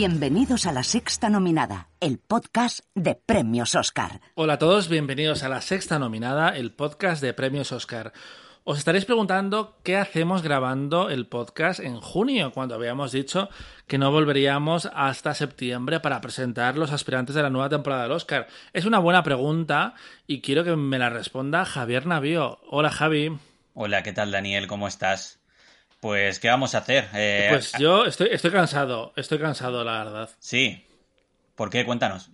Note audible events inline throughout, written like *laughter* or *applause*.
Bienvenidos a la sexta nominada, el podcast de Premios Oscar. Hola a todos, bienvenidos a la sexta nominada, el podcast de Premios Oscar. Os estaréis preguntando qué hacemos grabando el podcast en junio, cuando habíamos dicho que no volveríamos hasta septiembre para presentar los aspirantes de la nueva temporada del Oscar. Es una buena pregunta y quiero que me la responda Javier Navío. Hola Javi. Hola, ¿qué tal Daniel? ¿Cómo estás? Pues, ¿qué vamos a hacer? Eh, pues yo estoy, estoy cansado, estoy cansado, la verdad. Sí. ¿Por qué? Cuéntanos.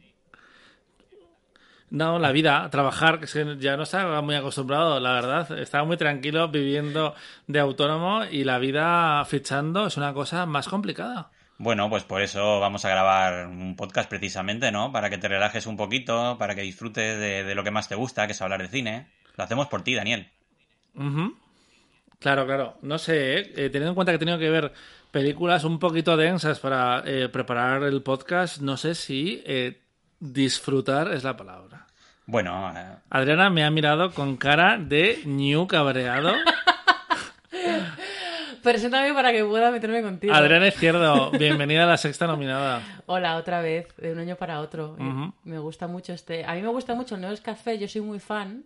No, la vida, trabajar, que ya no estaba muy acostumbrado, la verdad. Estaba muy tranquilo viviendo de autónomo y la vida fichando es una cosa más complicada. Bueno, pues por eso vamos a grabar un podcast precisamente, ¿no? Para que te relajes un poquito, para que disfrutes de, lo que más te gusta, que es hablar de cine. Lo hacemos por ti, Daniel. Claro, claro. No sé, ¿eh? Eh, teniendo en cuenta que he tenido que ver películas un poquito densas para eh, preparar el podcast, no sé si disfrutar es la palabra. Bueno. Adriana me ha mirado con cara de new cabreado. *laughs* Preséntame para que pueda meterme contigo. Adriana Izquierdo, bienvenida a la sexta nominada. Hola, otra vez, de un año para otro. Me gusta mucho este. A mí me gusta mucho el Nuevo Café, yo soy muy fan.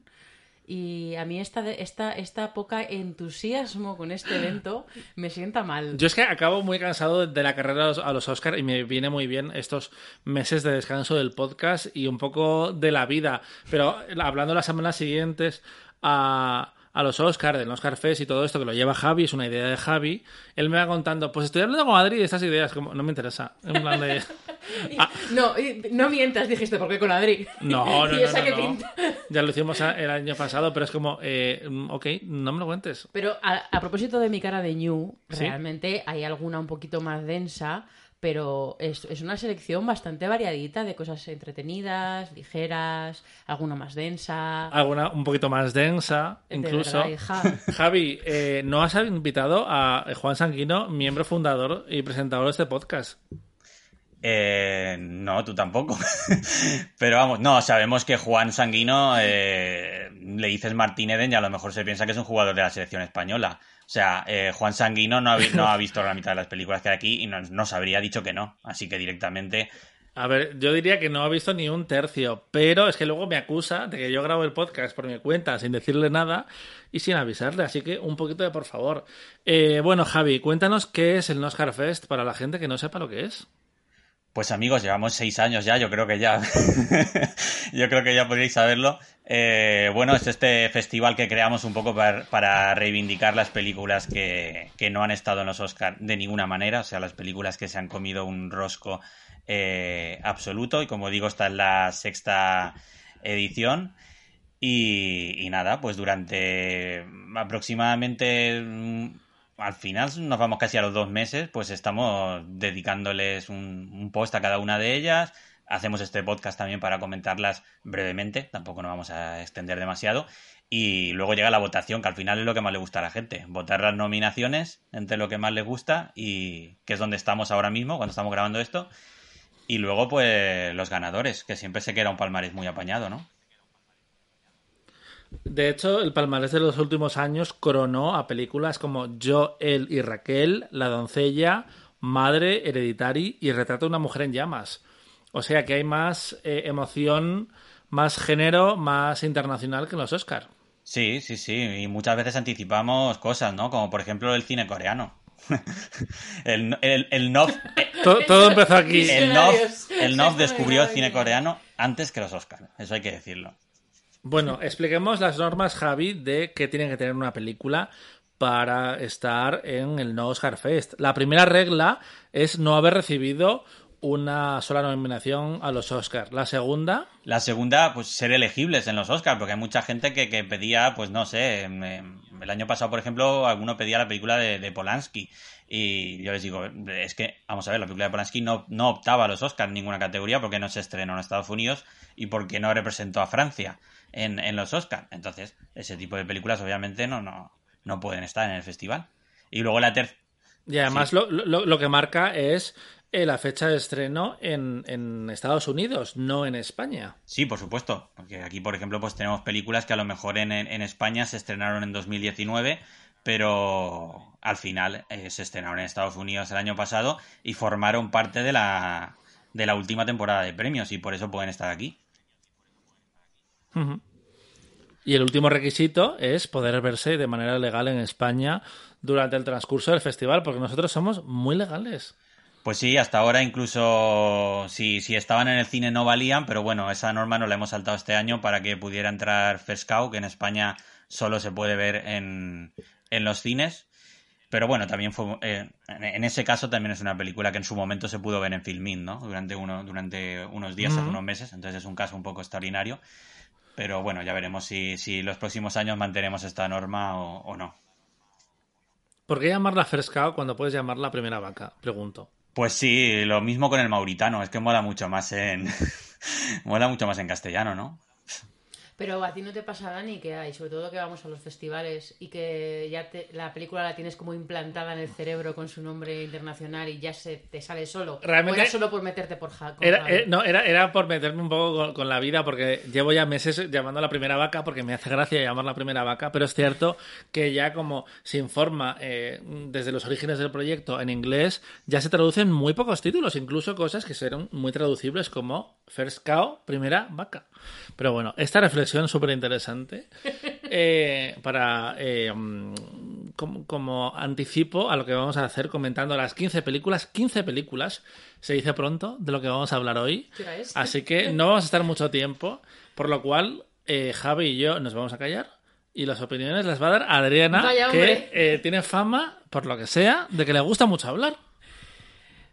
Y a mí esta, esta, esta poca entusiasmo con este evento me sienta mal. Yo es que acabo muy cansado de la carrera a los Oscars y me viene muy bien estos meses de descanso del podcast y un poco de la vida. Pero hablando las semanas siguientes a a los Oscars, del Oscar Fest y todo esto que lo lleva Javi, es una idea de Javi, él me va contando, pues estoy hablando con Adri de estas ideas, como no me interesa. En plan de... *laughs* Ah. No, no mientas, dijiste, ¿por qué con Adri? No, no, *laughs* no, Ya lo hicimos el año pasado, pero es como, eh, ok, no me lo cuentes. Pero a, propósito de mi cara de New, realmente hay alguna un poquito más densa, pero es, es, una selección bastante variadita de cosas entretenidas, ligeras, alguna más densa. Alguna un poquito más densa, incluso. *laughs* Javi, eh, ¿no has invitado a Juan Sanguino, miembro fundador y presentador de este podcast? Eh, no, tú tampoco. *laughs* Pero vamos, no, sabemos que Juan Sanguino eh, le dices Martín Eden y a lo mejor se piensa que es un jugador de la selección española. O sea, eh, Juan Sanguino no ha, no ha, *laughs* visto la mitad de las películas que hay aquí y nos, habría dicho que no. Así que directamente. A ver, yo diría que no ha visto ni un tercio, pero es que luego me acusa de que yo grabo el podcast por mi cuenta sin decirle nada y sin avisarle, así que un poquito de por favor. Eh, bueno, Javi, cuéntanos qué es el Oscar Fest para la gente que no sepa lo que es. Pues amigos, llevamos seis años ya, yo creo que ya, *laughs* yo creo que ya podríais saberlo. Eh, bueno, es este festival que creamos un poco para, reivindicar las películas que, no han estado en los Oscars de ninguna manera, o sea, las películas que se han comido un rosco eh, absoluto. Y como digo, esta es la sexta edición. Y, y nada, pues durante aproximadamente al final nos vamos casi a los dos meses, pues estamos dedicándoles un, post a cada una de ellas. Hacemos este podcast también para comentarlas brevemente, tampoco nos vamos a extender demasiado. Y luego llega la votación, que al final es lo que más le gusta a la gente. Votar las nominaciones entre lo que más les gusta y que es donde estamos ahora mismo, cuando estamos grabando esto. Y luego, pues, los ganadores, que siempre se queda un palmarés muy apañado, ¿no? De hecho, el palmarés de los últimos años coronó a películas como Yo, él y Raquel, La doncella, Madre, Hereditary y Retrato de una mujer en llamas. O sea que hay más eh, emoción, más género, más internacional que en los Oscars. Sí, sí, sí. Y muchas veces anticipamos cosas, ¿no? Como por ejemplo el cine coreano. *laughs* el, el, el NOF. Eh, *laughs* todo, empezó aquí. El NOF, el NOF descubrió el cine coreano antes que los Oscars. Eso hay que decirlo. Bueno, expliquemos las normas, Javi, de qué tiene que tener una película para estar en el No Oscar Fest. La primera regla es no haber recibido una sola nominación a los Oscars. La segunda. La segunda, pues ser elegibles en los Oscars, porque hay mucha gente que, pedía, pues no sé, el año pasado, por ejemplo, alguno pedía la película de, Polanski. Y yo les digo, es que, vamos a ver, la película de Polanski no, no optaba a los Oscars en ninguna categoría porque no se estrenó en Estados Unidos y porque no representó a Francia en, en los Oscars. Entonces, ese tipo de películas obviamente no, no, no pueden estar en el festival. Y luego la tercera... Y además lo, lo, que marca es eh, la fecha de estreno en, en, Estados Unidos, no en España. Sí, por supuesto. Porque aquí, por ejemplo, pues tenemos películas que a lo mejor en, en España se estrenaron en 2019, pero al final eh, se estrenaron en Estados Unidos el año pasado y formaron parte de la, de la última temporada de premios y por eso pueden estar aquí. Y el último requisito es poder verse de manera legal en España durante el transcurso del festival, porque nosotros somos muy legales. Pues sí, hasta ahora incluso si, si estaban en el cine no valían, pero bueno, esa norma no la hemos saltado este año para que pudiera entrar Fescau, que en España solo se puede ver en, en los cines. Pero bueno, también fue. Eh, en ese caso también es una película que en su momento se pudo ver en Filmin, ¿no? Durante, uno, durante unos días, hace unos meses. Entonces es un caso un poco extraordinario. Pero bueno, ya veremos si, si los próximos años mantenemos esta norma o, no. ¿Por qué llamarla Frescao cuando puedes llamarla Primera Vaca? Pregunto. Pues sí, lo mismo con el mauritano. Es que mola mucho más en. *laughs* mola mucho más en castellano, ¿no? Pero a ti no te pasa, Dani, que hay, sobre todo que vamos a los festivales y que ya la película la tienes como implantada en el cerebro con su nombre internacional y ya se te sale solo. Realmente. era solo por meterte por. Era, eh, no, era, era por meterme un poco con, la vida porque llevo ya meses llamando a la primera vaca porque me hace gracia llamar la primera vaca, pero es cierto que ya como se informa eh, desde los orígenes del proyecto en inglés, ya se traducen muy pocos títulos, incluso cosas que serán muy traducibles como First Cow, primera vaca. Pero bueno, esta reflexión súper interesante *laughs* eh, para eh, como, anticipo a lo que vamos a hacer comentando las 15 películas. 15 películas, se dice pronto, de lo que vamos a hablar hoy. Así que no vamos a estar mucho tiempo, por lo cual eh, Javi y yo nos vamos a callar. Y las opiniones las va a dar Adriana, que tiene fama, por lo que sea, de que le gusta mucho hablar.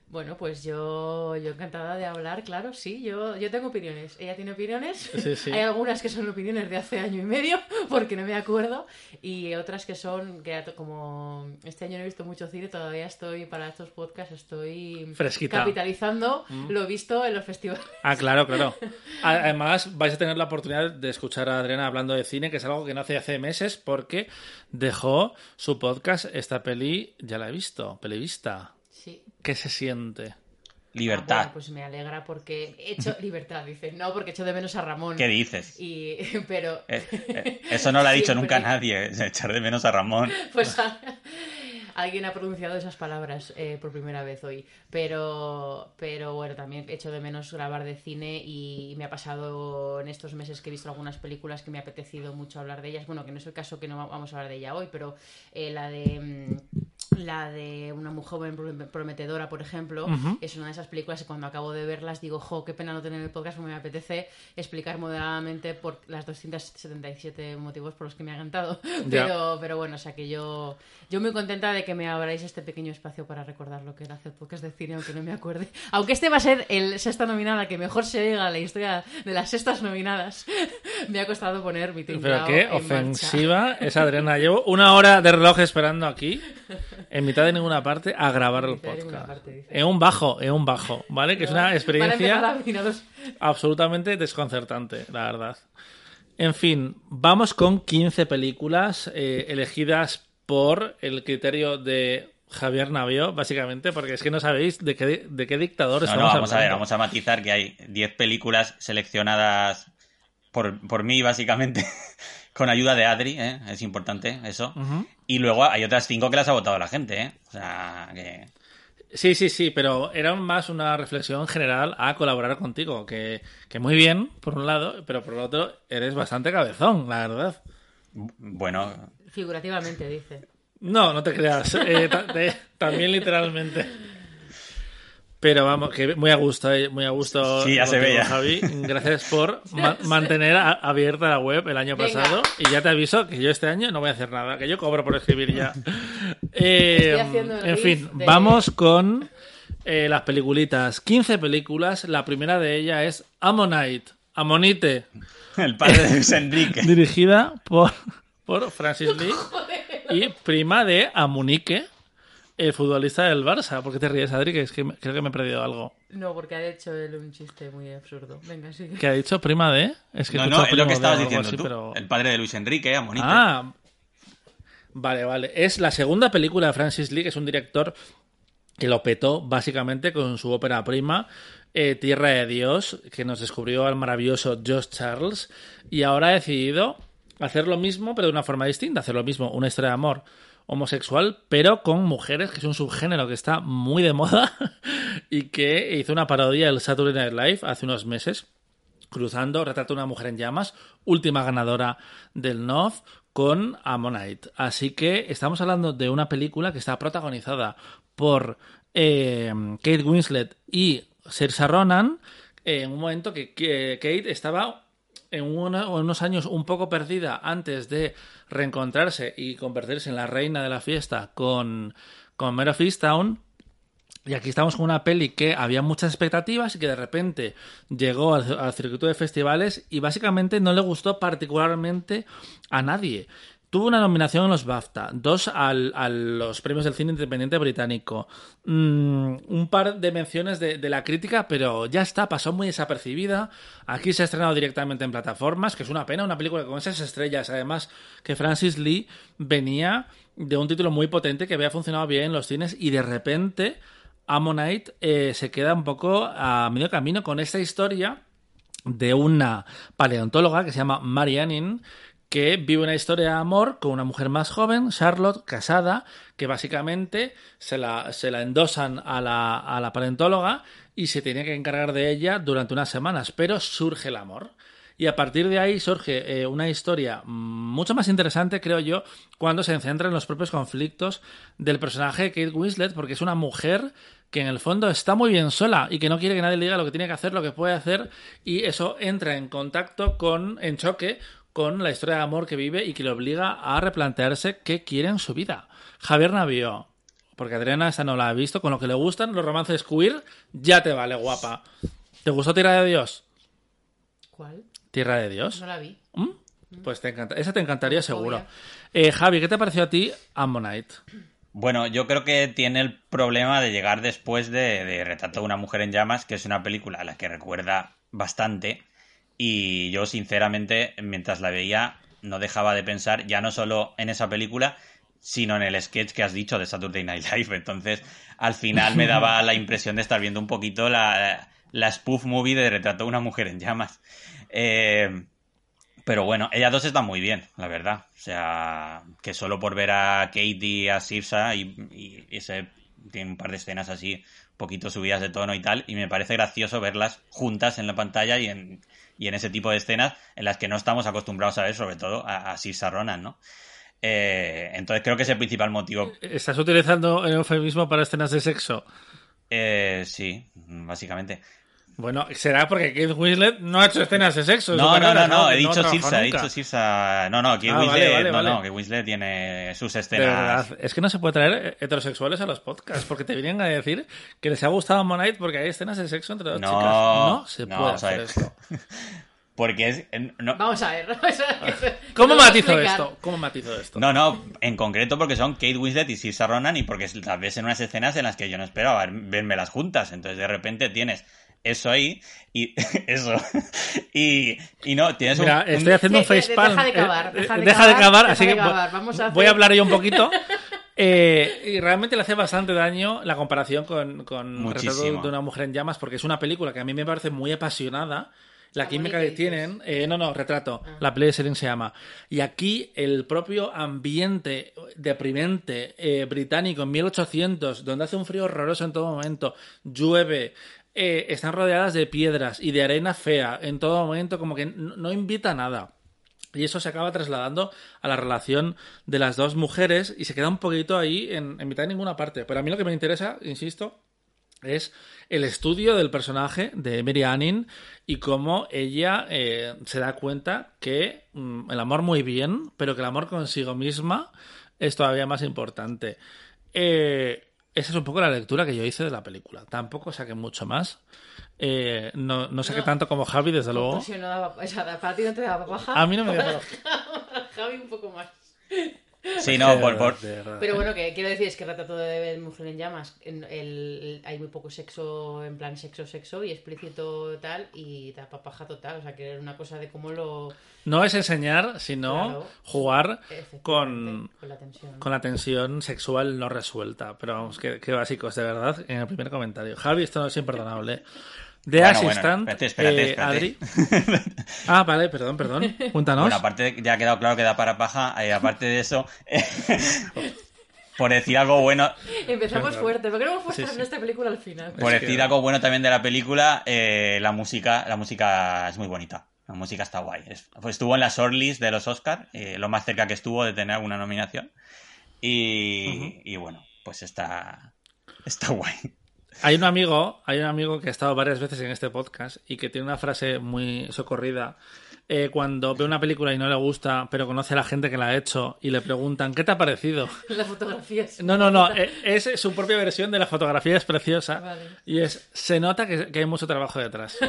Bueno, pues yo, yo encantada de hablar, claro, sí, yo, yo tengo opiniones. Ella tiene opiniones. Hay algunas que son opiniones de hace año y medio, *laughs* porque no me acuerdo, y otras que son, que como este año no he visto mucho cine, todavía estoy, para estos podcasts, estoy capitalizando mm. lo visto en los festivales. Ah, claro, claro. *laughs* Además, vais a tener la oportunidad de escuchar a Adriana hablando de cine, que es algo que no hace hace meses, porque dejó su podcast, esta peli, ya la he visto, pelivista. ¿Qué se siente? Libertad. Ah, pues me alegra porque he hecho *laughs* libertad, dice. No, porque he hecho de menos a Ramón. ¿Qué dices? Y, *laughs* pero... Eh, eh, eso no lo ha dicho nunca nadie, echar de menos a Ramón. *laughs* Pues alguien ha pronunciado esas palabras eh, por primera vez hoy. Pero, pero bueno, también he hecho de menos grabar de cine y me ha pasado en estos meses que he visto algunas películas que me ha apetecido mucho hablar de ellas. Bueno, que no es el caso que no vamos a hablar de ella hoy, pero la de mm, la de una mujer joven prometedora, por ejemplo, es una de esas películas que cuando acabo de verlas digo, jo, qué pena no tener el podcast, porque me apetece explicar moderadamente por las 277 motivos por los que me ha encantado. *laughs* Pero, pero bueno, o sea que yo, yo muy contenta de que me abráis este pequeño espacio para recordar lo que era hacer podcast de cine, aunque no me acuerde. Aunque este va a ser el sexta nominada que mejor se llega a la historia de las sextas nominadas, *laughs* me ha costado poner mi Pero qué ofensiva es Adriana. Llevo una hora de reloj esperando aquí *laughs* en mitad de ninguna parte a grabar el podcast. En un bajo, en un bajo, ¿vale? Que es una *laughs* experiencia absolutamente desconcertante, la verdad. En fin, vamos con 15 películas eh, elegidas por el criterio de Javier Navio, básicamente, porque es que no sabéis de qué, de qué dictadores no, no, vamos a ver, vamos a matizar que hay 10 películas seleccionadas por, por mí, básicamente, *laughs* con ayuda de Adri, ¿eh? es importante eso. Y luego hay otras cinco que las ha votado la gente, ¿eh? O sea, que... Sí, sí, sí, pero era más una reflexión general a colaborar contigo, que, que muy bien, por un lado, pero por el otro, eres bastante cabezón, la verdad. Bueno. Figurativamente, dice. No, no te creas, eh, también literalmente. Pero vamos, que muy a gusto, eh, muy a gusto. Sí, ya se veía. Javi, gracias por *laughs* mantener abierta la web el año pasado. Y ya te aviso que yo este año no voy a hacer nada, que yo cobro por escribir ya. *laughs* Eh, en fin, vamos con eh, las peliculitas. 15 películas. La primera de ellas es Ammonite. Amonite. *laughs* El padre de Luis Enrique. Dirigida por, por Francis Lee. Y prima de Amunique el futbolista del Barça. ¿Por qué te ríes, Adri? Que es que creo que me he perdido algo. No, porque ha hecho él un chiste muy absurdo. Venga, sigue. ¿Qué ha dicho? ¿Prima de? Es que no, no, es lo que estabas diciendo tú. El padre de Luis Enrique, Amonite. Ah, vale, vale. Es la segunda película de Francis Lee, que es un director que lo petó básicamente con su ópera prima, eh, Tierra de Dios, que nos descubrió al maravilloso Josh Charles, y ahora ha decidido hacer lo mismo, pero de una forma distinta, hacer lo mismo, una historia de amor homosexual, pero con mujeres, que es un subgénero que está muy de moda *laughs* y que hizo una parodia del Saturday Night Live hace unos meses, cruzando, retrata una mujer en llamas, última ganadora del NOF, con Ammonite. Así que estamos hablando de una película que está protagonizada por eh, Kate Winslet y Saoirse Ronan, en un momento que, Kate estaba en unos años un poco perdida antes de reencontrarse y convertirse en la reina de la fiesta con, con Mare. Y aquí estamos con una peli que había muchas expectativas y que de repente llegó al circuito de festivales y básicamente no le gustó particularmente a nadie. Tuvo una nominación en los BAFTA, dos a los premios del cine independiente británico, mm, un par de menciones de, la crítica, pero ya está, pasó muy desapercibida. Aquí se ha estrenado directamente en plataformas, que es una pena, una película con esas estrellas. Además, que Francis Lee venía de un título muy potente que había funcionado bien en los cines y de repente Ammonite eh, se queda un poco a medio camino con esta historia de una paleontóloga que se llama Marianne que vive una historia de amor con una mujer más joven, Charlotte, casada, que básicamente se la, se la endosan a la, a la paleontóloga y se tiene que encargar de ella durante unas semanas, pero surge el amor. Y a partir de ahí surge eh, una historia mucho más interesante, creo yo, cuando se centra en los propios conflictos del personaje de Kate Winslet, porque es una mujer que en el fondo está muy bien sola y que no quiere que nadie le diga lo que tiene que hacer, lo que puede hacer, y eso entra en contacto con, en choque con la historia de amor que vive y que le obliga a replantearse qué quiere en su vida. Javier Navío, porque Adriana esa no la ha visto, con lo que le gustan los romances queer, ya te vale, guapa. ¿Te gustó Tierra de Dios? ¿Cuál? Tierra de Dios. No la vi. ¿Mm? Pues te encanta. Esa te encantaría seguro. Eh, Javi, ¿qué te pareció a ti Ammonite? Bueno, yo creo que tiene el problema de llegar después de, de Retrato de una mujer en llamas, que es una película a la que recuerda bastante y yo, sinceramente, mientras la veía, no dejaba de pensar ya no solo en esa película, sino en el sketch que has dicho de Saturday Night Live. Entonces, al final me daba la impresión de estar viendo un poquito la, la spoof movie de Retrato de una mujer en llamas. Eh, pero bueno, ellas dos están muy bien, la verdad. O sea, que solo por ver a Katie a Sirsa y, y ese tiene un par de escenas así, un poquito subidas de tono y tal, y me parece gracioso verlas juntas en la pantalla y en, y en ese tipo de escenas en las que no estamos acostumbrados a ver, sobre todo a, a Sirsa Ronan, ¿no? Eh, entonces creo que es el principal motivo. ¿Estás utilizando el eufemismo para escenas de sexo? Eh, sí, básicamente. Bueno, será porque Kate Winslet no ha hecho escenas de sexo. No, no, no, no, he dicho Sirsa, he dicho Sirsa. No, no, Kate ah, Winslet, no, no, que Winslet tiene sus escenas. De verdad, es que no se puede traer heterosexuales a los podcasts porque te vienen a decir que les ha gustado Monite porque hay escenas de sexo entre dos no, chicas. No se puede hacer esto. *laughs* Porque es. No. Vamos a ver. *laughs* ¿Cómo matizo esto? ¿Cómo matizo esto? No, no, en concreto porque son Kate Winslet y Sirsa Ronan y porque las ves en unas escenas en las que yo no esperaba verme las juntas. Entonces de repente tienes eso ahí y *laughs* eso y, y no tienes Mira, estoy haciendo un facepalm deja de cavar deja de, deja de cavar deja así de que cavar. Vamos a voy a hablar yo un poquito *laughs* Eh, y realmente le hace bastante daño la comparación con, con. Retrato de una mujer en llamas porque es una película que a mí me parece muy apasionada la Ah, química que tienen, eh, no, no, retrato, la play Selin se llama. Y aquí el propio ambiente deprimente eh, británico en 1800, donde hace un frío horroroso en todo momento, llueve, eh, están rodeadas de piedras y de arena fea en todo momento, como que no, invita a nada. Y eso se acaba trasladando a la relación de las dos mujeres y se queda un poquito ahí en, en mitad de ninguna parte. Pero a mí lo que me interesa, insisto, es el estudio del personaje de Mary Annin y cómo ella eh, se da cuenta que mm, el amor muy bien, pero que el amor consigo misma es todavía más importante. Eh, esa es un poco la lectura que yo hice de la película. Tampoco saqué mucho más. Eh, no, no saqué No. tanto como Javi, desde luego. No daba- o sea, para ti no te daba paja. A mí no me dio para- *laughs* Javi un poco más. Sí, no, por, por-. *laughs* Pero bueno, que quiero decir es que Retrato de Mujer en Llamas, en el, hay muy poco sexo, en plan sexo, sexo y explícito tal, y da pa' paja total. O sea, que era una cosa de cómo lo. No es enseñar, sino Claro. jugar con, con la tensión. con la tensión sexual no resuelta. Pero vamos, qué, qué básicos, de verdad, en el primer comentario. Javi, esto no es imperdonable. De Bueno, bueno, Assistant, espérate, espérate, eh, espérate. Adri. *laughs* Ah, vale, perdón, perdón. *laughs* Cuéntanos. bueno, aparte ya ha quedado claro que da para paja, eh, aparte de eso, *laughs* por decir algo bueno. Empezamos fuerte, ¿por qué no hemos puesto en esta película al final? Por decir algo bueno también de la película, eh, la música, la música es muy bonita. La música está guay. Pues estuvo en la shortlist de los Oscars, eh, lo más cerca que estuvo de tener alguna nominación. Y, y bueno, pues está, está guay. Hay un amigo, hay un amigo que ha estado varias veces en este podcast y que tiene una frase muy socorrida. Eh, cuando ve una película y no le gusta, pero conoce a la gente que la ha hecho y le preguntan ¿qué te ha parecido? *laughs* La fotografía No, no, no. Eh, es, su propia versión de la fotografía es preciosa y es se nota que, hay mucho trabajo detrás. *laughs*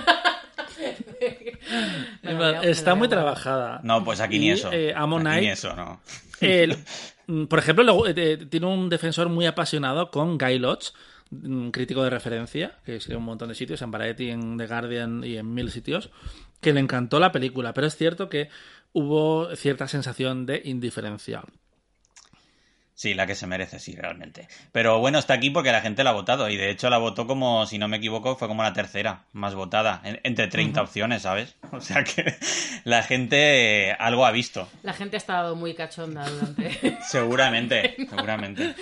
Está muy trabajada. No, pues aquí ni eso. Eh, aquí ni eso, no. por ejemplo, tiene un defensor muy apasionado con Guy Lodge, un crítico de referencia, que escribe un montón de sitios, en Variety, en The Guardian y en mil sitios, que le encantó la película, pero es cierto que hubo cierta sensación de indiferencia. Sí, la que se merece, sí, realmente. Pero bueno, está aquí porque la gente la ha votado y de hecho la votó como, si no me equivoco, fue como la tercera más votada, entre 30 opciones, ¿sabes? *laughs* O sea que la gente algo ha visto. La gente ha estado muy cachonda durante... *laughs* seguramente, *laughs* seguramente.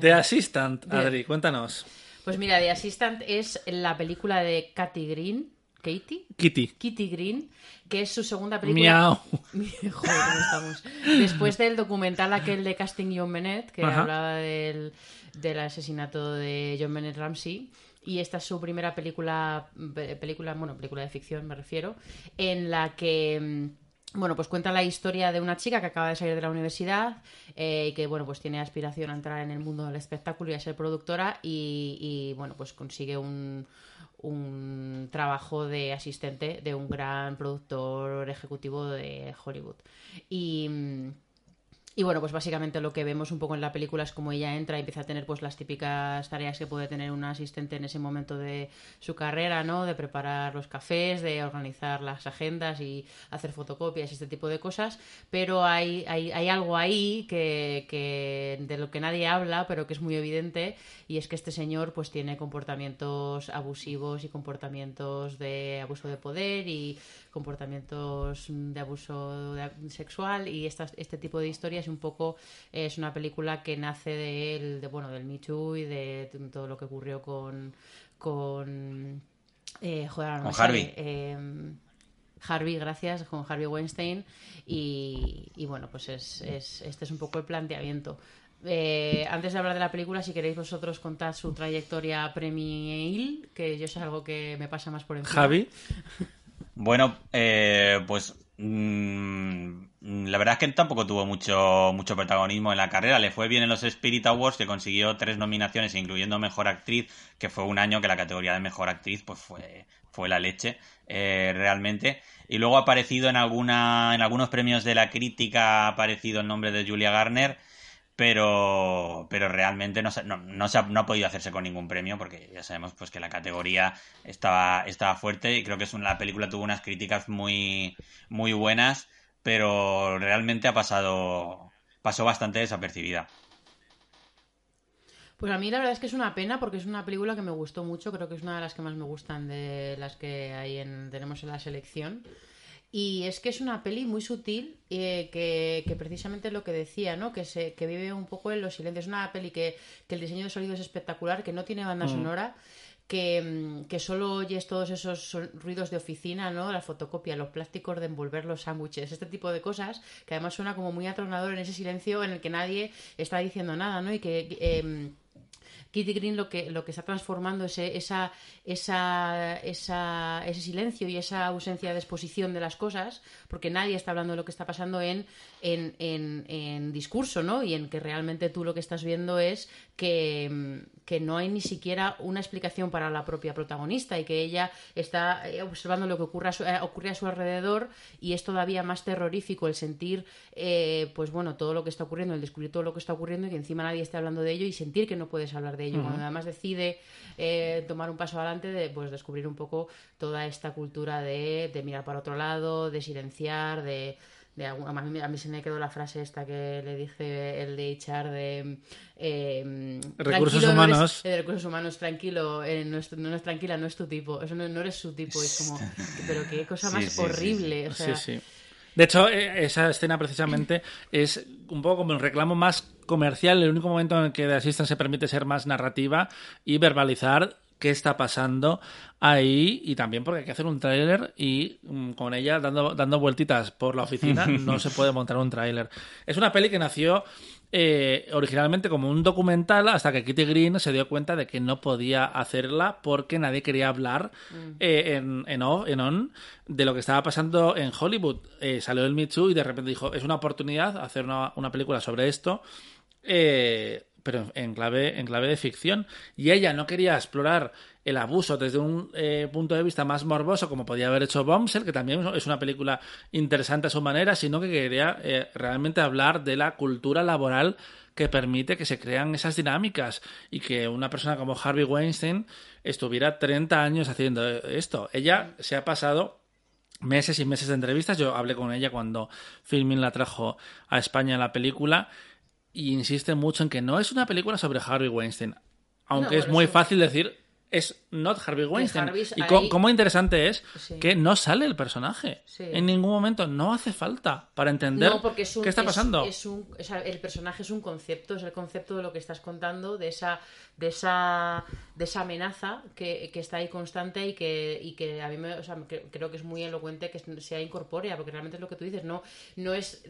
The Assistant, Adri, cuéntanos. Pues mira, The Assistant es la película de Katy Green. ¿Katie? Kitty. Kitty Green, que es su segunda película. Miau. *laughs* Joder, ¿cómo estamos? Después del documental aquel de Casting John Bennett, que hablaba del, del asesinato de John Bennett Ramsey y esta es su primera película, película, bueno, película de ficción me refiero, en la que mm, bueno, pues cuenta la historia de una chica que acaba de salir de la universidad eh, y que, bueno, pues tiene aspiración a entrar en el mundo del espectáculo y a ser productora y, bueno, pues consigue un, un trabajo de asistente de un gran productor ejecutivo de Hollywood. Y mm, y bueno, pues básicamente lo que vemos un poco en la película es como ella entra y empieza a tener pues las típicas tareas que puede tener una asistente en ese momento de su carrera, ¿no? De preparar los cafés, de organizar las agendas y hacer fotocopias este tipo de cosas. Pero hay, hay, hay algo ahí que, que, de lo que nadie habla, pero que es muy evidente, y es que este señor pues tiene comportamientos abusivos y comportamientos de abuso de poder y comportamientos de abuso sexual y este tipo de historias un poco es una película que nace de, de bueno del Me Too y de todo lo que ocurrió con con eh, Harvey em, Harvey, gracias, con Harvey Weinstein y, bueno, pues es, este es un poco el planteamiento. Eh, antes de hablar de la película, si queréis vosotros contar su trayectoria premiil, que yo es algo que me pasa más por encima. Javi. *laughs* Bueno, eh, pues mm, la verdad es que tampoco tuvo mucho, mucho protagonismo en la carrera. Le fue bien en los Spirit Awards, que consiguió tres nominaciones, incluyendo Mejor Actriz, que fue un año que la categoría de Mejor Actriz pues fue, fue la leche, eh, realmente. Y luego ha aparecido en, alguna, en algunos premios de la crítica, ha aparecido el nombre de Julia Garner pero, pero realmente no, se ha, no, ha, podido hacerse con ningún premio porque ya sabemos pues que la categoría estaba, estaba fuerte y creo que es una, la película tuvo unas críticas muy, muy buenas, pero realmente ha pasado, pasó bastante desapercibida. Pues a mí la verdad es que es una pena porque es una película que me gustó mucho, creo que es una de las que más me gustan de las que hay en, tenemos en la selección. Y es que es una peli muy sutil eh, que, que, precisamente lo que decía, ¿no? Que, se, que vive un poco en los silencios. Es una peli que, que el diseño de sonido es espectacular, que no tiene banda mm. sonora, que, mm, que, solo oyes todos esos ruidos de oficina, ¿no? La fotocopia, los plásticos de envolver los sándwiches, este tipo de cosas, que además suena como muy atronador en ese silencio en el que nadie está diciendo nada, ¿no? Y que... Eh, Kitty Green lo que, lo que está transformando es esa, esa, esa, ese silencio y esa ausencia de exposición de las cosas, porque nadie está hablando de lo que está pasando en, en, en, en discurso, ¿no? Y en que realmente tú lo que estás viendo es que, que, no hay ni siquiera una explicación para la propia protagonista y que ella está eh, observando lo que ocurre a su, eh, ocurre a su alrededor y es todavía más terrorífico el sentir, eh, pues bueno, todo lo que está ocurriendo, el descubrir todo lo que está ocurriendo y que encima nadie esté hablando de ello y sentir que no puedes hablar de ello. Cuando además decide tomar un paso adelante, de pues descubrir un poco toda esta cultura de, de mirar para otro lado, de silenciar, de de a, mí, a mí se me quedó la frase esta que le dije el de echar de eh, recursos humanos. de recursos humanos tranquilo eh, no, es, no, es, tranquila no es tu tipo eso no, eres su tipo es como pero qué cosa más horrible o sea, De hecho, eh, esa escena precisamente es un poco como un reclamo más comercial, el único momento en el que The Assistant se permite ser más narrativa y verbalizar qué está pasando ahí y también porque hay que hacer un tráiler y mm, con ella dando, dando vueltitas por la oficina *laughs* no se puede montar un tráiler. Es una peli que nació eh, originalmente como un documental hasta que Kitty Green se dio cuenta de que no podía hacerla porque nadie quería hablar mm. eh, en, en, on de lo que estaba pasando en Hollywood. Eh, salió el Me Too y de repente dijo, es una oportunidad hacer una, una película sobre esto. Eh, pero en clave, en clave de ficción. Y ella no quería explorar el abuso desde un eh, punto de vista más morboso, como podía haber hecho Bombshell, que también es una película interesante a su manera, sino que quería eh, realmente hablar de la cultura laboral que permite que se crean esas dinámicas y que una persona como Harvey Weinstein estuviera 30 años haciendo esto. Ella se ha pasado meses y meses de entrevistas. Yo hablé con ella cuando Filmin la trajo a España en la película y insiste mucho en que no es una película sobre Harvey Weinstein. Aunque es muy fácil decir es not Harvey Weinstein. y cómo interesante es que no sale el personaje. En ningún momento no hace falta para entender qué está pasando. el personaje es un concepto, es el concepto de lo que estás contando, de esa, de esa, de esa amenaza que, está ahí constante y que, y que a mí me, creo que es muy elocuente que sea incorpórea, porque realmente es lo que tú dices, no, no es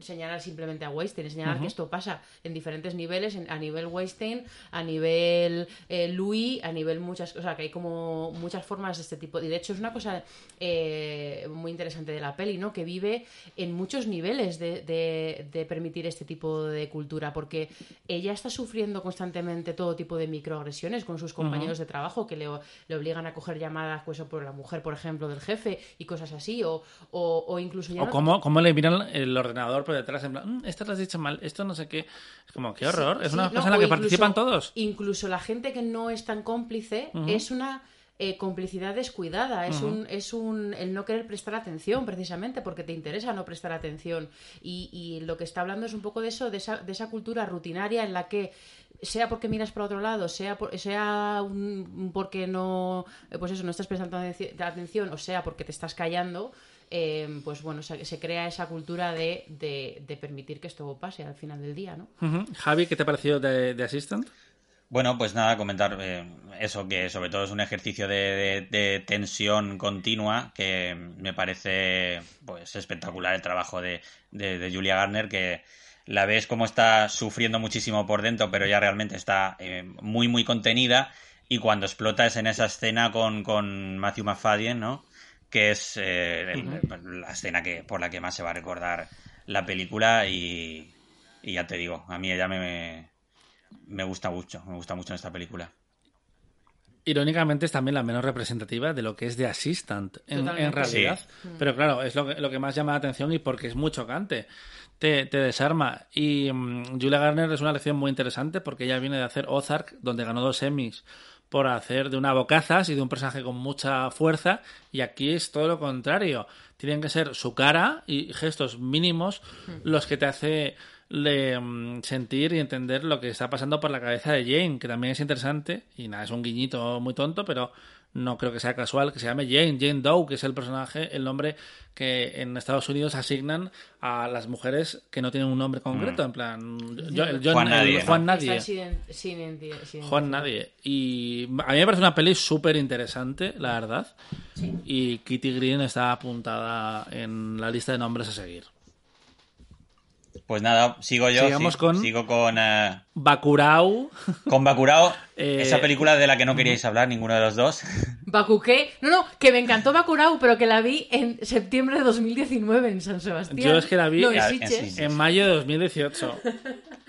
señalar simplemente a Weinstein, es señalar que esto pasa en diferentes niveles, a nivel Weinstein, a nivel eh, Louis, a nivel muchas, sea, que hay como muchas formas de este tipo. Y de hecho es una cosa eh, muy interesante de la peli, ¿no? Que vive en muchos niveles de, de, permitir este tipo de cultura, porque ella está sufriendo constantemente todo tipo de microagresiones con sus compañeros de trabajo que le, le, obligan a coger llamadas, pues, por la mujer, por ejemplo, del jefe y cosas así, o, o, incluso ya. O cómo, le miran el ordenador por detrás, en plan, mm, esto lo has dicho mal, esto no sé qué. Es como, qué horror, es una cosa en la que participan todos. Incluso la gente que no es tan cómplice es una eh, complicidad descuidada, es, un, es un el no querer prestar atención precisamente porque te interesa no prestar atención y, lo que está hablando es un poco de eso, de esa, de esa cultura rutinaria en la que sea porque miras para otro lado, sea sea porque no eh, pues eso no estás prestando atención o sea porque te estás callando, eh, pues bueno, se, crea esa cultura de, de, permitir que esto pase al final del día, ¿no? Javi, ¿qué te ha parecido de, de Assistant? Bueno, pues nada, comentar eh, eso, que sobre todo es un ejercicio de, tensión continua, que me parece pues espectacular el trabajo de, Julia Garner, que la ves como está sufriendo muchísimo por dentro, pero ya realmente está eh, muy, muy contenida, y cuando explota es en esa escena con, con Matthew McFadden, ¿no? Que es eh, la escena que por la que más se va a recordar la película, y, y ya te digo, a mí ella me me gusta mucho, me gusta mucho en esta película. Irónicamente es también la menos representativa de lo que es de Assistant en, realidad. Pero claro, es lo que, lo que más llama la atención y porque es muy chocante. Te, desarma. Y mm, Julia Garner es una lección muy interesante porque ella viene de hacer Ozark, donde ganó dos Emmys por hacer de una bocazas y de un personaje con mucha fuerza. Y aquí es todo lo contrario. Tienen que ser su cara y gestos mínimos los que te hace de mm, sentir y entender lo que está pasando por la cabeza de Jane, que también es interesante, y nada, es un guiñito muy tonto, pero no creo que sea casual que se llame Jane, Jane Doe, que es el personaje, el nombre que en Estados Unidos asignan a las mujeres que no tienen un nombre concreto, mm. en plan Juan, Nadie, Juan Nadie. Juan Nadie. Y a mí me parece una peli súper interesante, la verdad. Y Kitty Green está apuntada en la lista de nombres a seguir. Pues nada, sigo yo. con sigo con. Uh... Bakurao. Con Bakurao. *laughs* Esa película de la que no queríais hablar ninguno de los dos. *laughs* ¿Baku No, no, que me encantó Bakurao, pero que la vi en septiembre de 2019 en San Sebastián. Yo es que la vi en, mayo de 2018. *laughs*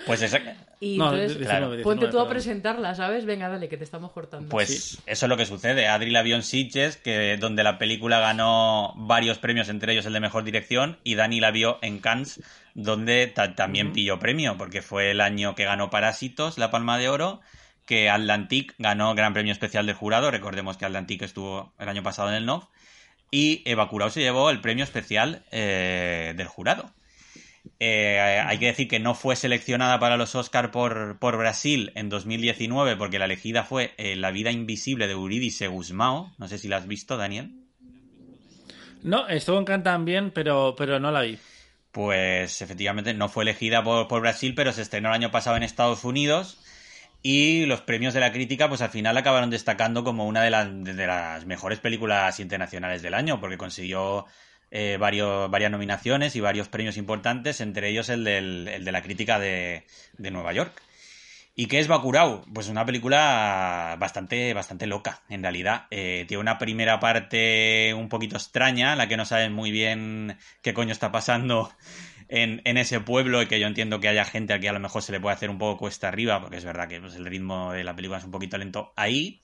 Pues esa... Y entonces, ponte tú a presentarla, ¿sabes? Venga, dale, que te estamos cortando. Pues eso es lo que sucede. Adri la vio en Sitges, que, donde la película ganó varios premios, entre ellos el de Mejor Dirección, y Dani la vio en Cannes, donde también pilló premio, porque fue el año que ganó Parásitos, la Palma de Oro, que Atlantic ganó Gran Premio Especial del Jurado, recordemos que Atlantic estuvo el año pasado en el NOV, y Eva Curao se llevó el premio especial eh, del jurado. Eh, hay que decir que no fue seleccionada para los Oscar por, por Brasil en 2019 porque la elegida fue eh, La vida invisible de Eurídice Guzmao. No sé si la has visto, Daniel. No, estuvo en Cannes también, pero, pero no la vi. Pues efectivamente no fue elegida por, por Brasil, pero se estrenó el año pasado en Estados Unidos y los premios de la crítica, pues al final acabaron destacando como una de las, de las mejores películas internacionales del año, porque consiguió eh, varios, varias nominaciones y varios premios importantes, entre ellos el, del, el de la crítica de, de Nueva York. ¿Y qué es Bakurau? Pues una película bastante, bastante loca, en realidad. Eh, tiene una primera parte un poquito extraña, la que no saben muy bien qué coño está pasando en, ese pueblo y que yo entiendo que haya gente aquí a lo mejor se le puede hacer un poco cuesta arriba, porque es verdad que pues, el ritmo de la película es un poquito lento ahí,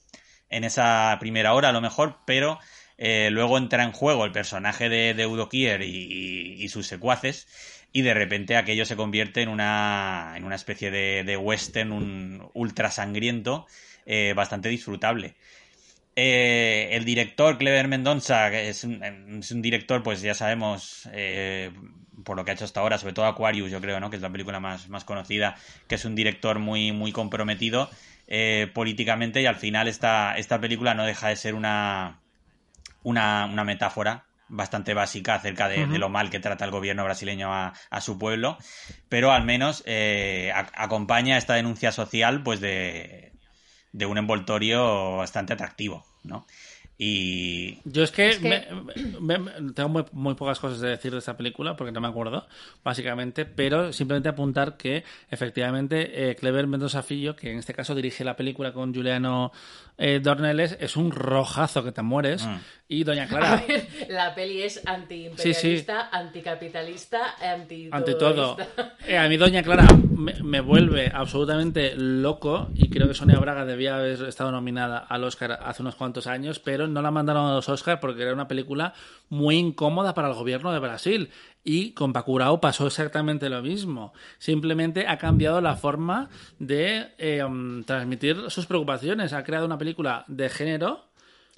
en esa primera hora a lo mejor, pero eh, luego entra en juego el personaje de, de y, y, sus secuaces y de repente aquello se convierte en una, en una especie de, de western un ultra sangriento eh, bastante disfrutable. Eh, el director Clever Mendonça, que es un, es un director, pues ya sabemos, eh, por lo que ha hecho hasta ahora, sobre todo Aquarius, yo creo, ¿no? que es la película más, más conocida, que es un director muy, muy comprometido eh, políticamente y al final esta, esta película no deja de ser una, una, una metáfora bastante básica acerca de, uh -huh. de, lo mal que trata el gobierno brasileño a, a su pueblo, pero al menos eh, a, acompaña esta denuncia social pues de, de un envoltorio bastante atractivo, ¿no? Y... Yo es que, es que... Me, me, tengo muy, muy, pocas cosas de decir de esta película porque no me acuerdo, básicamente, pero simplemente apuntar que efectivamente eh, Clever Mendoza Fillo, que en este caso dirige la película con Juliano eh, Dorneles, es un rojazo que te mueres. Mm. Y Doña Clara. A ver, la peli es antiimperialista, sí, sí. anticapitalista, anti todo. Ante todo. Eh, a mí Doña Clara me, me, vuelve absolutamente loco y creo que Sonia Braga debía haber estado nominada al Oscar hace unos cuantos años, pero no la mandaron a los Oscars porque era una película muy incómoda para el gobierno de Brasil. Y con Bacurau pasó exactamente lo mismo. Simplemente ha cambiado la forma de eh, um, transmitir sus preocupaciones. Ha creado una película de género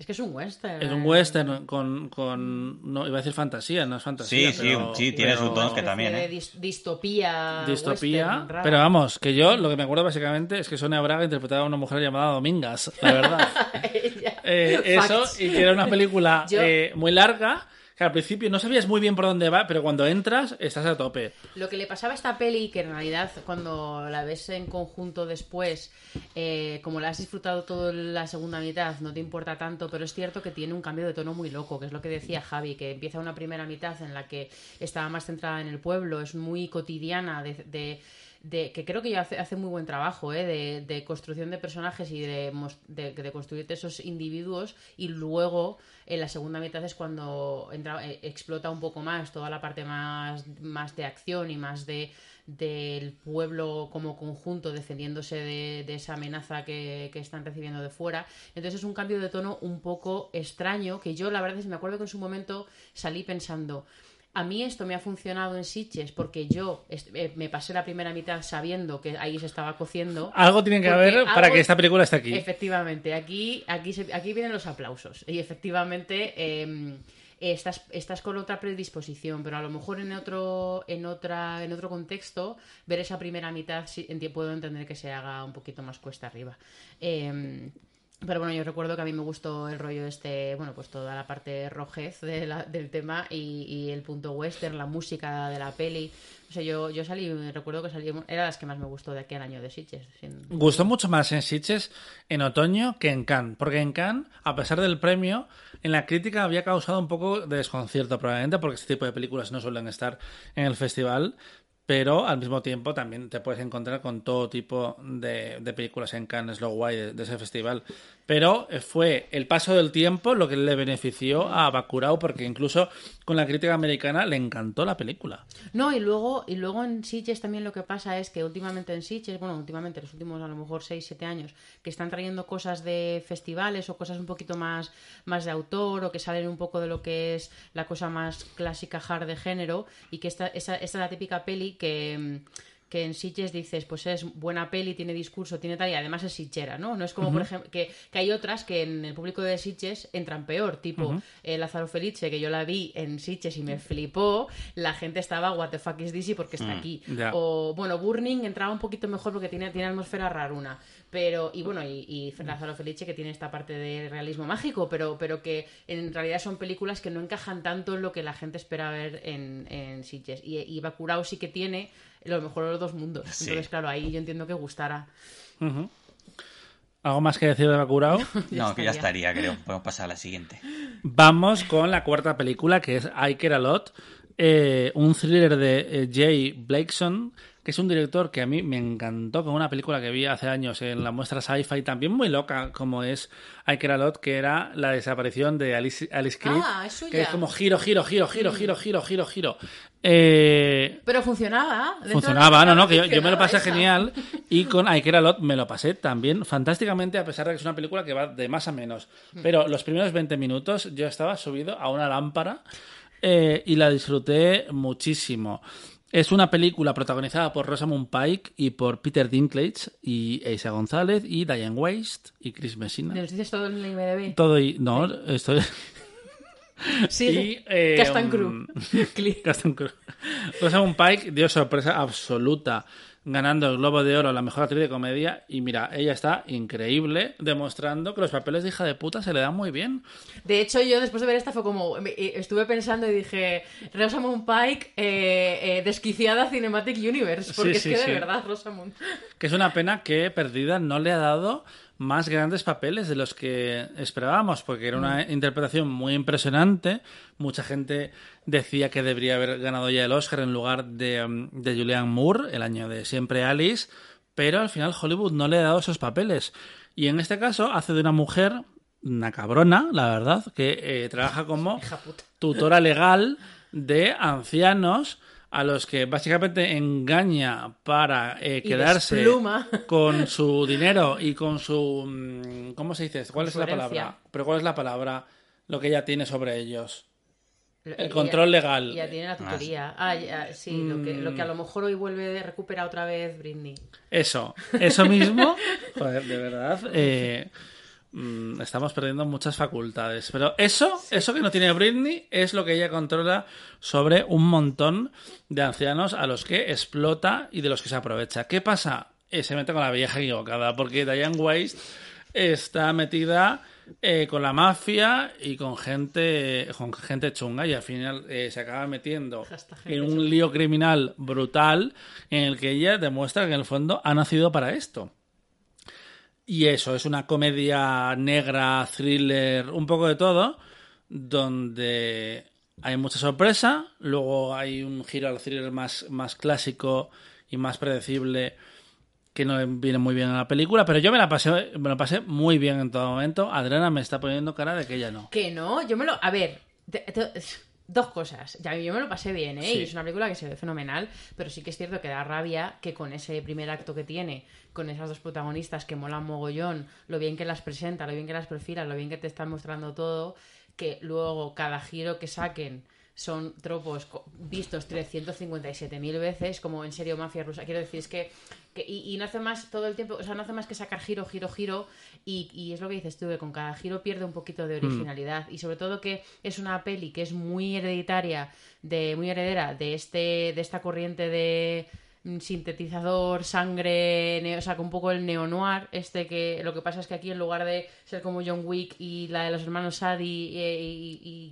es que es un western. Es un western con, con no iba a decir fantasía, no es fantasía. Sí, pero, sí, sí, tiene su tono que también. ¿eh? distopía. Distopía. Western, pero vamos, que yo lo que me acuerdo básicamente es que Sonia Braga interpretaba a una mujer llamada Domingas, la verdad. *laughs* eh, eso, y que era una película yo... eh, muy larga al principio no sabías muy bien por dónde va, pero cuando entras estás a tope. Lo que le pasaba a esta peli, que en realidad cuando la ves en conjunto después, eh, como la has disfrutado toda la segunda mitad, no te importa tanto, pero es cierto que tiene un cambio de tono muy loco, que es lo que decía Javi, que empieza una primera mitad en la que estaba más centrada en el pueblo, es muy cotidiana de de, que creo que ya hace, hace muy buen trabajo ¿eh? de, de, construcción de personajes y de, de, de, construirte esos individuos y luego en la segunda mitad es cuando entra, eh, explota un poco más toda la parte más, más de acción y más de del pueblo como conjunto defendiéndose de, de esa amenaza que, que, están recibiendo de fuera. Entonces es un cambio de tono un poco extraño que yo la verdad es que me acuerdo que en su momento salí pensando a mí esto me ha funcionado en Sitges porque yo eh, me pasé la primera mitad sabiendo que ahí se estaba cociendo. Algo tiene que haber algo... para que esta película esté aquí. Efectivamente, aquí, aquí, se, aquí vienen los aplausos. Y efectivamente eh, estás, estás con otra predisposición, pero a lo mejor en otro, en otra, en otro contexto, ver esa primera mitad puedo entender que se haga un poquito más cuesta arriba. Eh, pero bueno, yo recuerdo que a mí me gustó el rollo este, bueno, pues toda la parte rojez del tema y, el punto western, la música de la peli. Yo, yo salí, recuerdo que salí, era las que más me gustó de aquel año de Sitges. Sin... Gustó mucho más en Sitges en otoño que en Cannes, porque en Cannes, a pesar del premio, en la crítica había causado un poco de desconcierto probablemente, porque este tipo de películas no suelen estar en el festival, pero al mismo tiempo también te puedes encontrar con todo tipo de, de películas en Cannes, es lo guay de, ese festival. Pero fue el paso del tiempo lo que le benefició a Bacurau, porque incluso con la crítica americana le encantó la película. No, y luego, y luego en Sitges también lo que pasa es que últimamente en Sitges, bueno, últimamente los últimos a lo mejor 6, 7 años, que están trayendo cosas de festivales o cosas un poquito más, más de autor o que salen un poco de lo que es la cosa más clásica hard de género y que esta, esa, esta es la típica peli que que en Sitges dices, pues es buena peli, tiene discurso, tiene tal, y además es Sitchera, ¿no? No es como, por ejemplo, que, que, hay otras que en el público de Sitges entran peor, tipo eh, Lázaro Felice, que yo la vi en Sitges y me flipó, la gente estaba, what the fuck is this porque está mm, aquí. O, bueno, Burning entraba un poquito mejor porque tiene, tiene atmósfera raruna. Pero, y bueno, y, y Lázaro Felice que tiene esta parte de realismo mágico, pero, pero que en realidad son películas que no encajan tanto en lo que la gente espera ver en, en Sitges. Y, y Bakurao sí que tiene lo mejor de los dos mundos. Entonces, claro, ahí yo entiendo que gustara. ¿Algo más que decir de Bakurao? *laughs* no, que ya estaría, creo. Podemos pasar a la siguiente. Vamos con la cuarta película, que es I Care A Lot, eh, un thriller de eh, Jay Blakeson que es un director que a mí me encantó con una película que vi hace años en la muestra Sci-Fi, también muy loca como es I Care A Lot, que era la desaparición de Alice, Alice Creed, ah, es que es como giro, giro, giro, giro, giro, giro, giro, giro. Eh, Pero funcionaba. Funcionaba, no, no, que yo, me lo pasé genial y *laughs* con I Care A Lot me lo pasé también fantásticamente, a pesar de que es una película que va de más a menos. Mm. Pero los primeros 20 minutos yo estaba subido a una lámpara eh, y la disfruté muchísimo. Es una película protagonizada por Rosamund Pike y por Peter Dinklage y Eisa González y Diane Waste y Chris Messina. ¿Nos dices todo en IMDb? Todo y... No, estoy... *laughs* Sí, y, eh, Castan Crew. *laughs* Castan Crew. Rosamund Pike dio sorpresa absoluta ganando el Globo de Oro a la mejor actriz de comedia. Y mira, ella está increíble, demostrando que los papeles de hija de puta se le dan muy bien. De hecho, yo después de ver esta fue como. Estuve pensando y dije: Rosamund Pike, eh, eh, desquiciada Cinematic Universe. Porque es que de verdad, Rosamund. Que es una pena que Perdida no le ha dado más grandes papeles de los que esperábamos, porque era una mm. interpretación muy impresionante. Mucha gente decía que debería haber ganado ya el Oscar en lugar de, um, de Julianne Moore, el año de Siempre Alice, pero al final Hollywood no le ha dado esos papeles. Y en este caso hace de una mujer, una cabrona, la verdad, que eh, trabaja como tutora legal de ancianos a los que básicamente engaña para eh, quedarse *laughs* con su dinero y con su... Mm, ¿Cómo se dice? ¿Cuál es la palabra? Pero ¿cuál es la palabra? Lo que ella tiene sobre ellos. El control legal. Ya tiene la tutoría. Ah, sí, lo, que, lo que a lo mejor hoy vuelve a recuperar otra vez Britney. Eso, eso mismo. *laughs* Joder, de verdad. Eh, Mm, estamos perdiendo muchas facultades. Pero eso, eso que no tiene Britney, es lo que ella controla sobre un montón de ancianos a los que explota y de los que se aprovecha. ¿Qué pasa? Eh, se mete con la vieja equivocada, porque Diane Waste está metida eh, con la mafia y con gente, con gente chunga y al final eh, se acaba metiendo en un lío criminal brutal en el que ella demuestra que en el fondo ha nacido para esto. Y eso, es una comedia negra, thriller, un poco de todo, donde hay mucha sorpresa, luego hay un giro al thriller más, más clásico y más predecible que no viene muy bien en la película, pero yo me la pasé, me lo pasé muy bien en todo momento. Adriana me está poniendo cara de que ella no. Que no, yo me lo... A ver, dos cosas. Ya, yo me lo pasé bien, ¿eh? Y es una película que se ve fenomenal, pero sí que es cierto que da rabia que con ese primer acto que tiene, con esas dos protagonistas que molan mogollón, lo bien que las presenta, lo bien que las perfila, lo bien que te están mostrando todo, que luego cada giro que saquen son tropos vistos 357.000 veces, como en serio mafia rusa. Quiero decir, es que, y, no hace más todo el tiempo, o sea, no hace más que sacar giro, giro, giro, y, es lo que dices tú, que con cada giro pierde un poquito de mm. originalidad, y sobre todo que es una peli que es muy hereditaria, de muy heredera de, este, de esta corriente de sintetizador, sangre, o sea, con un poco el neo-noir, este que lo que pasa es que aquí en lugar de ser como John Wick y la de los hermanos Sadie y,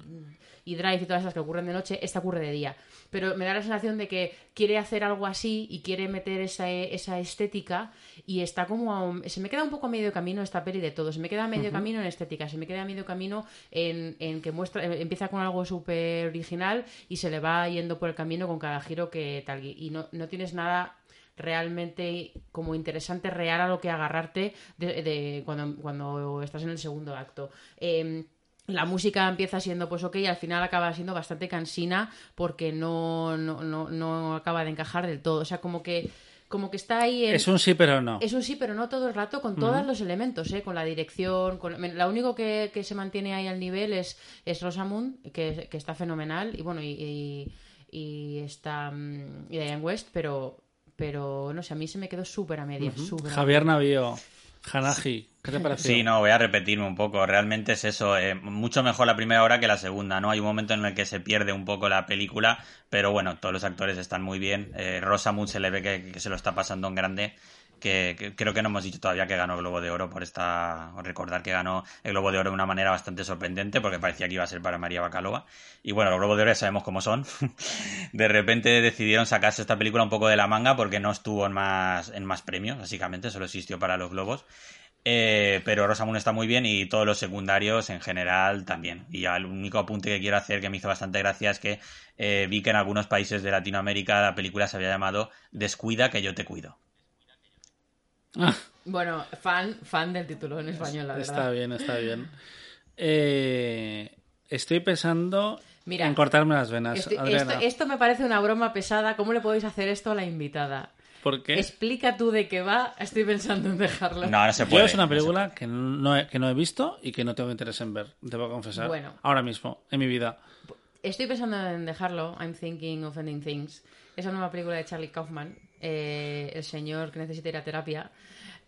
y, Drive y todas esas que ocurren de noche, esta ocurre de día. Pero me da la sensación de que quiere hacer algo así y quiere meter esa, esa estética y está como... se me queda un poco a medio camino esta peli de todo. Se me queda a medio camino en estética, se me queda a medio camino en, en que muestra empieza con algo súper original y se le va yendo por el camino con cada giro que tal. Y no, no tienes nada realmente como interesante, real a lo que agarrarte de, cuando, cuando estás en el segundo acto. Em, la música empieza siendo pues ok y al final acaba siendo bastante cansina porque no, no, no, no acaba de encajar del todo. O sea, como que como que está ahí. Es un sí, pero no. Es un sí, pero no todo el rato, con todos los elementos, ¿eh? con la dirección. Con... La único que, que, se mantiene ahí al nivel es, es Rosamund, que, que está fenomenal, y bueno, y, y, está. Mm, y Diane West, pero pero no sé, a mí se me quedó súper a medias. súper a Javier Navío, Hanaji, ¿qué te pareció? Sí, no, voy a repetirme un poco. Realmente es eso, eh, mucho mejor la primera hora que la segunda, ¿no? Hay un momento en el que se pierde un poco la película, pero bueno, todos los actores están muy bien. Eh, Rosamund se le ve que, que se lo está pasando en grande que, creo que no hemos dicho todavía que ganó el Globo de Oro por esta. Recordar que ganó el Globo de Oro de una manera bastante sorprendente, porque parecía que iba a ser para María Bacalova. Y bueno, los Globos de Oro ya sabemos cómo son. *laughs* de repente decidieron sacarse esta película un poco de la manga porque no estuvo en más, en más premios, básicamente, solo existió para los Globos. Eh, pero Rosamund está muy bien y todos los secundarios en general también. Y el único apunte que quiero hacer que me hizo bastante gracia es que eh, vi que en algunos países de Latinoamérica la película se había llamado Descuida que yo te cuido. Ah. *laughs* Bueno, fan, fan del título en español, la verdad. Está bien, está bien. Eh, estoy pensando en cortarme las venas. esto, me parece una broma pesada. ¿Cómo le podéis hacer esto a la invitada? ¿Por qué? Explica tú de qué va. Estoy pensando en dejarlo. No, no se puede. Yo es una película que, no he, que no he visto y que no tengo interés en ver, debo confesar. Bueno. Ahora mismo, en mi vida. Estoy pensando en dejarlo. I'm thinking of ending things. Es una nueva película de Charlie Kaufman eh, el señor que necesita ir a terapia.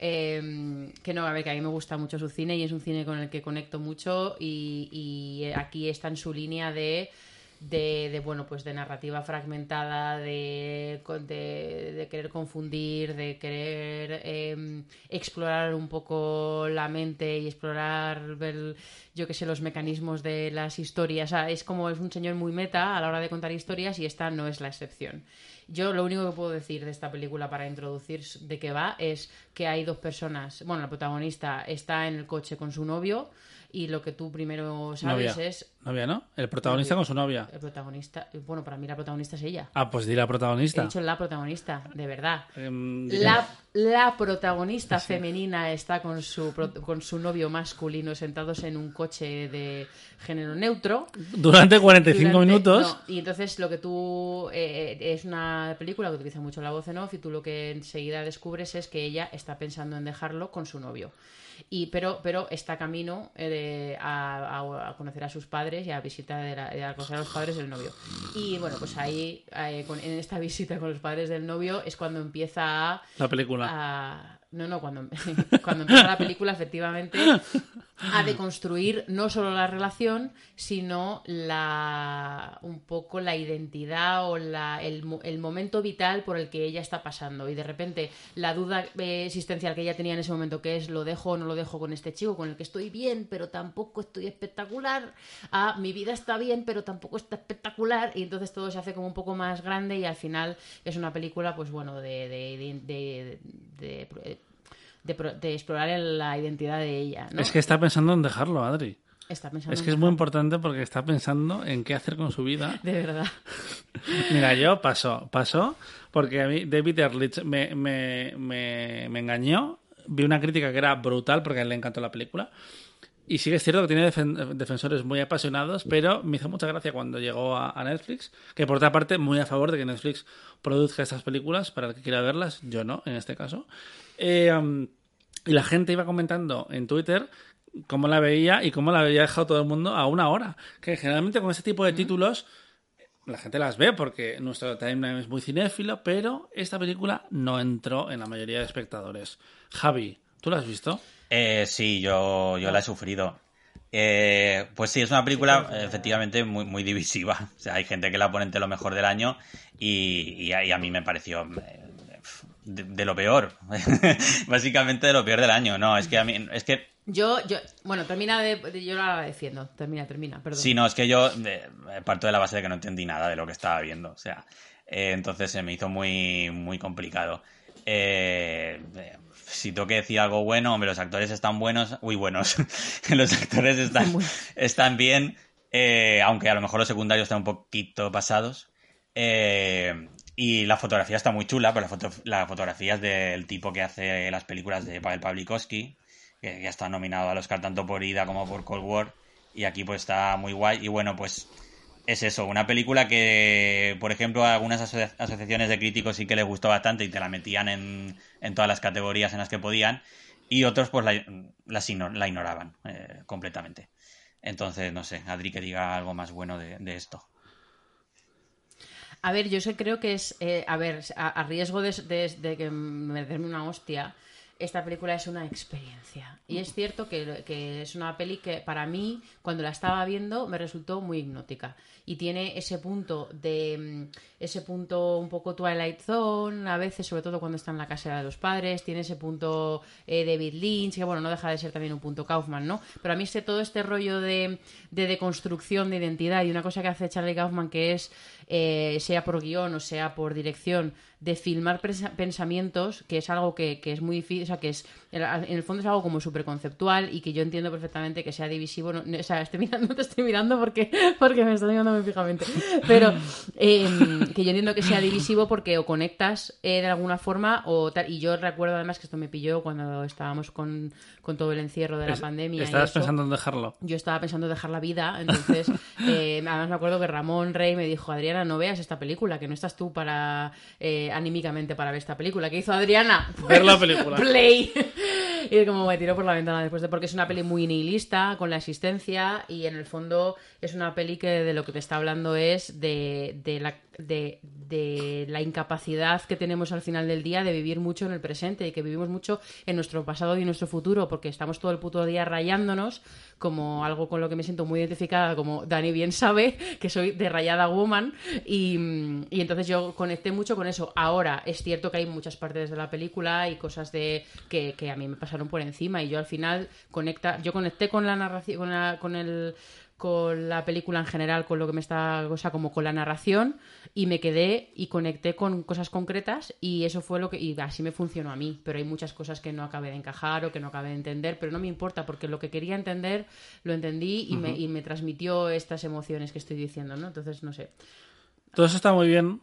Em, que no, a ver, que a mí me gusta mucho su cine y es un cine con el que conecto mucho y, aquí está en su línea de, de, bueno, pues de narrativa fragmentada, de, de, querer confundir, de querer em, explorar un poco la mente y explorar, ver, yo que sé, los mecanismos de las historias. es como es un señor muy meta a la hora de contar historias y esta no es la excepción. Yo lo único que puedo decir de esta película para introducir de qué va es que hay dos personas. Bueno, la protagonista está en el coche con su novio y lo que tú primero sabes es... Novia, ¿no? El protagonista con su novia. El protagonista... Bueno, para mí la protagonista es ella. Ah, pues di la protagonista. He dicho la protagonista, de verdad. Em, la, la, protagonista femenina está con su, con su novio masculino sentados en un coche de género neutro. Durante 45 minutos. y entonces lo que tú... Eh, eh, es una película que utiliza mucho la voz en off y tú lo que enseguida descubres es que ella está pensando en dejarlo con su novio. Y, pero, pero está camino eh, a, conocer a sus padres y a visitar a conocer a los padres del novio. Y bueno, pues ahí, eh, en esta visita con los padres del novio, es cuando empieza La película. No, no, cuando, *laughs* cuando empieza la película, efectivamente, a deconstruir no solo la relación, sino la un poco la identidad o la, el, el, momento vital por el que ella está pasando. Y de repente la duda existencial que ella tenía en ese momento, que es lo dejo o no lo dejo con este chico, con el que estoy bien, pero tampoco estoy espectacular, a mi vida está bien, pero tampoco está espectacular, y entonces todo se hace como un poco más grande y al final es una película, pues bueno, de, de, de de, explorar la identidad de ella. Es que está pensando en dejarlo, Adri. Está pensando es que es muy importante porque está pensando en qué hacer con su vida. De verdad. *laughs* Mira, yo pasó, pasó, porque a mí David Ehrlich me, me, me, me engañó. Vi una crítica que era brutal porque a él le encantó la película. Y sí que es cierto que tiene defensores muy apasionados, pero me hizo mucha gracia cuando llegó a, Netflix, que por otra parte, muy a favor de que Netflix produzca estas películas para el que quiera verlas, yo no, en este caso. Eh, um, y la gente iba comentando en Twitter cómo la veía y cómo la había dejado todo el mundo a una hora. Que generalmente con ese tipo de títulos la gente las ve porque nuestro timeline es muy cinéfilo, pero esta película no entró en la mayoría de espectadores. Javi, ¿tú la has visto? Eh, sí, yo, yo la he sufrido. Eh, pues sí, es una película efectivamente muy, muy divisiva. *laughs* O sea, hay gente que la pone entre lo mejor del año y, a, mí me pareció eh, de, lo peor. *laughs* Básicamente de lo peor del año. No, es que a mí. Es que. Yo, yo, bueno, termina de. Yo la defiendo. Termina, termina, perdón. Sí, no, es que yo parto de la base de que no entendí nada de lo que estaba viendo. O sea, eh, entonces se me hizo muy, muy complicado. Eh, si tengo que decir algo bueno, hombre, los actores están buenos. Uy, buenos. *laughs* los actores están, están bien. Eh, aunque a lo mejor los secundarios están un poquito pasados. Eh, y la fotografía está muy chula, pero la, fotografía es del tipo que hace las películas de Pavel Pavlikovsky, que ya está nominado al Oscar tanto por Ida como por Cold War, y aquí pues está muy guay. Y bueno, pues es eso, una película que, por ejemplo, a algunas asociaciones de críticos sí que les gustó bastante y te la metían en, en todas las categorías en las que podían, y otros pues la, la ignoraban eh, completamente. Entonces, no sé, Adri que diga algo más bueno de esto. A ver, yo sé, creo que es. eh, a ver, a, riesgo de, de- que meterme una hostia, esta película es una experiencia. Y es cierto que, es una peli que para mí, cuando la estaba viendo, me resultó muy hipnótica. Y tiene ese punto de. mm, ese punto un poco Twilight Zone, a veces, sobre todo cuando está en la casa de los padres. Tiene ese punto eh, David Lynch, que bueno, no deja de ser también un punto Kaufman, ¿no? Pero a mí este, todo este rollo de, de deconstrucción de identidad y una cosa que hace Charlie Kaufman que es, eh, sea por guion o sea por dirección, de filmar pensamientos, que es algo que, que es muy difícil, o sea, que es, en el fondo es algo como súper conceptual y que yo entiendo perfectamente que sea divisivo. no- o sea, estoy mirando, *laughs* te estoy mirando porque, porque me estás mirando muy fijamente. Pero eh, que yo entiendo que sea divisivo porque o conectas eh, de alguna forma o tal. Y yo recuerdo además que esto me pilló cuando estábamos con, con todo el encierro de la Es- pandemia. y Estabas eso pensando en dejarlo. yo estaba pensando dejar la vida, entonces *laughs* eh, además me acuerdo que Ramón Rey me dijo, Adriana, no veas esta película, que no estás tú para eh, anímicamente para ver esta película. ¿Qué hizo Adriana? Ver la película. *laughs* Play. y como me tiró por la ventana después de porque es una peli muy nihilista con la existencia y en el fondo es una peli que de lo que te está hablando es de, de la de, de la incapacidad que tenemos al final del día de vivir mucho en el presente y que vivimos mucho en nuestro pasado y nuestro futuro porque estamos todo el puto día rayándonos como algo con lo que me siento muy identificada como Dani bien sabe que soy de rayada woman y, y entonces yo conecté mucho con eso. Ahora es cierto que hay muchas partes de la película y cosas de que, que a mí me pasaron por encima y yo al final conecta yo conecté con la narración con, la- con el con la película en general, con lo que me está, o sea, como con la narración, y me quedé y conecté con cosas concretas, y eso fue lo que, y así me funcionó a mí, pero hay muchas cosas que no acabé de encajar o que no acabé de entender, pero no me importa, porque lo que quería entender, lo entendí y, me, y me transmitió estas emociones que estoy diciendo, ¿no? Entonces, no sé. Todo eso está muy bien,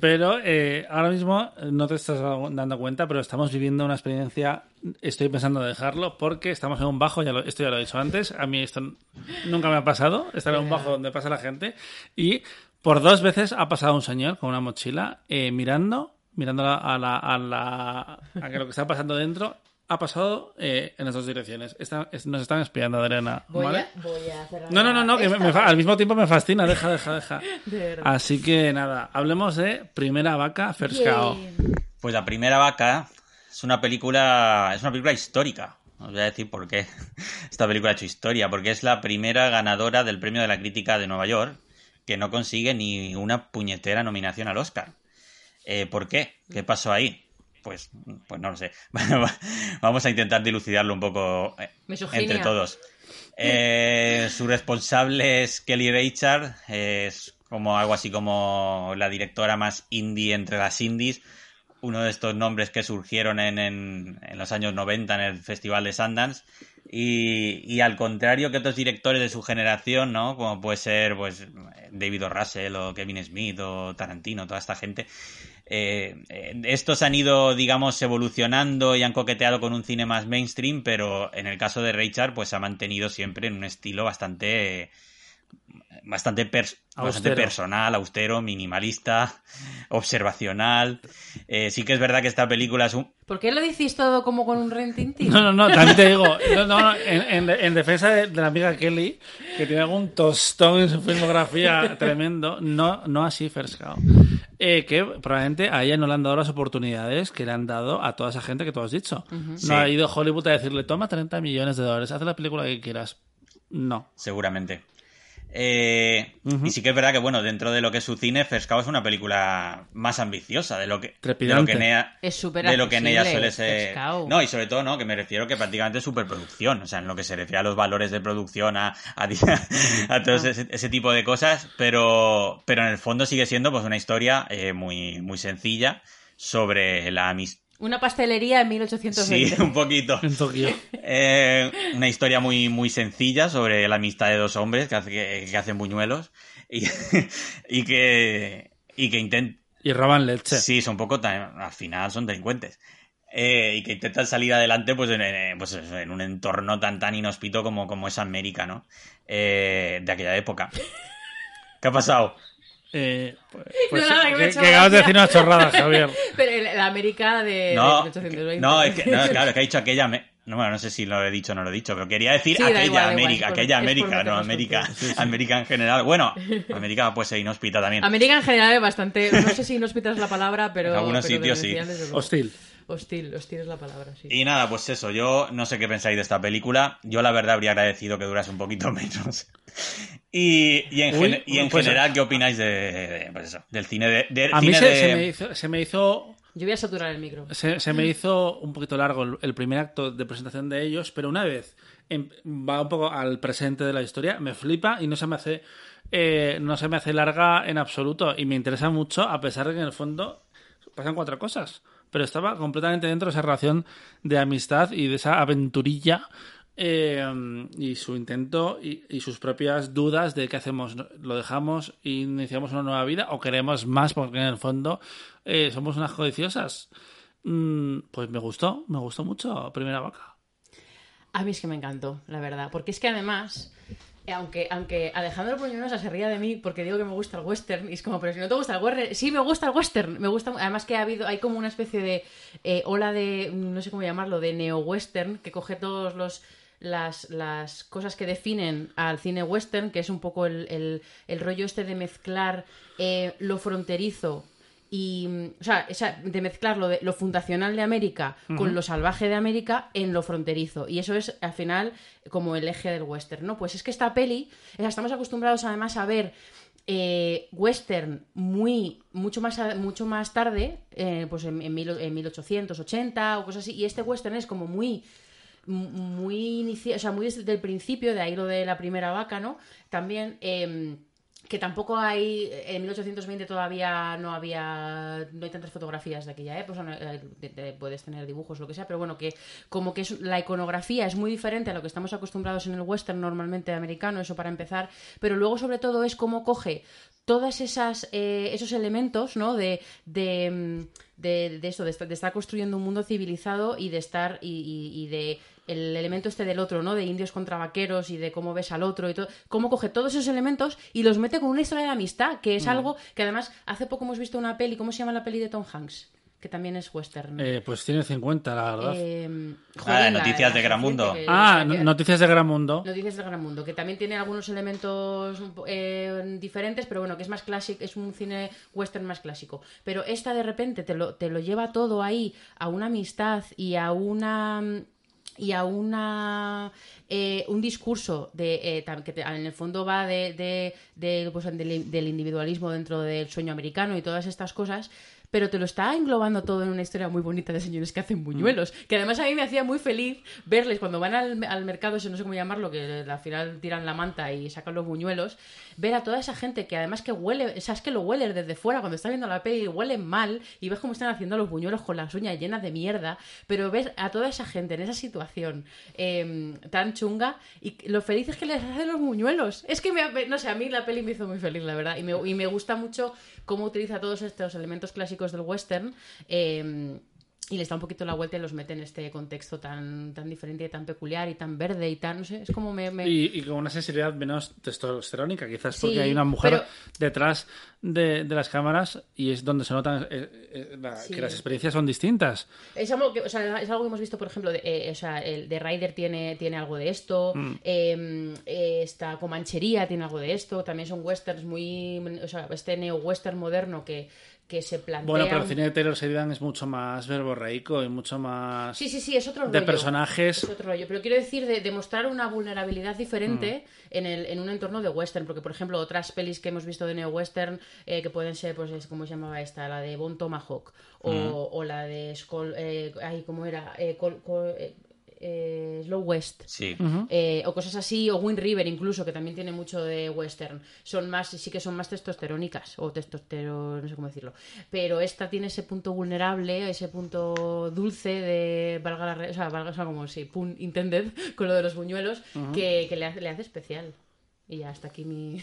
Pero eh, ahora mismo no te estás dando cuenta, pero estamos viviendo una experiencia. Estoy pensando dejarlo porque estamos en un bajo, esto ya lo he dicho antes. A mí esto nunca me ha pasado, estar en un bajo donde pasa la gente. Y por dos veces ha pasado un señor con una mochila eh, mirando, mirando a, la, a, la, a, lo que está pasando dentro. Ha pasado eh, en las dos direcciones. Está- es- nos están espiando, Adriana. Voy, ¿vale? a, voy a cerrar No, no, no, no, que me- me fa- al mismo tiempo me fascina. Deja, deja, deja. *laughs* De. Así que nada, hablemos de Primera Vaca First Cow. Pues La Primera Vaca es una película, es una película histórica. Os voy a decir por qué *laughs* esta película ha hecho historia. Porque es la primera ganadora del Premio de la Crítica de Nueva York que no consigue ni una puñetera nominación al Oscar. Eh, ¿Por qué? ¿Qué pasó ahí? Pues, pues no lo sé. *laughs* Vamos a intentar dilucidarlo un poco eh, Misoginia. entre todos. Eh, *laughs* su responsable es Kelly Reichardt, es como algo así como la directora más indie entre las indies, uno de estos nombres que surgieron en, en- en los años 90 en el Festival de Sundance. Y, y al contrario que otros directores de su generación, ¿no? Como puede ser pues David O. Russell o Kevin Smith o Tarantino, toda esta gente, eh, eh, estos han ido, digamos, evolucionando y han coqueteado con un cine más mainstream, pero en el caso de Richard, pues ha mantenido siempre en un estilo bastante bastante, pers- bastante personal, austero, minimalista, observacional. Eh, sí que es verdad que esta película es un... ¿Por qué lo decís todo como con un rentintín? No, no, no, también te digo, no, no, no, en, en- en defensa de, de la amiga Kelly, que tiene algún tostón en su filmografía *laughs* tremendo, no, no así First Cow. Eh, que probablemente a ella no le han dado las oportunidades que le han dado a toda esa gente que tú has dicho. No ha ido Hollywood a decirle, toma 30 millones de dólares, haz la película que quieras. No. seguramente. Eh. Y sí que es verdad que, bueno, dentro de lo que es su cine, First Cow es una película más ambiciosa de lo que, de lo Trepidante. que en ella, Es súper de lo que en ella suele ser. No, y sobre todo, ¿no? Que me refiero que prácticamente es superproducción. O sea, en lo que se refiere a los valores de producción, a, a, *laughs* a todo ese, ese tipo de cosas. Pero, pero en el fondo sigue siendo pues una historia eh, muy, muy sencilla sobre la amistad. Una pastelería en Sí, 1820. *laughs* un poquito. En Tokio. Eh, una historia muy, muy sencilla sobre la amistad de dos hombres que, hace- que, que hacen buñuelos y, *laughs* y que, y que intentan... Y roban leche. Sí, son poco tan, al final son delincuentes. Eh, y que intentan salir adelante pues en, pues en un entorno tan tan inhóspito como, como es América, ¿no? Eh, de aquella época. ¿Qué ha pasado? Eh, pues, *laughs* pues, No, nada, que acabas de decir una chorrada, Javier. *laughs* Pero el- la América de, No, de 1820. no, es que, no, *laughs* claro, es que ha dicho aquella, no, bueno, no sé si lo he dicho o no lo he dicho, pero quería decir aquella América, aquella América, no América, América en general. Bueno, América puede ser inhóspita también. América en general es bastante, no sé si inhóspita es la palabra, pero... En algunos sitios sí. Hostil. Hostil, hostil es la palabra, sí. Y nada, pues eso, yo no sé qué pensáis de esta película. Yo la verdad habría agradecido que durase un poquito *laughs* menos. y, y, en, y en pues, general, ¿qué opináis de, pues eso, del cine de... a mí se, me hizo, se me hizo yo voy a saturar el micro. Se, me hizo un poquito largo el, primer acto de presentación de ellos, pero una vez va un poco al presente de la historia, me flipa y no se me hace eh, no se me hace larga en absoluto y me interesa mucho a pesar de que en el fondo pasan cuatro cosas. Pero estaba completamente dentro de esa relación de amistad y de esa aventurilla eh, y su intento y, sus propias dudas de qué hacemos. ¿Lo dejamos y iniciamos una nueva vida o queremos más porque en el fondo eh, somos unas codiciosas? Mm, pues me gustó, me gustó mucho Primera Vaca. A mí es que me encantó, la verdad. Porque es que además aunque, aunque Alejandro Puñonosa se ría de mí porque digo que me gusta el western, y es como, pero si no te gusta el western, sí me gusta el western, me gusta, además que ha habido, hay como una especie de eh, ola de, no sé cómo llamarlo, de neo-western, que coge todos los las, las, cosas que definen al cine western, que es un poco el, el, rollo este de mezclar eh, lo fronterizo y o sea, de mezclar lo, de, lo fundacional de América con lo salvaje de América en lo fronterizo. Y eso es al final como el eje del western no pues es que esta peli estamos acostumbrados además a ver eh, western muy mucho más mucho más tarde eh, pues en, en, en, 1880 o cosas así y este western es como muy muy o sea muy desde el principio de ahí lo de la primera vaca no también eh, que tampoco hay en 1820 todavía no había no hay tantas fotografías de aquella época eh, puedes tener dibujos lo que sea pero bueno que como que la iconografía es muy diferente a lo que estamos acostumbrados en el western normalmente americano eso para empezar pero luego sobre todo es cómo coge todas esas eh, esos elementos no de, de, mm, de, esto de, estar construyendo un mundo civilizado y de estar y de el elemento este del otro, ¿no? De indios contra vaqueros y de cómo ves al otro y todo. Cómo coge todos esos elementos y los mete con una historia de amistad, que es mm. algo que además hace poco hemos visto una peli, ¿cómo se llama la peli de Tom Hanks? que también es western. Eh, pues tiene 50, la verdad. Eh, ah, noticias de Gran Mundo. ah, Noticias de Gran Mundo. Noticias de Gran Mundo, que también tiene algunos elementos eh, diferentes, pero bueno, que es más clásico, es un cine western más clásico. Pero esta de repente te lo, te lo lleva todo ahí a una amistad y a una y a una eh, un discurso de eh, que en el fondo va de, de, pues, del, individualismo dentro del sueño americano y todas estas cosas pero te lo está englobando todo en una historia muy bonita de señores que hacen buñuelos. Mm. Que además a mí me hacía muy feliz verles cuando van al, al mercado, eso no sé cómo llamarlo, que al final tiran la manta y sacan los buñuelos, ver a toda esa gente que además que huele, o sea, es que lo hueles desde fuera cuando estás viendo la peli, huelen mal y ves cómo están haciendo los buñuelos con las uñas llenas de mierda, pero ves a toda esa gente en esa situación em, tan chunga y lo felices que les hacen los buñuelos. Es que, me, no sé, a mí la peli me hizo muy feliz, la verdad, y me, y me gusta mucho cómo utiliza todos estos elementos clásicos del western. Eh, y les da un poquito la vuelta y los mete en este contexto tan, tan diferente y tan peculiar y tan verde y tan, no sé, es como me... Y, con una sensibilidad menos testosterónica, quizás porque hay una mujer detrás de, las cámaras y es donde se nota eh, eh, que las experiencias son distintas. Es algo que, o sea, es algo que hemos visto, por ejemplo, de, eh, o sea, el de Ryder tiene, tiene algo de esto, mm. em, esta Comanchería tiene algo de esto, también son westerns muy... O sea, este neo-western moderno que que se plantea. Bueno, pero el cine de Taylor Sheridan es mucho más verborreico y mucho más. Sí, sí, sí, es otro rollo. De personajes. Es otro rollo. Pero quiero decir, de demostrar una vulnerabilidad diferente mm. en, el, en un entorno de western. Porque, por ejemplo, otras pelis que hemos visto de neo-western, eh, que pueden ser, pues, es, ¿cómo se llamaba esta? La de Bon Tomahawk. O, mm. o la de Skull. Eh, ay, ¿cómo era? Eh, eh eh, Slow West. Eh, o cosas así o Wind River incluso que también tiene mucho de western. Son más sí que son más testosterónicas o testosterón no sé cómo decirlo. Pero esta tiene ese punto vulnerable ese punto dulce de valga la o sea, valga, como si pun intended *laughs* con lo de los buñuelos que, le, hace, le hace especial. Y ya hasta aquí mi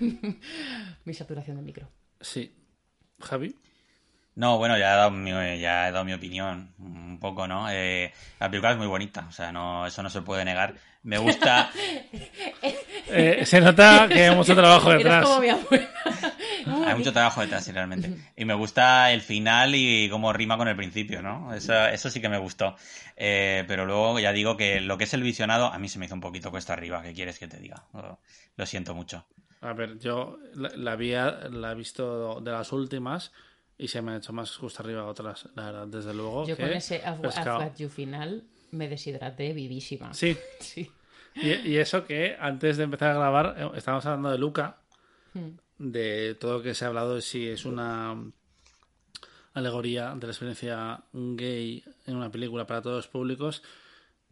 *laughs* mi saturación de micro. Sí. Javi no, bueno, ya he dado mi, ya he dado mi opinión un poco, ¿no? Eh, la película es muy bonita, o sea, no, eso no se puede negar. Me gusta... *laughs* Eh, se nota que hay mucho trabajo *laughs* detrás. como mi abuela. *laughs* Hay mucho trabajo detrás, sí, realmente. Y me gusta el final y cómo rima con el principio, ¿no? Eso, eso sí que me gustó. Eh, pero luego ya digo que lo que es el visionado a mí se me hizo un poquito cuesta arriba. ¿Qué quieres que te diga? Lo, lo siento mucho. A ver, yo la, la, había, la he visto de las últimas y se me ha hecho más cuesta arriba otras, la verdad, desde luego. Yo que con ese I've You final me deshidraté vivísima. Sí, *laughs* Sí. y, y eso que antes de empezar a grabar eh, estábamos hablando de Luca, Hmm. de todo lo que se ha hablado de si es una alegoría de la experiencia gay en una película para todos los públicos.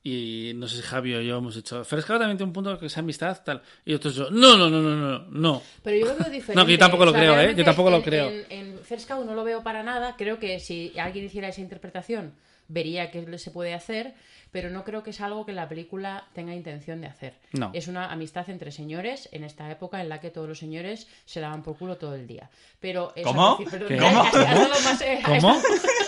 Y no sé si Javi o yo hemos dicho, Frescado también tiene un punto que es amistad, tal. Y otros yo, no, no, no, no, no, no. Pero yo lo veo diferente. *laughs* No, que yo tampoco lo creo, ¿eh? Yo tampoco lo en- creo. En, en Cow no lo veo para nada. Creo que si alguien hiciera esa interpretación, vería que se puede hacer, pero no creo que es algo que la película tenga intención de hacer. No. Es una amistad entre señores en esta época en la que todos los señores se daban por culo todo el día. Pero ¿Cómo? perdón, ¿Qué? *laughs* ¿Cómo? más, eh, estado-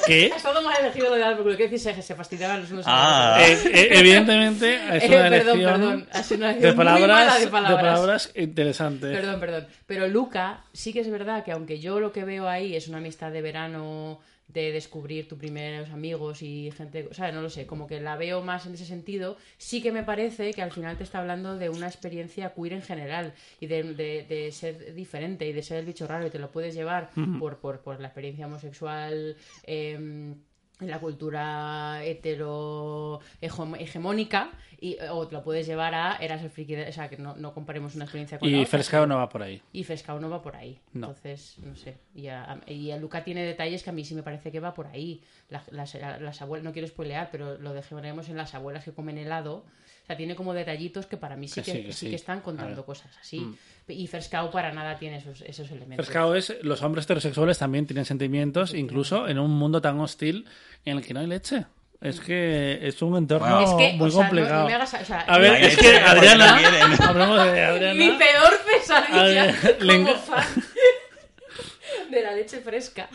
¿Qué? *laughs* Ha estado más elegido lo de dar por culo. Quiero decir, se, se fastidiaban los unos a los Ah. otros. Eh, eh, evidentemente *laughs* es Eh, una perdón, elección perdón. Ha sido una de muy mala palabras, de palabras. palabras interesante. Perdón, perdón. Pero Luca, sí que es verdad que aunque yo lo que veo ahí es una amistad de verano, de descubrir tus primeros amigos y gente, o sea, no lo sé, como que la veo más en ese sentido, sí que me parece que al final te está hablando de una experiencia queer en general y de, de- de ser diferente y de ser el bicho raro y te lo puedes llevar por, por, por la experiencia homosexual. em, en la cultura hetero hegemónica y, o te lo puedes llevar a eras el friki de- o sea que no, no comparemos una experiencia con la Y otra. Frescado no va por ahí. Y Frescao no va por ahí. No. Entonces, no sé. Y a, y a Luca tiene detalles que a mí sí me parece que va por ahí. La- las, las abuelas, no quiero spoilear, pero lo dejaremos en las abuelas que comen helado. O sea, tiene como detallitos que para mí sí Que sí, que sí sí. que están contando cosas así. Mm. Y Frescao para nada tiene esos, esos elementos. Frescado es, los hombres heterosexuales también tienen sentimientos, incluso en un mundo tan hostil en el que no hay leche. Es que es un entorno Bueno. Es que, muy o sea, complicado. no me hagas- o sea, a ver, es que Adriana, *laughs* hablamos de *laughs* Mi peor pesadilla A ver, como fan *laughs* de la leche fresca.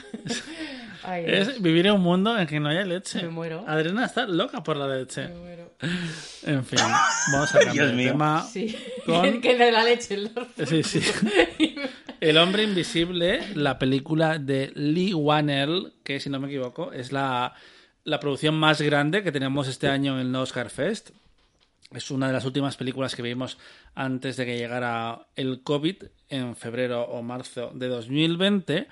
Ay, Es vivir en un mundo en que no haya leche. Me muero. Adriana está loca por la leche. me muero. En fin, *laughs* vamos a cambiar mío. tema. Sí, Con- *laughs* que de la leche. el- Sí, sí. *laughs* El hombre invisible, la película de Lee Wannell, que si no me equivoco es la, la producción más grande que tenemos este año en el Oscar Fest. Es una de las últimas películas que vimos antes de que llegara el COVID en febrero o marzo de 2020.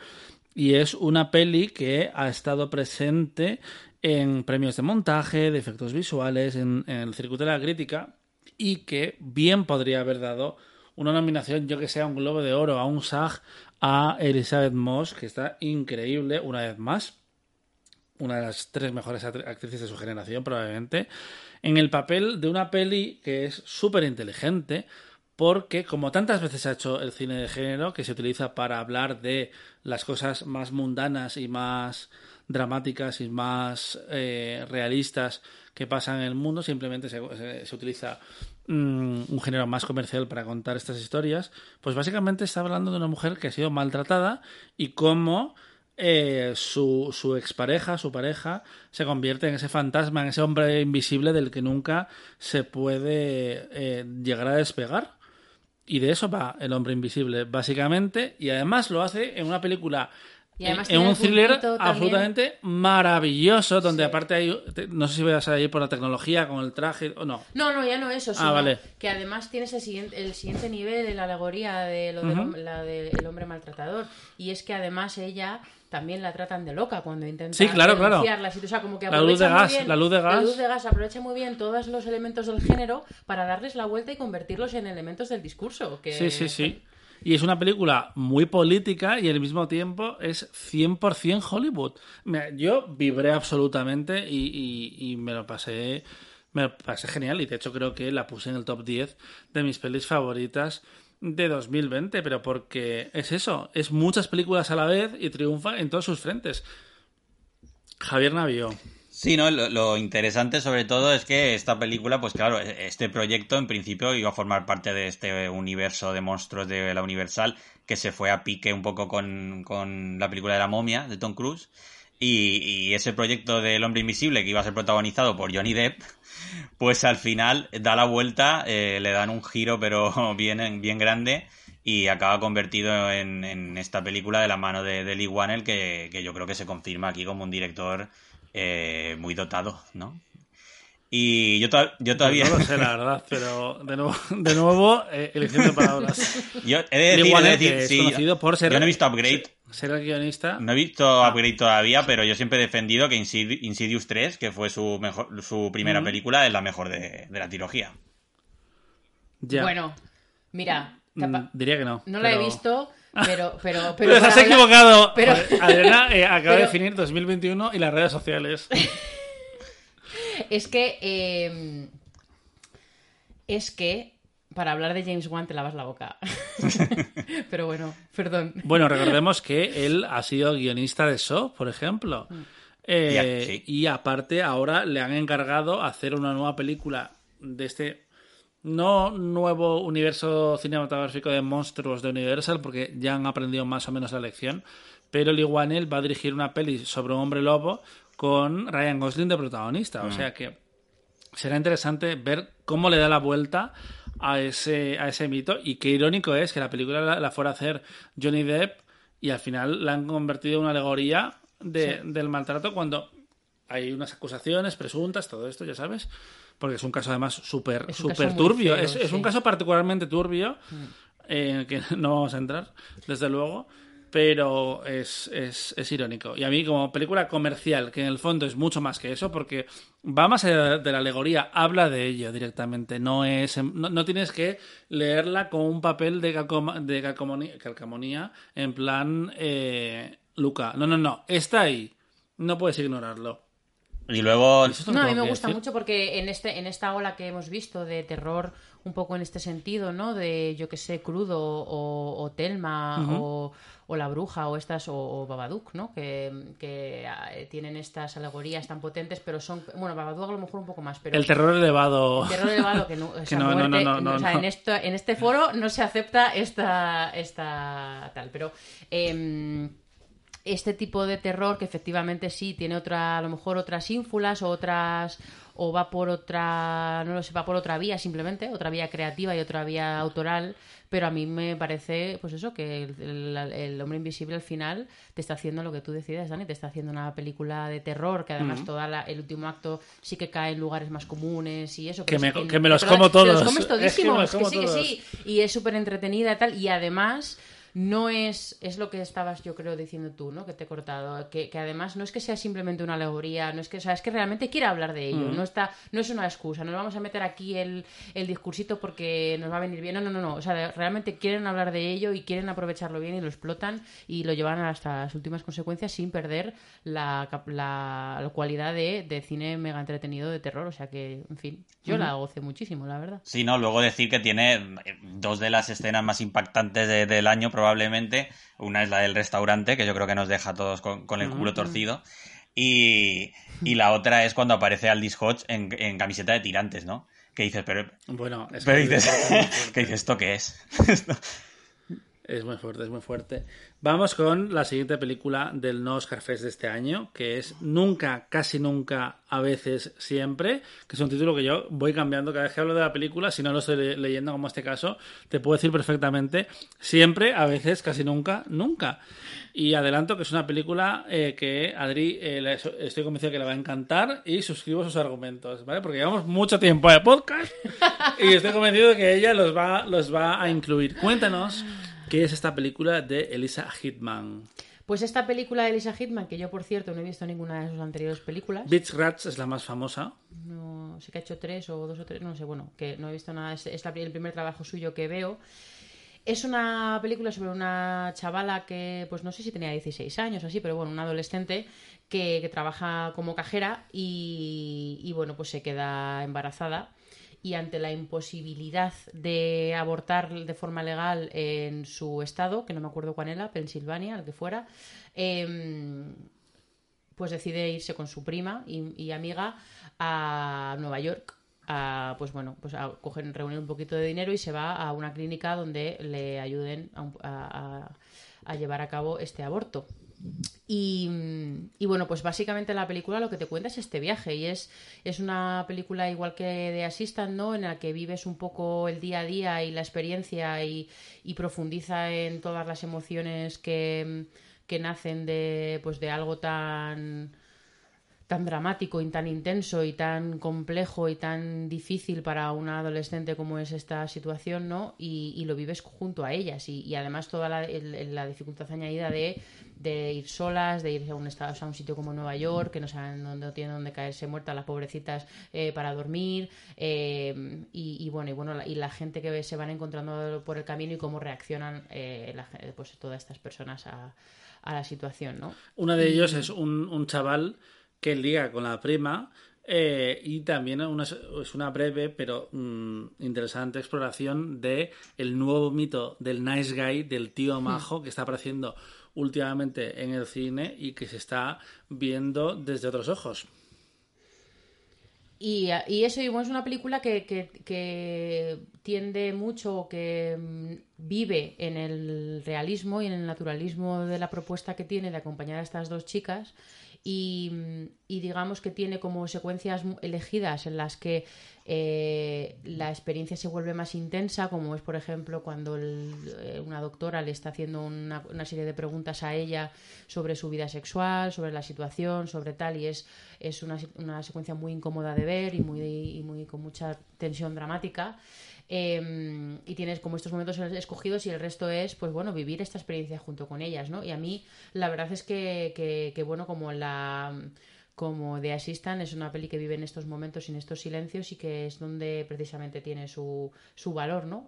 Y es una peli que ha estado presente en premios de montaje, de efectos visuales, en, el circuito de la crítica y que bien podría haber dado una nominación, yo que sea un Globo de Oro, a un SAG, a Elizabeth Moss, que está increíble una vez más. Una de las tres mejores act- actrices de su generación, probablemente, en el papel de una peli que es súper inteligente, porque como tantas veces ha hecho el cine de género, que se utiliza para hablar de las cosas más mundanas y más dramáticas y más eh, realistas que pasan en el mundo, simplemente se, utiliza mm, un género más comercial para contar estas historias, pues básicamente está hablando de una mujer que ha sido maltratada y cómo eh, su, su expareja, su pareja, se convierte en ese fantasma, en ese hombre invisible del que nunca se puede eh, llegar a despegar. Y de eso va el hombre invisible, básicamente, y además lo hace en una película, Y además en, en tiene un thriller absolutamente maravilloso, donde Sí. aparte hay, no sé si vas a ir por la tecnología, con el traje o no. No, no, ya no eso, sino Ah, vale. que además tienes el siguiente, el siguiente nivel de la alegoría de lo del hom- la del hombre maltratador. Y es que además ella también la tratan de loca cuando intenta Sí, claro, claro. O sea, como que La luz de gas, bien- la luz de gas. La luz de gas aprovecha muy bien todos los elementos del género para darles la vuelta y convertirlos en elementos del discurso. Que... Sí, sí, sí. Y es una película muy política y al mismo tiempo es 100% Hollywood. Yo vibré absolutamente y, y- y me lo pasé me lo pasé genial y de hecho creo que la puse en el top 10 de mis pelis favoritas de 2020, pero porque es eso, es muchas películas a la vez y triunfa en todos sus frentes. Javier Navío. Sí, ¿no? Lo, interesante sobre todo es que esta película, pues claro, este proyecto en principio iba a formar parte de este universo de monstruos de la Universal que se fue a pique un poco con, con la película de la momia de Tom Cruise. Y, y ese proyecto del hombre invisible que iba a ser protagonizado por Johnny Depp, *laughs* pues al final da la vuelta, eh, le dan un giro pero *laughs* bien, bien grande y acaba convertido en, esta película de la mano de, Lee Wannell que, que, yo creo que se confirma aquí como un director eh, muy dotado, ¿no? Y yo, yo todavía... No lo sé, la *laughs* verdad, pero de nuevo, de nuevo eh, elección de palabras. Yo he de decir, he de decir sí, conocido por ser... Yo no he visto Upgrade. Ser el guionista. No he visto Upgrade todavía, pero yo siempre he defendido que Insidious 3, que fue su, mejor, su primera película, es la mejor de, de la trilogía. Ya. Bueno, mira... Mm, diría que no. No la he visto... Pero, pero, pero, pero has equivocado. Pero... Adriana eh, acaba de definir 2021 y las redes sociales. *laughs* es que. Em, es que. Para hablar de James Wan te lavas la boca. *laughs* Pero bueno, perdón. Bueno, recordemos que él ha sido guionista de Saw, por ejemplo. Mm. Eh, y aparte, ahora le han encargado hacer una nueva película de este no nuevo universo cinematográfico de monstruos de Universal, porque ya han aprendido más o menos la lección. Pero Lee Wanell va a dirigir una peli sobre un hombre lobo con Ryan Gosling de protagonista. O mm. sea que será interesante ver cómo le da la vuelta a ese, a ese mito. Y qué irónico es que la película la, fuera a hacer Johnny Depp y al final la han convertido en una alegoría del maltrato cuando hay unas acusaciones presuntas, todo esto, ya sabes. Porque es un caso además súper super turbio. es, un caso particularmente turbio mm. en el que *laughs* no vamos a entrar, desde luego pero es, es, es, irónico. Y a mí, como película comercial, que en el fondo es mucho más que eso, porque va más allá de la alegoría, habla de ello directamente. No es no, tienes que leerla con un papel de, de calcamonía, en plan eh, Luca. No, no, no. Está ahí. No puedes ignorarlo. Y luego. No, a mí me gusta mucho porque en, este, en esta ola que hemos visto de terror, un poco en este sentido, ¿no? De, yo que sé, Crudo o, o Telma o o La Bruja o estas, o, Babadook, ¿no? Que, eh, tienen estas alegorías tan potentes, pero son, bueno, Babadook a lo mejor un poco más, pero... El terror elevado. El terror elevado que no... *laughs* no, no, no, o sea, en, esto, en este foro no se acepta esta, esta tal, pero... Em, este tipo de terror que efectivamente sí tiene otra a lo mejor otras ínfulas o otras o va por otra no lo sé va por otra vía simplemente otra vía creativa y otra vía autoral pero a mí me parece, pues eso, que el, hombre invisible al final te está haciendo lo que tú decides, Dani, te está haciendo una película de terror, que además todo el último acto sí que cae en lugares más comunes y eso. Que, me, que, me, los como todos. los comes todísimos, que, sí, que sí. Y es súper entretenida y tal, y además no es, es lo que estabas yo creo diciendo tú, ¿no? Que te he cortado, que, además no es que sea simplemente una alegoría, no es que, o sea, es que realmente quiere hablar de ello, no está, no es una excusa, no vamos a meter aquí el, el discursito porque nos va a venir bien, no, no, no, no, o sea, realmente quieren hablar de ello y quieren aprovecharlo bien y lo explotan y lo llevan hasta las últimas consecuencias sin perder la, la, cualidad de, de, cine mega entretenido de terror, o sea que, en fin, yo la gocé muchísimo, la verdad. Sí, no, luego decir que tiene dos de las escenas más impactantes del año, probablemente. Una es la del restaurante, que yo creo que nos deja a todos con, el culo torcido. Y, la otra es cuando aparece Aldis Hodge en, camiseta de tirantes, ¿no? Que dices, pero. Bueno, es pero dices, *laughs* ¿qué dices, ¿esto qué es? *laughs* Es muy fuerte, es muy fuerte. Vamos con la siguiente película del No Oscar Fest de este año, que es Nunca, casi nunca, a veces, siempre, que es un título que yo voy cambiando cada vez que hablo de la película, si no lo estoy leyendo como este caso, te puedo decir perfectamente siempre, a veces, casi nunca, nunca. Y adelanto que es una película eh, que Adri eh, estoy convencido que le va a encantar y suscribo sus argumentos, ¿vale? Porque llevamos mucho tiempo de podcast y estoy convencido de que ella los va, los va a incluir. Cuéntanos ¿Qué es esta película de Elisa Hitman? Pues esta película de Elisa Hitman, que yo por cierto no he visto ninguna de sus anteriores películas. Beach Rats es la más famosa. No, sé que ha hecho tres o dos o tres, no sé, bueno, que no he visto nada, es, el primer trabajo suyo que veo. Es una película sobre una chavala que, pues no sé si tenía 16 años o así, pero bueno, una adolescente que, trabaja como cajera y, y, bueno, pues se queda embarazada y ante la imposibilidad de abortar de forma legal en su estado, que no me acuerdo cuál era, Pensilvania, el que fuera, em, pues decide irse con su prima y, amiga a Nueva York a, pues bueno, pues a coger, reunir un poquito de dinero y se va a una clínica donde le ayuden a, llevar a cabo este aborto. Y, bueno, pues básicamente la película lo que te cuenta es este viaje y es, es una película igual que de Assistant, ¿no? En la que vives un poco el día a día y la experiencia y, y profundiza en todas las emociones que, que nacen de, pues de algo tan tan dramático y tan intenso y tan complejo y tan difícil para una adolescente como es esta situación, ¿no? Y, lo vives junto a ellas y, además toda la, la dificultad añadida de, ir solas, de ir a un, estado, a un sitio como Nueva York, que no saben dónde no tienen dónde caerse muertas las pobrecitas eh, para dormir eh, y, bueno y bueno y la gente que se van encontrando por el camino y cómo reaccionan eh, pues todas estas personas a, la situación, ¿no? Uno de ellos es un, un chaval que liga con la prima eh, y también es una breve pero mm, interesante exploración de el nuevo mito del nice guy, del tío hmm. majo que está apareciendo últimamente en el cine y que se está viendo desde otros ojos. Y, y eso, es una película que, que, tiende mucho, que mm, vive en el realismo y en el naturalismo de la propuesta que tiene de acompañar a estas dos chicas y, digamos que tiene como secuencias elegidas en las que eh, la experiencia se vuelve más intensa, como es por ejemplo cuando eh, una doctora le está haciendo una, serie de preguntas a ella sobre su vida sexual, sobre la situación, sobre tal, y es, es una, una secuencia muy incómoda de ver y, muy, y muy con mucha tensión dramática. Em, y tienes como estos momentos escogidos y el resto es, pues bueno, vivir esta experiencia junto con ellas, ¿no? Y a mí la verdad es que, que, que bueno, como la como The Assistant es una peli que vive en estos momentos y en estos silencios y que es donde precisamente tiene su, su valor, ¿no?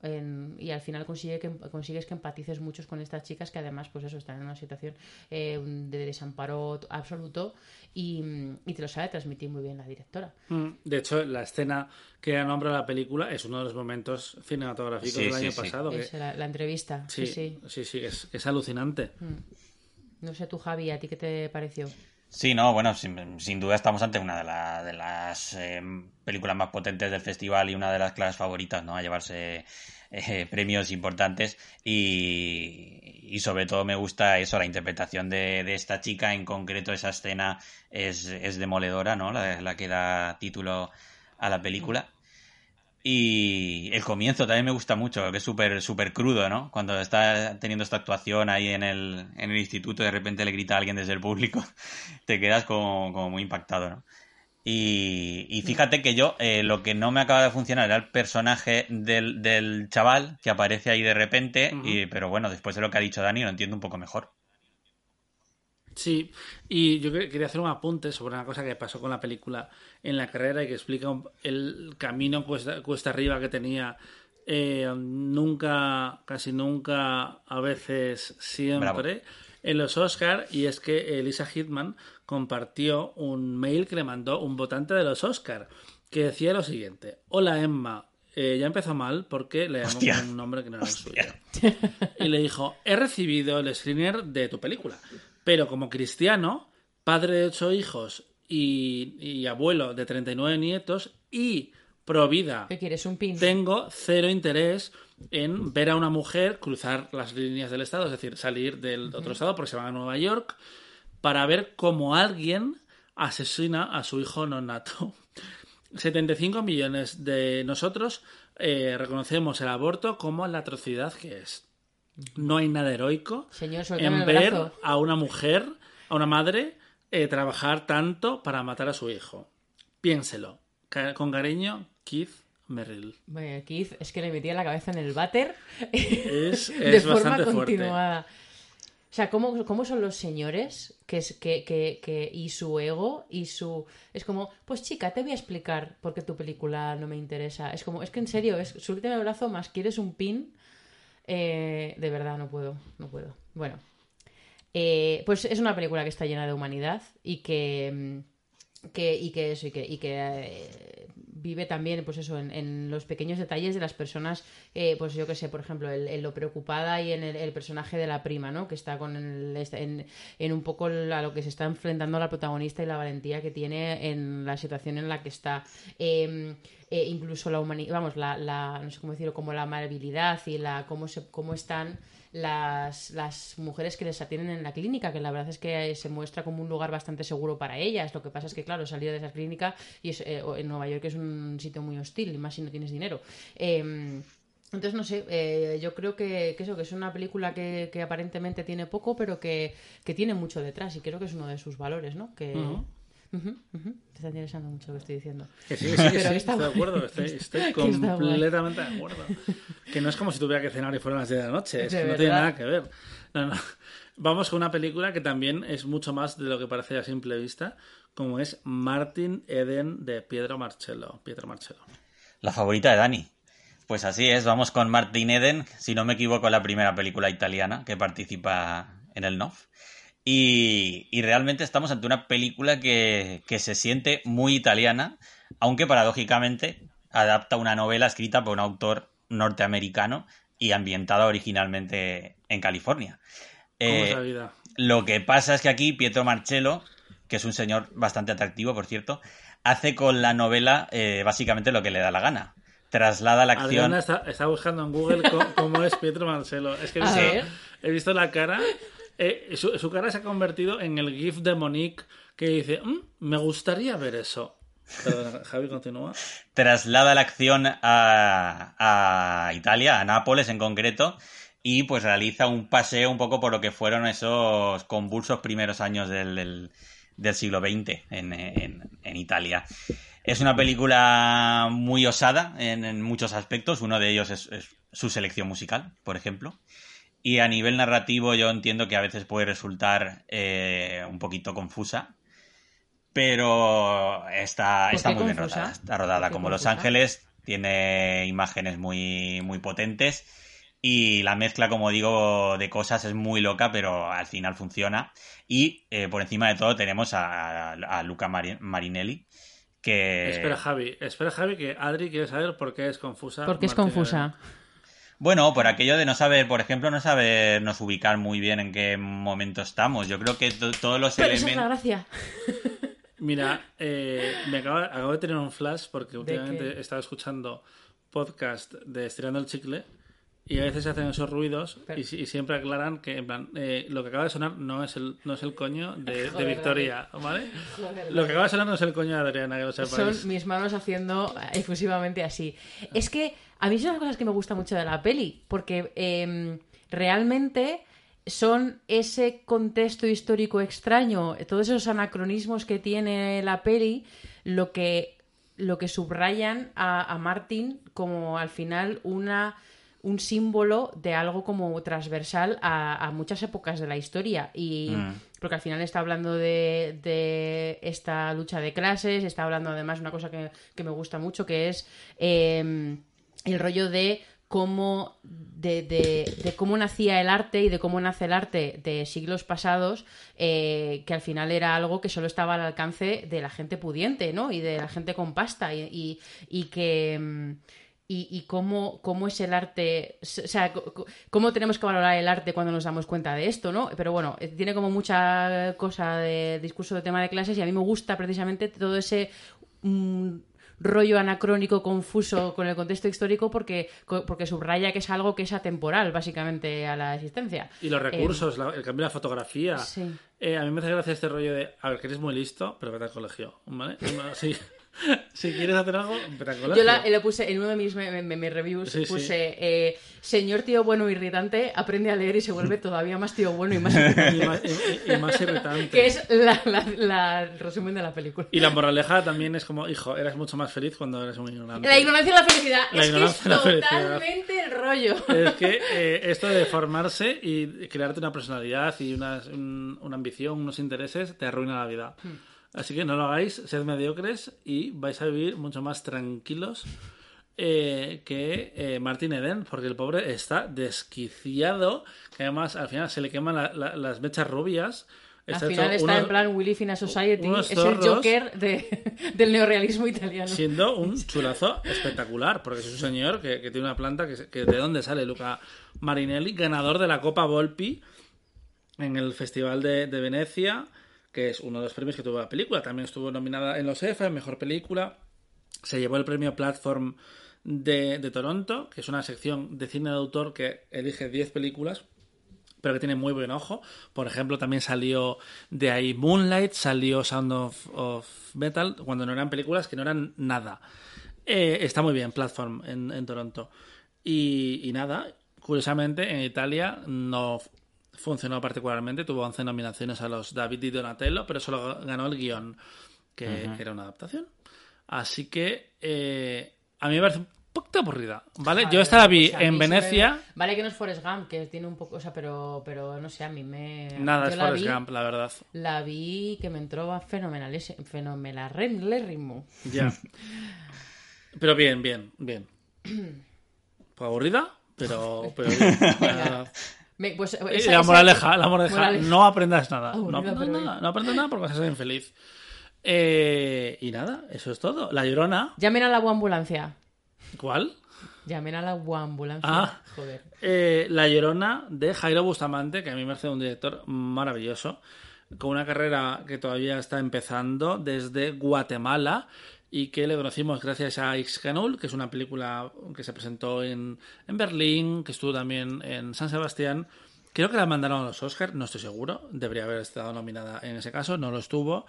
y al final consigue que, consigues que empatices muchos con estas chicas que además, pues eso, están en una situación eh, de desamparo absoluto y, te lo sabe transmitir muy bien la directora. Mm, de hecho, la escena que nombra la película es uno de los momentos cinematográficos del año pasado. Es la, entrevista. Sí, sí, sí, sí, es, es alucinante. Mm. No sé tú, Javi, ¿a ti qué te pareció? Sí, no, bueno, sin, duda estamos ante una de, de las eh, películas más potentes del festival y una de las clases favoritas, ¿no? A llevarse eh, *laughs* premios importantes y, sobre todo me gusta eso, la interpretación de, de, esta chica, en concreto esa escena es, es demoledora, ¿no? La que da título a la película. Y el comienzo también me gusta mucho, que es súper súper crudo, ¿no? Cuando está teniendo esta actuación ahí en el, en el instituto, de repente le grita a alguien desde el público, *laughs* te quedas como, como muy impactado, ¿no? Y, y fíjate que yo eh, lo que no me acaba de funcionar era el personaje del, del chaval que aparece ahí de repente, y, pero bueno, después de lo que ha dicho Dani lo entiendo un poco mejor. Sí, y yo quería hacer un apunte sobre una cosa que pasó con la película en la carrera y que explica el camino cuesta, cuesta arriba que tenía eh, nunca, casi nunca, a veces siempre, en los Oscars, y es que Elisa Hitman compartió un mail que le mandó un votante de los Oscars, que decía lo siguiente, hola Emma, eh, ya empezó mal porque le llamó con un nombre que no era el suyo. Y le dijo, he recibido el screener de tu película. Pero como cristiano, padre de ocho hijos y, abuelo de 39 nietos y pro vida. ¿Qué quieres? ¿Un pin? Tengo cero interés en ver a una mujer cruzar las líneas del Estado, es decir, salir del otro Estado porque se van a Nueva York para ver cómo alguien asesina a su hijo no nato. *laughs* 75 millones de nosotros eh, reconocemos el aborto como la atrocidad que es. No hay nada heroico en ver a una mujer, a una madre, eh, trabajar tanto para matar a su hijo. Piénselo. Con cariño, Keith Merrill. Bueno, Keith es que le metía la cabeza en el váter es, *laughs* de forma continuada. O sea, ¿cómo, ¿cómo, son los señores que, que, que, y su ego y su... Es como, pues chica, te voy a explicar por qué tu película no me interesa. Es como, es que en serio, es súbete el brazo más quieres un pin eh, de verdad, no puedo, no puedo. Bueno, eh, pues es una película que está llena de humanidad y que, mm, que y que eso, y que, y que eh, vive también, pues eso, en, los pequeños detalles de las personas, pues yo que sé, por ejemplo, en, lo preocupada y en el, personaje de la prima, ¿no? Que está con el, en, en, un poco a lo que se está enfrentando la protagonista y la valentía que tiene en la situación en la que está. Em, eh, incluso la humanidad, vamos, la, la, no sé cómo decirlo, como la amabilidad y la cómo, se, cómo están las, las mujeres que les atienden en la clínica, que la verdad es que se muestra como un lugar bastante seguro para ellas. Lo que pasa es que, claro, salir de esa clínica y es, eh, en Nueva York es un sitio muy hostil, y más si no tienes dinero. Em, entonces, no sé, eh, yo creo que, eso, que es una película que, que aparentemente tiene poco, pero que, que, tiene mucho detrás y creo que es uno de sus valores, ¿no? Que, te está interesando mucho lo que estoy diciendo. Que sí, *laughs* sí, sí, estoy de acuerdo, estoy, *laughs* completamente de acuerdo. Que no es como si tuviera que cenar y fueran las 10 de la noche, es que no tiene nada que ver. No, no. Vamos con una película que también es mucho más de lo que parece a simple vista, como es Martin Eden de Pietro Marcello. Pietro Marcello. La favorita de Dani. Pues así es, vamos con Martin Eden, si no me equivoco, la primera película italiana que participa en el NOF. Y, realmente estamos ante una película que, se siente muy italiana, aunque paradójicamente adapta una novela escrita por un autor norteamericano y ambientada originalmente en California. Eh, lo que pasa es que aquí Pietro Marcello, que es un señor bastante atractivo, por cierto, hace con la novela eh, básicamente lo que le da la gana. Traslada la acción. Está, está, buscando en Google cómo, es Pietro Marcello. Es que he *laughs* visto la cara eh, su, cara se ha convertido en el GIF de Monique que dice, mm, me gustaría ver eso. *laughs* Javi, continúa. Traslada la acción a, Italia, a Nápoles en concreto, y pues realiza un paseo un poco por lo que fueron esos convulsos primeros años del, siglo XX en, Italia. Es una película muy osada en, muchos aspectos. Uno de ellos es, su selección musical, por ejemplo. Y a nivel narrativo yo entiendo que a veces puede resultar eh, un poquito confusa, pero está, está muy bien rodada. Está rodada como Los Ángeles, tiene imágenes muy, muy potentes y la mezcla, como digo, de cosas es muy loca, pero al final funciona. Y eh, por encima de todo tenemos a, Luca Marinelli. Que... Espera, Javi, espera, Javi, que Adri quiere saber por qué es confusa. ¿Por qué es confusa? Bueno, por aquello de no saber, por ejemplo, no sabernos ubicar muy bien en qué momento estamos. Yo creo que todos los elementos. Esa es la gracia. Mira, eh, me acabo, de tener un flash porque últimamente he estado escuchando podcast de Estirando el Chicle y a veces se hacen esos ruidos y, siempre aclaran que, en plan, eh, lo que acaba de sonar no es el, no es el coño de, *laughs* Victoria, ¿vale? lo que acaba de sonar no es el coño de Adriana, que lo Son mis manos haciendo efusivamente así. Es que a mí son las cosas que me gusta mucho de la peli, porque em, realmente son ese contexto histórico extraño, todos esos anacronismos que tiene la peli, lo que, lo que subrayan a, a Martin como al final una un símbolo de algo como transversal a, muchas épocas de la historia. Y mm. porque al final está hablando de, esta lucha de clases, está hablando además una cosa que, me gusta mucho, que es em, el rollo de cómo de, cómo nacía el arte y de cómo nace el arte de siglos pasados, eh, que al final era algo que solo estaba al alcance de la gente pudiente, ¿no? Y de la gente con pasta y, y que em, y, cómo, cómo, es el arte, o sea, cómo tenemos que valorar el arte cuando nos damos cuenta de esto, ¿no? Pero bueno, eh, tiene como mucha cosa de discurso de tema de clases y a mí me gusta precisamente todo ese mm, rollo anacrónico confuso con el contexto histórico porque, porque subraya que es algo que es atemporal básicamente a la existencia. Y los recursos, el cambio de la fotografía. Eh, a mí me hace gracia este rollo de, a ver, que eres muy listo, pero vete al colegio, ¿vale? Sí. *laughs* si quieres hacer algo, Yo la, le puse en uno de mis me, reviews, puse eh, señor tío bueno irritante, aprende a leer y se vuelve todavía más tío bueno y más *laughs* irritante. Que es la, el resumen de la película. Y la moraleja también es como, hijo, eras mucho más feliz cuando eres un ignorante. La ignorancia y la felicidad. es que es totalmente el rollo. Es que *laughs* eh, esto de formarse y crearte una personalidad y una, una ambición, unos intereses, te arruina la vida. Hmm. Así que no lo hagáis, sed mediocres y vais a vivir mucho más tranquilos eh, que eh, Martin Eden, porque el pobre está desquiciado, que además al final se le queman las mechas rubias. al final está en plan We Live in a Society, es el Joker *laughs* del neorealismo italiano. Siendo un *laughs* chulazo espectacular, porque es un señor que, tiene una planta que, de dónde sale Luca Marinelli, ganador de la Copa Volpi en el Festival de Venecia que es uno de los premios que tuvo la película. También estuvo nominada en los EFA, Mejor Película. Se llevó el premio Platform de, Toronto, que es una sección de cine de autor que elige 10 películas pero que tiene muy buen ojo. Por ejemplo, también salió de ahí Moonlight, salió Sound of, Metal, cuando no eran películas que no eran nada. Eh, está muy bien, Platform en, Toronto. Y, nada, curiosamente, en Italia no funcionó particularmente, tuvo 11 nominaciones a los David y Donatello, pero solo ganó el guion, que era una adaptación. Así que eh, a mí me parece poquito aburrida, ¿vale? Yo esta la vi en Venecia. Vale que no es Forrest Gump, que tiene un poco, o sea, pero, pero no sé, a mí me... Nada es Forrest Gump, la verdad. La vi que me entró fenomenal, fenomenal, ritmo. Ya. Pero bien, bien, bien. *clears throat* Pues aburrida, pero, pero pues, la moraleja, la moraleja, no aprendas nada. no aprendas nada, no aprendas nada porque vas a ser infeliz. Eh, y nada, eso es todo. La Llorona. Llamen a la ambulancia. ¿Cuál? Llamen a la ambulancia. Ah, Joder. Eh, la Llorona de Jairo Bustamante, que a mí me parece un director maravilloso, con una carrera que todavía está empezando desde Guatemala y que le conocimos gracias a X-Canul, que es una película que se presentó en, en Berlín, que estuvo también en San Sebastián. Creo que la mandaron a los Oscars, no estoy seguro, debería haber estado nominada en ese caso, no lo estuvo.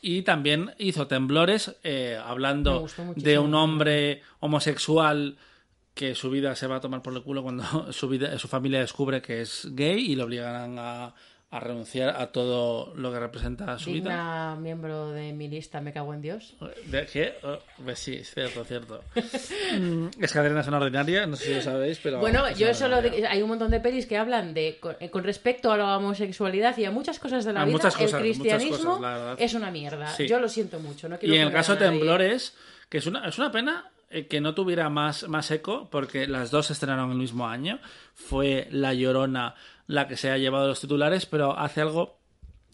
Y también hizo Temblores, eh, hablando de un hombre homosexual que su vida se va a tomar por el culo cuando *laughs* su, vida, su familia descubre que es gay y lo obligan a, a renunciar a todo lo que representa su Digna vida. miembro de mi lista, me cago en Dios. ¿De qué? Oh, pues sí, cierto, cierto. Mm, es cadena es una ordinaria, no sé si lo sabéis, pero... Bueno, yo solo... hay un montón de pelis que hablan de eh, con, respecto a la homosexualidad y a muchas cosas de la vida, el cristianismo es una mierda. Yo lo siento mucho. No quiero y en el caso de Temblores, que es una, es una pena eh, que no tuviera más, más eco, porque las dos se estrenaron el mismo año. Fue La Llorona la que se ha llevado los titulares, pero hace algo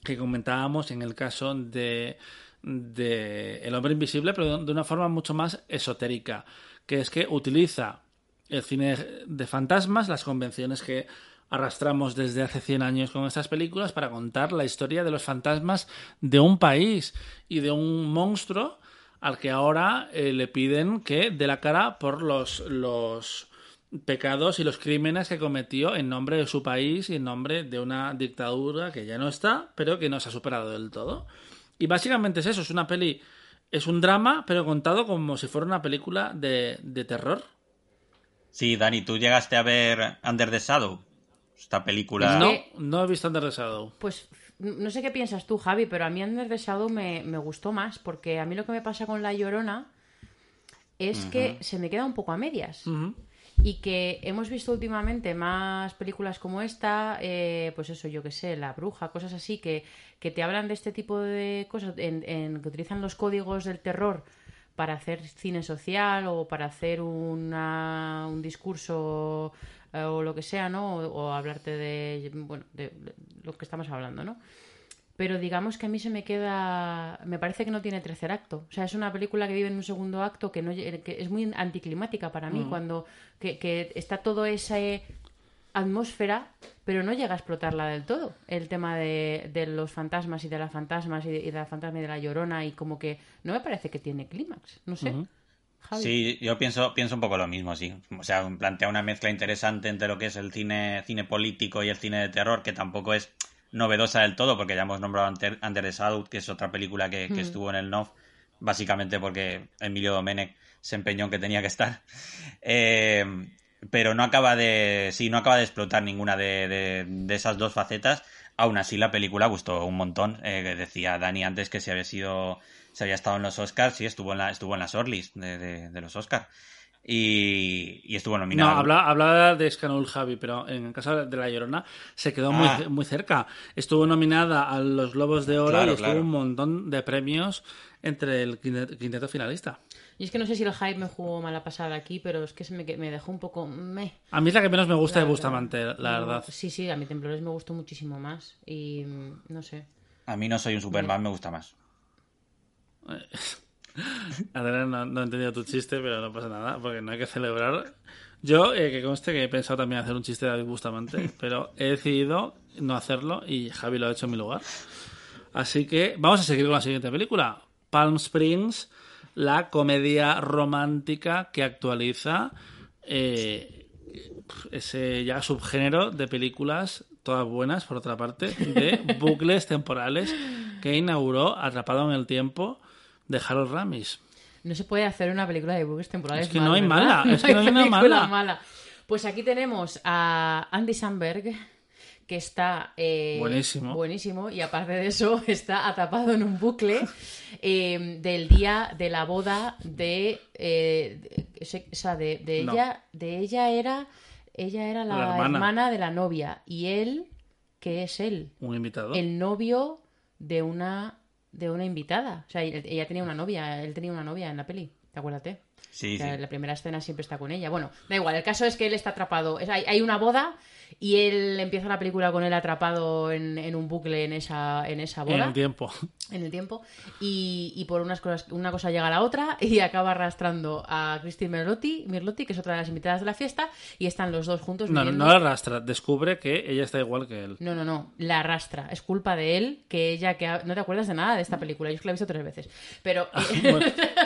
que comentábamos en el caso de, de El hombre invisible, pero de una forma mucho más esotérica, que es que utiliza el cine de fantasmas, las convenciones que arrastramos desde hace 100 años con estas películas para contar la historia de los fantasmas de un país y de un monstruo al que ahora eh, le piden que dé la cara por los, los pecados y los crímenes que cometió en nombre de su país y en nombre de una dictadura que ya no está, pero que no se ha superado del todo. Y básicamente es eso, es una peli, es un drama, pero contado como si fuera una película de, de terror. Sí, Dani, ¿tú llegaste a ver Under the Shadow? Esta película... No, no he visto Under the Shadow. Pues no sé qué piensas tú, Javi, pero a mí Under the Shadow me, gustó más, porque a mí lo que me pasa con La Llorona es que se me queda un poco a medias y que hemos visto últimamente más películas como esta, eh, pues eso, yo que sé, La Bruja, cosas así, que, que te hablan de este tipo de cosas, en, que utilizan los códigos del terror para hacer cine social o para hacer una, un discurso eh, o lo que sea, ¿no? O, hablarte de, bueno, de lo que estamos hablando, ¿no? Pero digamos que a mí se me queda me parece que no tiene tercer acto. O sea es una película que vive en un segundo acto que no que es muy anticlimática para mí mm. cuando que, está todo esa atmósfera pero no llega a explotarla del todo. El tema de, los fantasmas y de las fantasmas y de, la fantasma y de la llorona y como que no me parece que tiene clímax no sé. Sí, yo pienso, pienso un poco lo mismo, sí. O sea, plantea una mezcla interesante entre lo que es el cine, cine político y el cine de terror, que tampoco es novedosa del todo, porque ya hemos nombrado Under the Shadow, que es otra película que, hmm. estuvo en el NOF, básicamente porque Emilio Domenech se empeñó en que tenía que estar. *laughs* Eh, pero no acaba de. Sí, no acaba de explotar ninguna de, esas dos facetas. Aún así, la película gustó un montón. Eh, decía Dani antes que si había sido. Se había estado en los Oscars, sí, estuvo en, la, estuvo en las Orlis de, de los Oscars y, estuvo nominado. No, hablaba, de Scanul Javi, pero en el caso de La Llorona se quedó muy, ah. muy cerca. Estuvo nominada a los Globos de Oro y estuvo un montón de premios entre el quinteto finalista. Y es que no sé si el hype me jugó mala pasada aquí, pero es que me, me dejó un poco... Me. A mí es la que menos me gusta de Bustamante, la verdad. Sí, sí, a mí Temblores me gustó muchísimo más. Y mm, no sé. A mí no soy un Superman, me gusta más. Adriana, no, no he entendido tu chiste, pero no pasa nada, porque no hay que celebrar. Yo, eh, que conste que he pensado también hacer un chiste de David Bustamante, pero he decidido no hacerlo y Javi lo ha hecho en mi lugar. Así que vamos a seguir con la siguiente película. Palm Springs, la comedia romántica que actualiza eh, ese ya subgénero de películas todas buenas, por otra parte, de bucles temporales que inauguró Atrapado en el Tiempo de Harold Ramis. No se puede hacer una película de bucles temporales. Es que mal, no hay ¿verdad? mala, es que no hay *laughs* una mala. Pues aquí tenemos a Andy Samberg, que está eh, Buenísimo. buenísimo, y aparte de eso *laughs* está atrapado en un bucle eh, del día de la boda de, eh, de- o sea, de, de No. ella, de ella era, ella era la, La hermana. hermana. de la novia y él, ¿qué es él? Un invitado. el novio de una de una invitada. O sea, ella tenía una novia, él tenía una novia en la peli, acuérdate. Sí, O sea, sí. La primera escena siempre está con ella. Bueno, da igual, el caso es que él está atrapado. Hay, hay una boda y él empieza la película con él atrapado en, en un bucle en esa, en esa en boda el tiempo. en el tiempo y, y por unas cosas una cosa llega a la otra y acaba arrastrando a Christine Merlotti, Mirlotti, que es otra de las invitadas de la fiesta y están los dos juntos No, no, viviendo- no la arrastra, descubre que ella está igual que él. no, no, no, la arrastra. Es culpa de él que ella que ha- no te acuerdas de nada de esta película. Yo es que la he visto tres veces. Pero Bueno,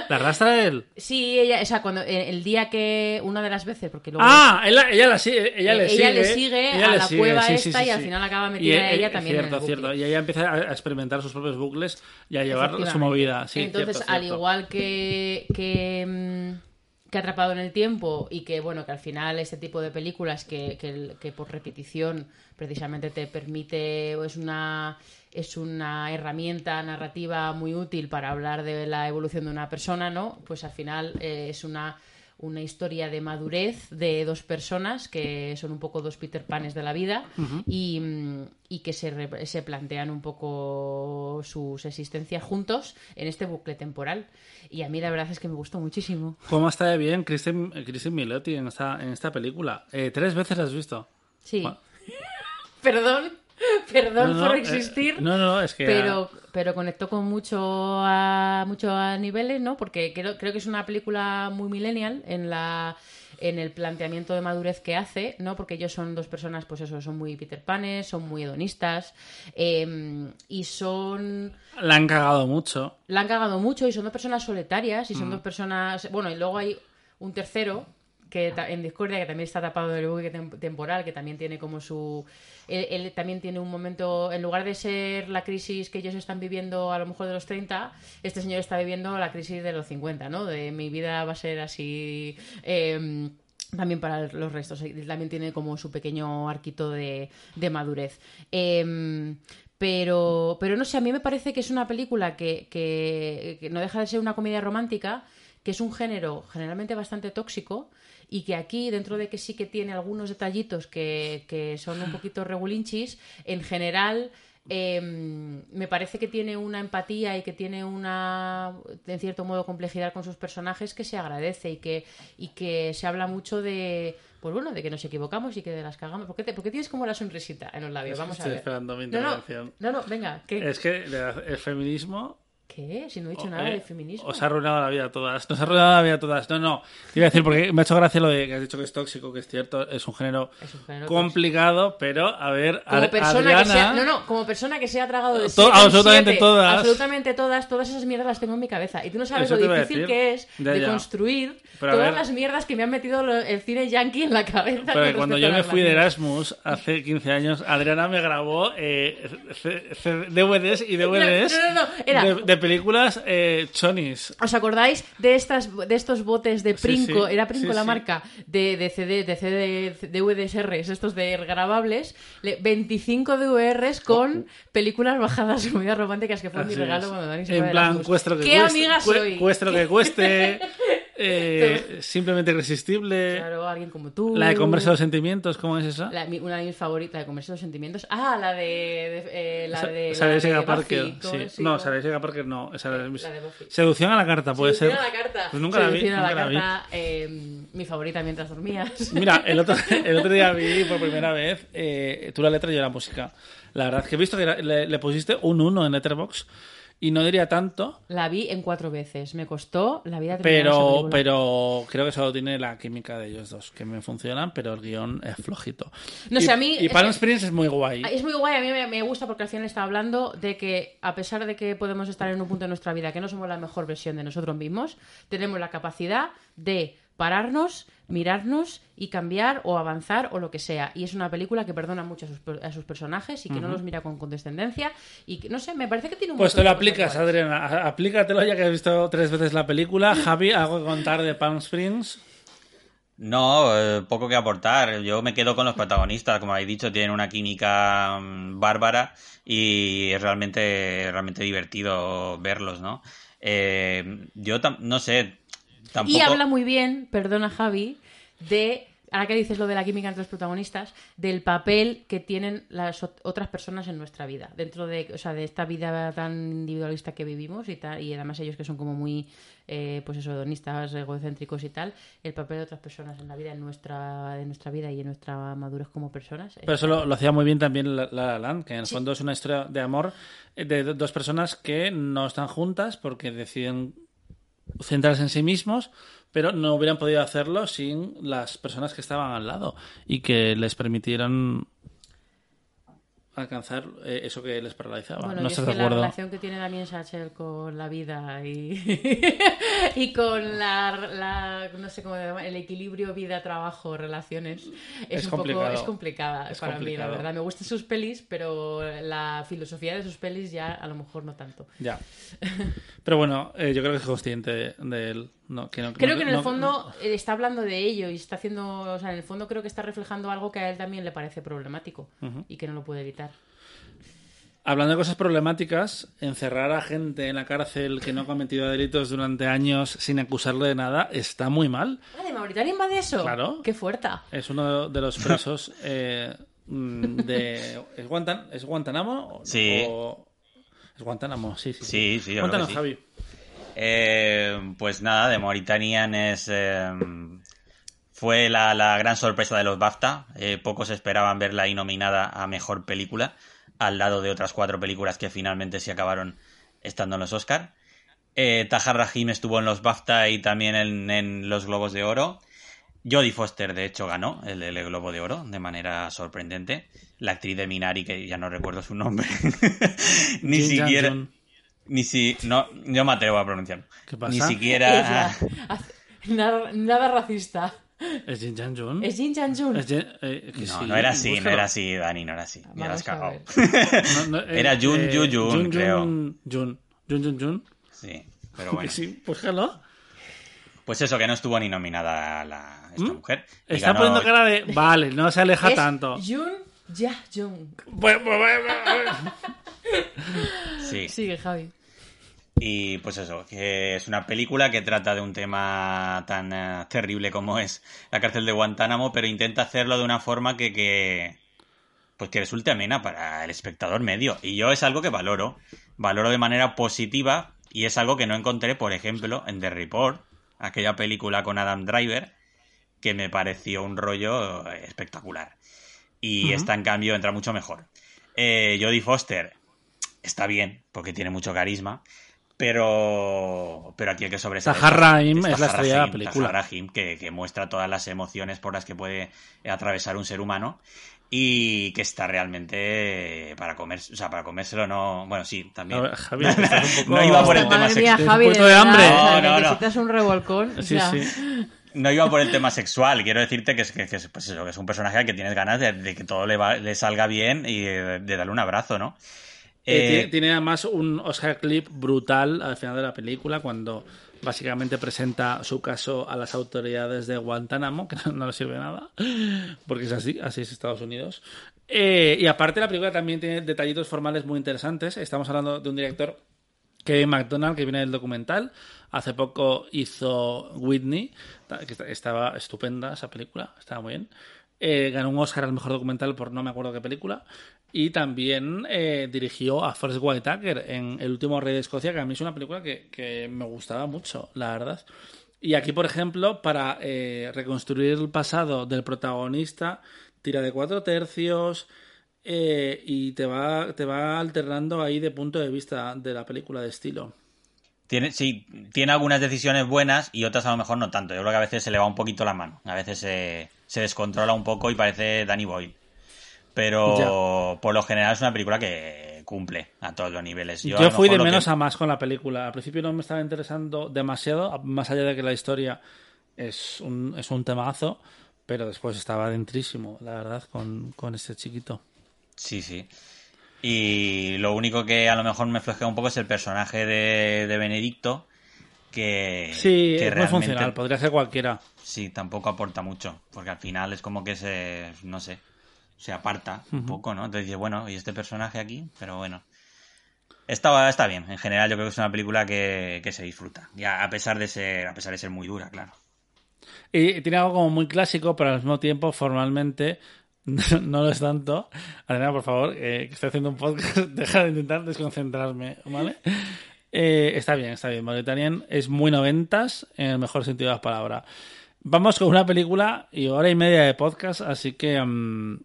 ¿La arrastra él? sí, ella, o sea, cuando eh, el día que una de las veces, porque luego Ah, ella, ella la sigue, ella le sigue. ella le sigue ella a la sigue, cueva sí, esta sí, y al final acaba metida Y, ella eh, también en Cierto, el cierto. Y ella empieza a experimentar sus propios bucles y a llevar su movida. Entonces, cierto, al cierto. igual que, que, mm, que Atrapado en el Tiempo y que, bueno, que al final este tipo de películas que, que, por repetición precisamente te permite, o es una, es una herramienta narrativa muy útil para hablar de la evolución de una persona, ¿no? Pues al final eh, es una una historia de madurez de dos personas que son un poco dos Peter Panes de la vida y, mm, y que se, se plantean un poco sus existencias juntos en este bucle temporal. Y a mí la verdad es que me gustó muchísimo. ¿Cómo está de bien Kristen, Kristen Milotti en esta, en esta película? Eh, tres veces la has visto. Sí. Bueno. *laughs* Perdón, *laughs* perdón No, no, por eh, existir. no, no, es que. pero, pero conectó con mucho a, mucho a niveles, ¿no? Porque creo, creo que es una película muy millennial en la en el planteamiento de madurez que hace, ¿no? Porque ellos son dos personas, pues eso, son muy Peter Panes, son muy hedonistas eh, y son La han cagado mucho. la han cagado mucho y son dos personas solitarias y son Mm. dos personas. Bueno, y luego hay un tercero que en Discordia que también está tapado del buque tem- temporal, que también tiene como su. Él, también tiene un momento. En lugar de ser la crisis que ellos están viviendo a lo mejor de los 30, este señor está viviendo la crisis de los 50, ¿no? De mi vida va a ser así. eh, también para los restos. También tiene como su pequeño arquito de, de madurez. Em, pero, pero no sé, a mí me parece que es una película que- que no deja de ser una comedia romántica, que es un género generalmente bastante tóxico y que aquí, dentro de que sí que tiene algunos detallitos que, que son un poquito regulinchis, en general em, me parece que tiene una empatía y que tiene una, en cierto modo, complejidad con sus personajes que se agradece y que, y que se habla mucho de, pues bueno, de que nos equivocamos y que de las cagamos. ¿Por qué, te- por qué tienes como la sonrisita en los labios? Vamos a Estoy ver. esperando mi No, no, intervención. no, no, venga, ¿qué? Es que el feminismo ¿Qué? Si no he dicho Oh, nada eh, de feminismo. Os ha arruinado la vida a todas. Nos ha arruinado la vida a todas. No, no. Te iba a decir, porque me ha hecho gracia lo de que has dicho que es tóxico, que es cierto. Es un género, Es un género complicado, pero a ver, como persona que Adriana... sea, no, no, como persona que se ha tragado de To- absolutamente siete, todas. absolutamente todas, todas esas mierdas las tengo en mi cabeza. Y tú no sabes Eso lo difícil que es Ya, de ya. construir Pero todas ver- las mierdas que me han metido el cine yankee en la cabeza. Pero cuando yo me fui de. Erasmus hace 15 años, Adriana me grabó eh, DVDs y DVDs No, no, no, era- de, de películas eh, chonis. ¿Os acordáis de estas de estos botes de Princo? sí, Era Princo sí, la marca de, de CD, de CD, DVDs estos de grabables, le- 25 DVRs con películas bajadas comedia románticas que fue mi regalo es. cuando Dani se En plan, cueste lo que ¿Qué cueste, amiga soy? cueste lo que cueste, *laughs* eh, simplemente irresistible. Claro, alguien como tú. La de Conversa de los Sentimientos, ¿cómo es esa? La- una de mis favoritas, de Conversa de los Sentimientos. Ah, la de. de- eh, la Sa- de. Sarah la de Buffy, Parker. ¿cómo Sí. es? No. Sarah Jessica Parker no. Esa La de Buffy. Seducción a la carta, puede ser. Seducción a la carta. Pues nunca la vi. Seducción a la la vi. carta, eh, mi favorita mientras dormías. *laughs* Mira, el otro, *laughs* el otro día vi por primera vez eh, tú la letra y yo la música. La verdad que he visto que le, le pusiste un 1 en Letterboxd y no diría tanto, La vi en cuatro veces. Me costó la vida pero, pero creo que solo tiene la química de ellos dos, que me funcionan, pero el guion es flojito. No y, sé, a mí Y Palm Springs es muy guay. Es muy guay, a mí me, me gusta porque al final está hablando de que a pesar de que podemos estar en un punto de nuestra vida que no somos la mejor versión de nosotros mismos, tenemos la capacidad de pararnos, mirarnos y cambiar o avanzar o lo que sea. Y es una película que perdona mucho a sus, a sus personajes y que no los mira con condescendencia y que, no sé, me parece que tiene un Pues te lo aplicas. Adriana. Aplícatelo ya que has visto tres veces la película. *laughs* Javi, ¿algo que contar de Palm Springs? No, eh, poco que aportar. Yo me quedo con los protagonistas, como habéis dicho, tienen una química mm, bárbara y es realmente, realmente divertido verlos, ¿no? Eh, yo no sé, tampoco... Y habla muy bien, perdona Javi, de, ahora que dices lo de la química entre los protagonistas, del papel que tienen las ot- otras personas en nuestra vida, dentro de, o sea, de esta vida tan individualista que vivimos y, tal, y además ellos que son como muy, eh, pues eso, hedonistas, egocéntricos y tal, el papel de otras personas en la vida, en nuestra, en nuestra vida y en nuestra madurez como personas. Pero eso lo, lo hacía muy bien también La La, La Land, que en el Sí. fondo es una historia de amor eh, de do- dos personas que no están juntas porque deciden centrarse en sí mismos, pero no hubieran podido hacerlo sin las personas que estaban al lado y que les permitieron alcanzar eh, eso que les paralizaba. Bueno, no y es estás que de la acuerdo. relación que tiene Damien Satchel con la vida y, *laughs* y con la, la- no sé cómo se llama, el equilibrio vida-trabajo, relaciones, es, Es un complicado. poco es complicada Es para mí, complicado. la verdad. Me gustan sus pelis, pero la filosofía de sus pelis ya a lo mejor no tanto. Ya. *laughs* Pero bueno, eh, yo creo que es consciente de, de él. No, que no- Creo no- que en el fondo eh, está hablando de ello y está haciendo, o sea, en el fondo creo que está reflejando algo que a él también le parece problemático y que no lo puede evitar. Hablando de cosas problemáticas, encerrar a gente en la cárcel que no ha cometido delitos durante años sin acusarle de nada está muy mal. Ah, ¿de Mauritania va de eso? Claro. ¡Qué fuerte! Es uno de los presos *laughs* eh, mm, de... ¿Es, Guantan- ¿Es Guantánamo? o- Sí. o- Es Guantánamo, sí, sí. Sí, Cuéntanos, sí. Javi. Eh, pues nada, de Mauritanian es. eh, fue la, la gran sorpresa de los BAFTA. Eh, pocos esperaban verla ahí nominada a mejor película, al lado de otras cuatro películas que finalmente sí acabaron estando en los Oscar. Eh, Tahar Rahim estuvo en los BAFTA y también en, en los Globos de Oro. Jodie Foster, de hecho, ganó el, el Globo de Oro de manera sorprendente. La actriz de Minari, que ya no recuerdo su nombre. *laughs* Ni siquiera. Ni si. No, yo me atrevo a pronunciarlo. ¿Qué pasa? Ni siquiera. Nada, nada racista. ¿Es Jin Jang Jun? Es Jin Chan Jun. Eh, No, sí, no era así, no era así, Dani, no era así. Ya has Vamos a cagado. ver. No, no, *laughs* eh, Era Jun eh, Yu Jun, Jun creo. Jun Jun. Jun Jun. Sí, pero bueno. *laughs* Sí, búscalo. Pues eso, que no estuvo ni nominada la, esta ¿Mm? mujer. Está ganó- poniendo cara de... Vale, no se aleja Es tanto. Jun Ya Jung. Bueno, bueno, bueno, bueno. Sí. Sigue, Javi. Y pues eso, que es una película que trata de un tema tan eh, terrible como es la cárcel de Guantánamo, pero intenta hacerlo de una forma que, que pues que resulte amena para el espectador medio. Y yo es algo que valoro, valoro de manera positiva y es algo que no encontré, por ejemplo, en The Report, aquella película con Adam Driver, que me pareció un rollo eh, espectacular. Y Ujú. esta, en cambio, entra mucho mejor. Eh, Jodie Foster está bien, porque tiene mucho carisma, pero, pero aquí el que sobresale Tahar Rahim es la Tahar estrella de la película. Tahar Rahim, que, que muestra todas las emociones por las que puede atravesar un ser humano y que está realmente para comer, o sea, para comérselo no, bueno, sí, también. Ver, Javi, un *laughs* poco- No iba por el tema sexual. Javi, Un de hambre. No, no, no. necesitas un revolcón. Sí, sí. *laughs* No iba por el tema sexual, quiero decirte que es, que, que es, pues eso, que es un personaje al que tienes ganas de, de que todo le, va- le salga bien y de, de darle un abrazo, ¿no? Eh, Eh, tiene, tiene además un Oscar clip brutal al final de la película cuando básicamente presenta su caso a las autoridades de Guantánamo, que no, no le sirve nada, porque es así, así es Estados Unidos. Eh, y aparte la película también tiene detallitos formales muy interesantes. Estamos hablando de un director, Kevin McDonald, que viene del documental. Hace poco hizo Whitney, que esta- estaba estupenda esa película, estaba muy bien. Eh, ganó un Oscar al mejor documental por no me acuerdo qué película. Y también eh, dirigió a Forrest Whitaker en El último rey de Escocia, que a mí es una película que, que me gustaba mucho, la verdad. Y aquí, por ejemplo, para eh, reconstruir el pasado del protagonista, tira de cuatro tercios eh, y te va, te va alternando ahí de punto de vista de la película de estilo. Tiene, sí, tiene algunas decisiones buenas y otras a lo mejor no tanto. Yo creo que a veces se le va un poquito la mano. A veces se, se descontrola un poco y parece Danny Boyle. Pero por lo general es una película que cumple a todos los niveles. Yo, fui de menos que- a más con la película. Al principio no me estaba interesando demasiado, más allá de que la historia es un, es un temazo, pero después estaba dentrísimo, la verdad, con, con este chiquito. Sí, sí. Y lo único que a lo mejor me flojea un poco es el personaje de, de Benedicto, que... Sí, que es muy funcional, podría ser cualquiera. Sí, tampoco aporta mucho, porque al final es como que se, no sé, se aparta un poco, ¿no? Entonces dices, bueno, ¿y este personaje aquí? Pero bueno. Está, está bien, en general yo creo que es una película que, que se disfruta, ya a pesar de ser, a pesar de ser muy dura, claro. Y tiene algo como muy clásico, pero al mismo tiempo formalmente *laughs* no lo es tanto. Adriana, por favor, eh, que estoy haciendo un podcast, *laughs* deja de intentar desconcentrarme, ¿vale? Eh, está bien, está bien. Mauritanian es muy noventas, en el mejor sentido de la palabra. Vamos con una película y hora y media de podcast, así que um,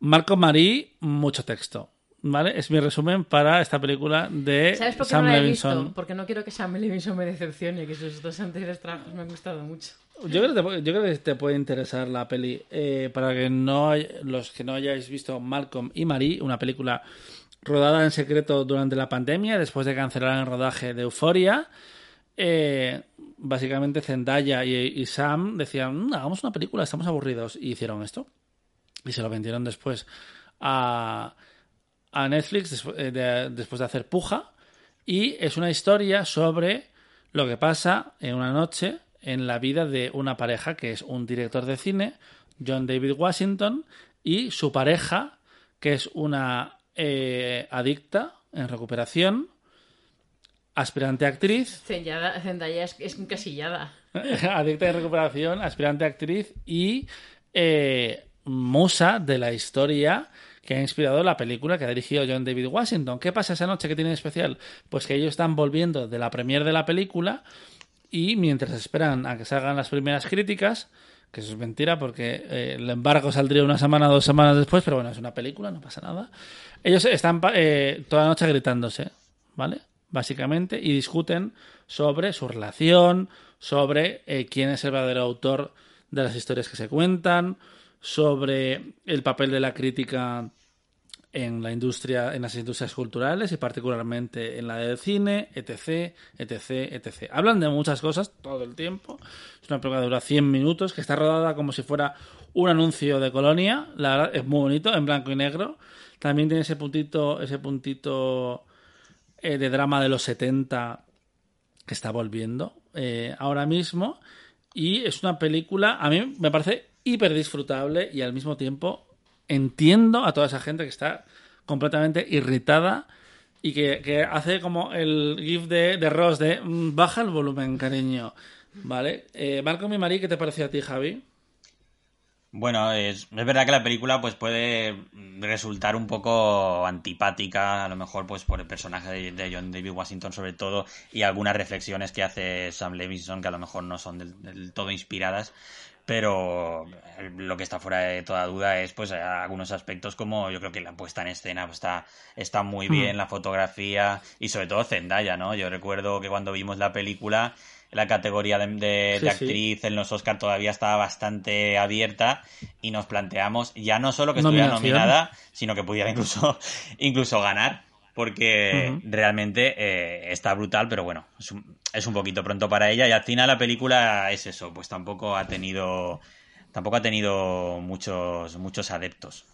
Marco Marí, mucho texto. ¿Vale? Es mi resumen para esta película de ¿Sabes por qué Sam no la he Levinson. visto? Porque no quiero que Sam Levinson me decepcione, que sus dos anteriores trabajos me han gustado mucho. Yo creo, que te, yo creo que te puede interesar la peli. Eh, para que no los que no hayáis visto Malcolm y Marie, una película rodada en secreto durante la pandemia, después de cancelar el rodaje de Euforia. Eh, básicamente Zendaya y, Sam decían, "Mm, hagamos una película, estamos aburridos. Y hicieron esto. Y se lo vendieron después a, a Netflix despu- eh, de- después de hacer Puja. Y es una historia sobre lo que pasa en una noche en la vida de una pareja que es un director de cine, John David Washington, y su pareja, que es una eh, adicta en recuperación, aspirante actriz, Zendaya, Zendaya es, es encasillada. *laughs* adicta en recuperación, aspirante actriz y eh, musa de la historia que ha inspirado la película que ha dirigido John David Washington. ¿Qué pasa esa noche que tiene de especial? Pues que ellos están volviendo de la premier de la película y mientras esperan a que salgan las primeras críticas, que eso es mentira porque eh, el embargo saldría una semana, dos semanas después, pero bueno, es una película, no pasa nada. Ellos están eh, toda la noche gritándose, ¿vale? Básicamente, y discuten sobre su relación, sobre eh, quién es el verdadero autor de las historias que se cuentan, sobre el papel de la crítica en la industria, en las industrias culturales y particularmente en la del cine, etc, etc, etc. Hablan de muchas cosas todo el tiempo. Es una película que dura 100 minutos, que está rodada como si fuera un anuncio de colonia. La verdad es muy bonito, en blanco y negro. También tiene ese puntito, ese puntito eh, de drama de los 70 que está volviendo eh, ahora mismo. Y es una película, a mí me parece hiper disfrutable y al mismo tiempo entiendo a toda esa gente que está completamente irritada y que, que hace como el gif de, de Ross de "Mm, baja el volumen, cariño. ¿Vale? Eh, Marco y Marí, ¿qué te pareció a ti, Javi? Bueno, es, es verdad que la película pues puede resultar un poco antipática, a lo mejor pues por el personaje de, John David Washington sobre todo y algunas reflexiones que hace Sam Levinson que a lo mejor no son del todo inspiradas, pero lo que está fuera de toda duda es pues algunos aspectos como yo creo que la puesta en escena pues, está, está muy bien, la fotografía y sobre todo Zendaya, ¿no? Yo recuerdo que cuando vimos la película la categoría de, de- Sí, de sí. actriz en los Oscar todavía estaba bastante abierta y nos planteamos ya no solo que estuviera nominada, sino que pudiera incluso, *laughs* incluso ganar, porque realmente eh, está brutal, pero bueno, es un, es un poquito pronto para ella y al final la película es eso, pues tampoco ha tenido tampoco ha tenido muchos muchos adeptos.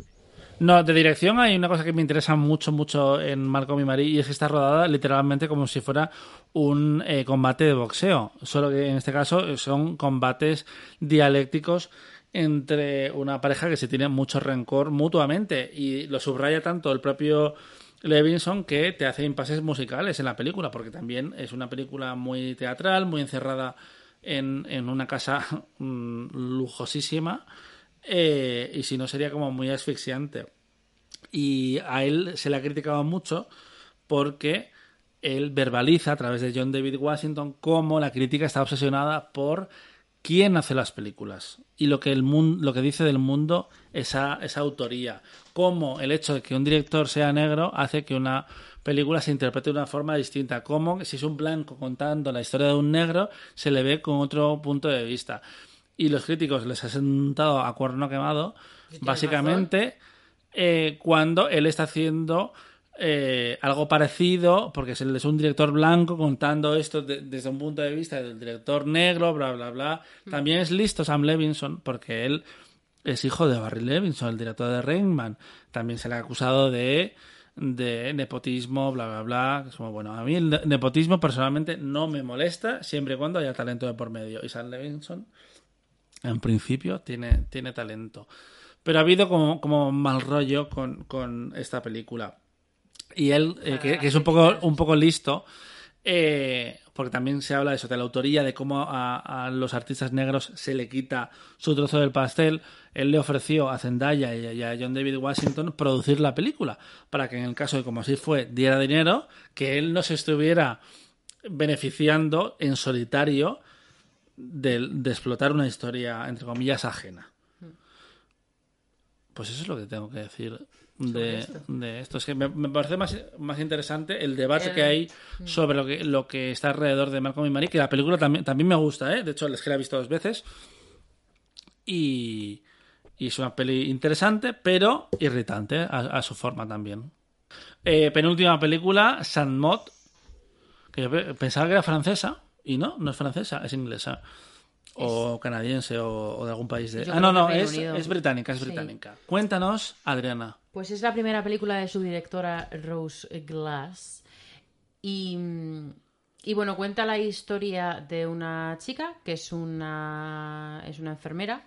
No, de dirección hay una cosa que me interesa mucho, mucho en Marco y Marí y es que está rodada literalmente como si fuera un eh, combate de boxeo. Solo que en este caso son combates dialécticos entre una pareja que se tiene mucho rencor mutuamente y lo subraya tanto el propio Levinson que te hace impases musicales en la película porque también es una película muy teatral, muy encerrada en, en una casa *laughs* mm, lujosísima eh, y si no sería como muy asfixiante. Y a él se le ha criticado mucho porque él verbaliza a través de John David Washington cómo la crítica está obsesionada por quién hace las películas y lo que el mundo, lo que dice del mundo esa, esa autoría. Cómo el hecho de que un director sea negro hace que una película se interprete de una forma distinta. Cómo si es un blanco contando la historia de un negro se le ve con otro punto de vista. Y los críticos les ha sentado a cuerno quemado, básicamente eh, cuando él está haciendo eh, algo parecido, porque es un director blanco contando esto desde un punto de vista del director negro, bla, bla, bla. Mm. También es listo Sam Levinson, porque él es hijo de Barry Levinson, el director de Rainman. También se le ha acusado de, de nepotismo, bla, bla, bla. Es como, bueno, a mí el nepotismo personalmente no me molesta siempre y cuando haya talento de por medio. Y Sam Levinson, en principio, tiene, tiene talento. Pero ha habido como, como mal rollo con, con esta película. Y él, eh, que, es un poco, un poco listo, eh, porque también se habla de eso, de la autoría, de cómo a, los artistas negros se le quita su trozo del pastel. Él le ofreció a Zendaya y a John David Washington producir la película, para que en el caso de como así fue, diera dinero, que él no se estuviera beneficiando en solitario de, de explotar una historia, entre comillas, ajena. Mm. Pues eso es lo que tengo que decir de esto. Es que me, parece más, más, interesante el debate que hay mm. sobre lo que, lo que está alrededor de Malcolm y Marie, que la película también, también me gusta, ¿eh? De hecho, es que la he visto dos veces. Y, y es una peli interesante, pero irritante a, su forma también. Eh, penúltima película, Sandmot, que yo pensaba que era francesa, y no, no es francesa, es inglesa o canadiense o, de algún país de... ah, no, no, es, es, británica, es británica. Cuéntanos, Adriana. Pues es la primera película de su directora Rose Glass. Y, y bueno, cuenta la historia de una chica que es una, es una enfermera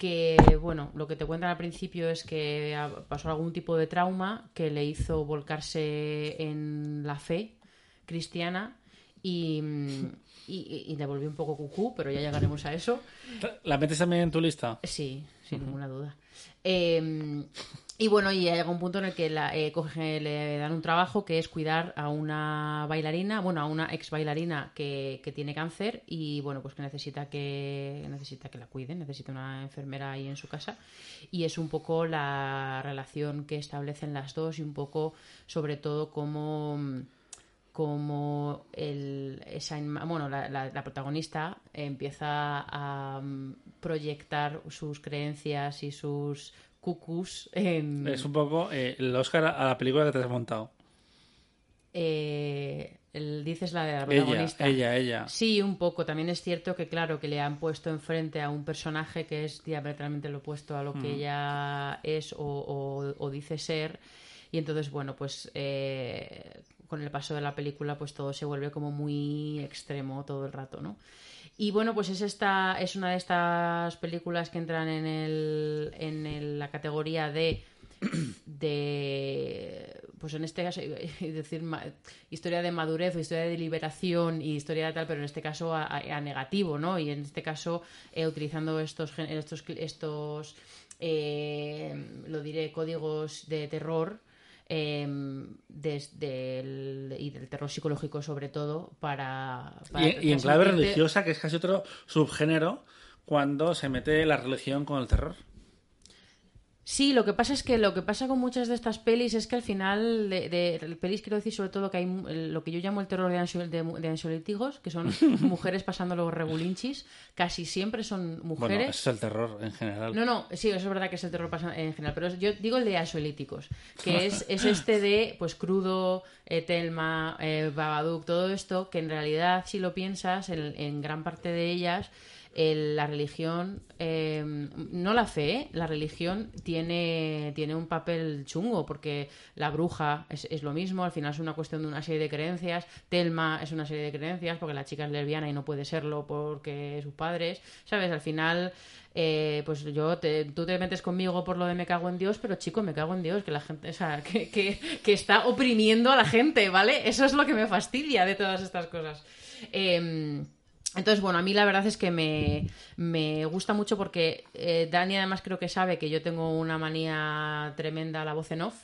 que, bueno, lo que te cuentan al principio es que pasó algún tipo de trauma que le hizo volcarse en la fe cristiana y, y, le volví un poco cucú, pero ya llegaremos a eso. ¿La metes también en tu lista? Sí, sin ninguna duda. Em, y bueno, y llega un punto en el que la, eh, le dan un trabajo que es cuidar a una bailarina, bueno, a una ex bailarina que, que, tiene cáncer y bueno, pues que necesita que necesita que la cuiden, necesita una enfermera ahí en su casa. Y es un poco la relación que establecen las dos y un poco, sobre todo, cómo el, esa, bueno, la, protagonista empieza a mm, proyectar sus creencias y sus cucus en... Es un poco eh, el Oscar a la película que te has montado. Eh, dices la de la protagonista. Ella, ella, Sí, un poco. También es cierto que, claro, que le han puesto enfrente a un personaje que es diametralmente lo opuesto a lo que mm. ella es o, dice ser. Y entonces, bueno, pues eh, con el paso de la película pues todo se vuelve como muy extremo todo el rato, ¿no? Y bueno, pues es esta es una de estas películas que entran en el en la categoría de de pues en este caso *laughs* decir historia de madurez o historia de liberación y historia de tal pero en este caso a, negativo no y en este caso eh, utilizando estos estos estos eh, lo diré códigos de terror Em, desde el, y del terror psicológico sobre todo para... y, en clave religiosa, que es casi otro subgénero, cuando se mete la religión con el terror. Sí, lo que pasa es que lo que pasa con muchas de estas pelis es que al final, de, de pelis quiero decir sobre todo que hay lo que yo llamo el terror de, ansiolíticos, que son *laughs* mujeres pasando los regulinchis, casi siempre son mujeres. Bueno, es el terror en general. No, no, sí, eso es verdad que es el terror en general, pero yo digo el de ansiolíticos, que *laughs* es, es este de, pues, crudo, eh, Telma, eh, Babadook, todo esto, que en realidad, si lo piensas, en gran parte de ellas la religión, eh, no la fe, la religión tiene, tiene un papel chungo, porque la bruja es, lo mismo, al final es una cuestión de una serie de creencias, Telma es una serie de creencias, porque la chica es lesbiana y no puede serlo porque sus padres, ¿sabes? Al final... Eh, pues yo tú te metes conmigo por lo de me cago en Dios, pero chico, me cago en Dios, que la gente, o sea, que, que, está oprimiendo a la gente, ¿vale? Eso es lo que me fastidia de todas estas cosas. Eh, entonces, bueno, a mí la verdad es que me, me gusta mucho porque eh, Dani además creo que sabe que yo tengo una manía tremenda a la voz en off.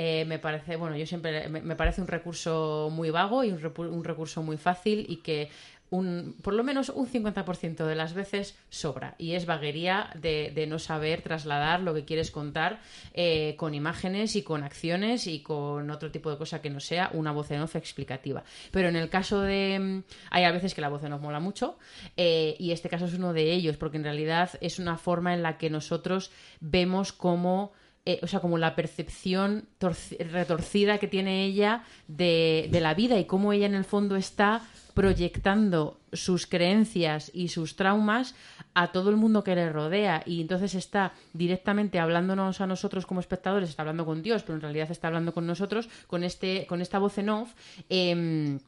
Eh, me parece, bueno, yo siempre me, parece un recurso muy vago y un, un recurso muy fácil y que un, por lo menos un 50% de las veces sobra. Y es vaguería de, no saber trasladar lo que quieres contar eh, con imágenes y con acciones y con otro tipo de cosa que no sea una voz en off explicativa. Pero en el caso de... Mm, hay a veces que la voz en off mola mucho eh, y este caso es uno de ellos porque en realidad es una forma en la que nosotros vemos cómo eh, o sea, como la percepción retorcida que tiene ella de, de la vida y cómo ella en el fondo está proyectando sus creencias y sus traumas a todo el mundo que le rodea y entonces está directamente hablándonos a nosotros como espectadores, está hablando con Dios, pero en realidad está hablando con nosotros con este con esta voz en off. Em,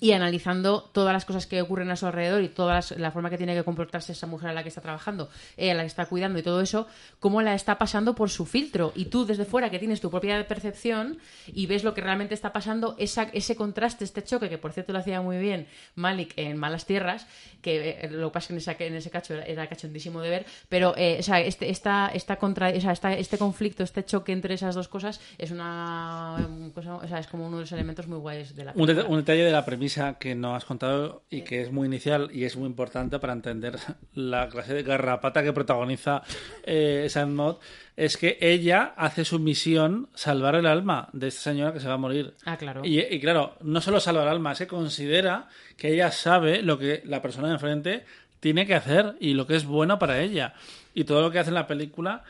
y analizando todas las cosas que ocurren a su alrededor y toda la forma que tiene que comportarse esa mujer a la que está trabajando, eh, a la que está cuidando y todo eso, cómo la está pasando por su filtro. Y tú desde fuera, que tienes tu propia percepción y ves lo que realmente está pasando, esa, ese contraste, este choque, que por cierto lo hacía muy bien Malik en Malas Tierras, que eh, lo que pasa es que en, ese cacho era, cachondísimo de ver, pero eh, o sea, este, esta, esta contra, o sea, esta, este conflicto, este choque entre esas dos cosas es una cosa, o sea, es como uno de los elementos muy guays de la un, un detalle de la premisa que no has contado y que es muy inicial y es muy importante para entender *laughs* la clase de garrapata que protagoniza eh, Mod es que ella hace su misión salvar el alma de esta señora que se va a morir. Ah, claro. Y, claro, no solo salvar el alma, se considera que ella sabe lo que la persona de enfrente tiene que hacer y lo que es bueno para ella. Y todo lo que hace en la película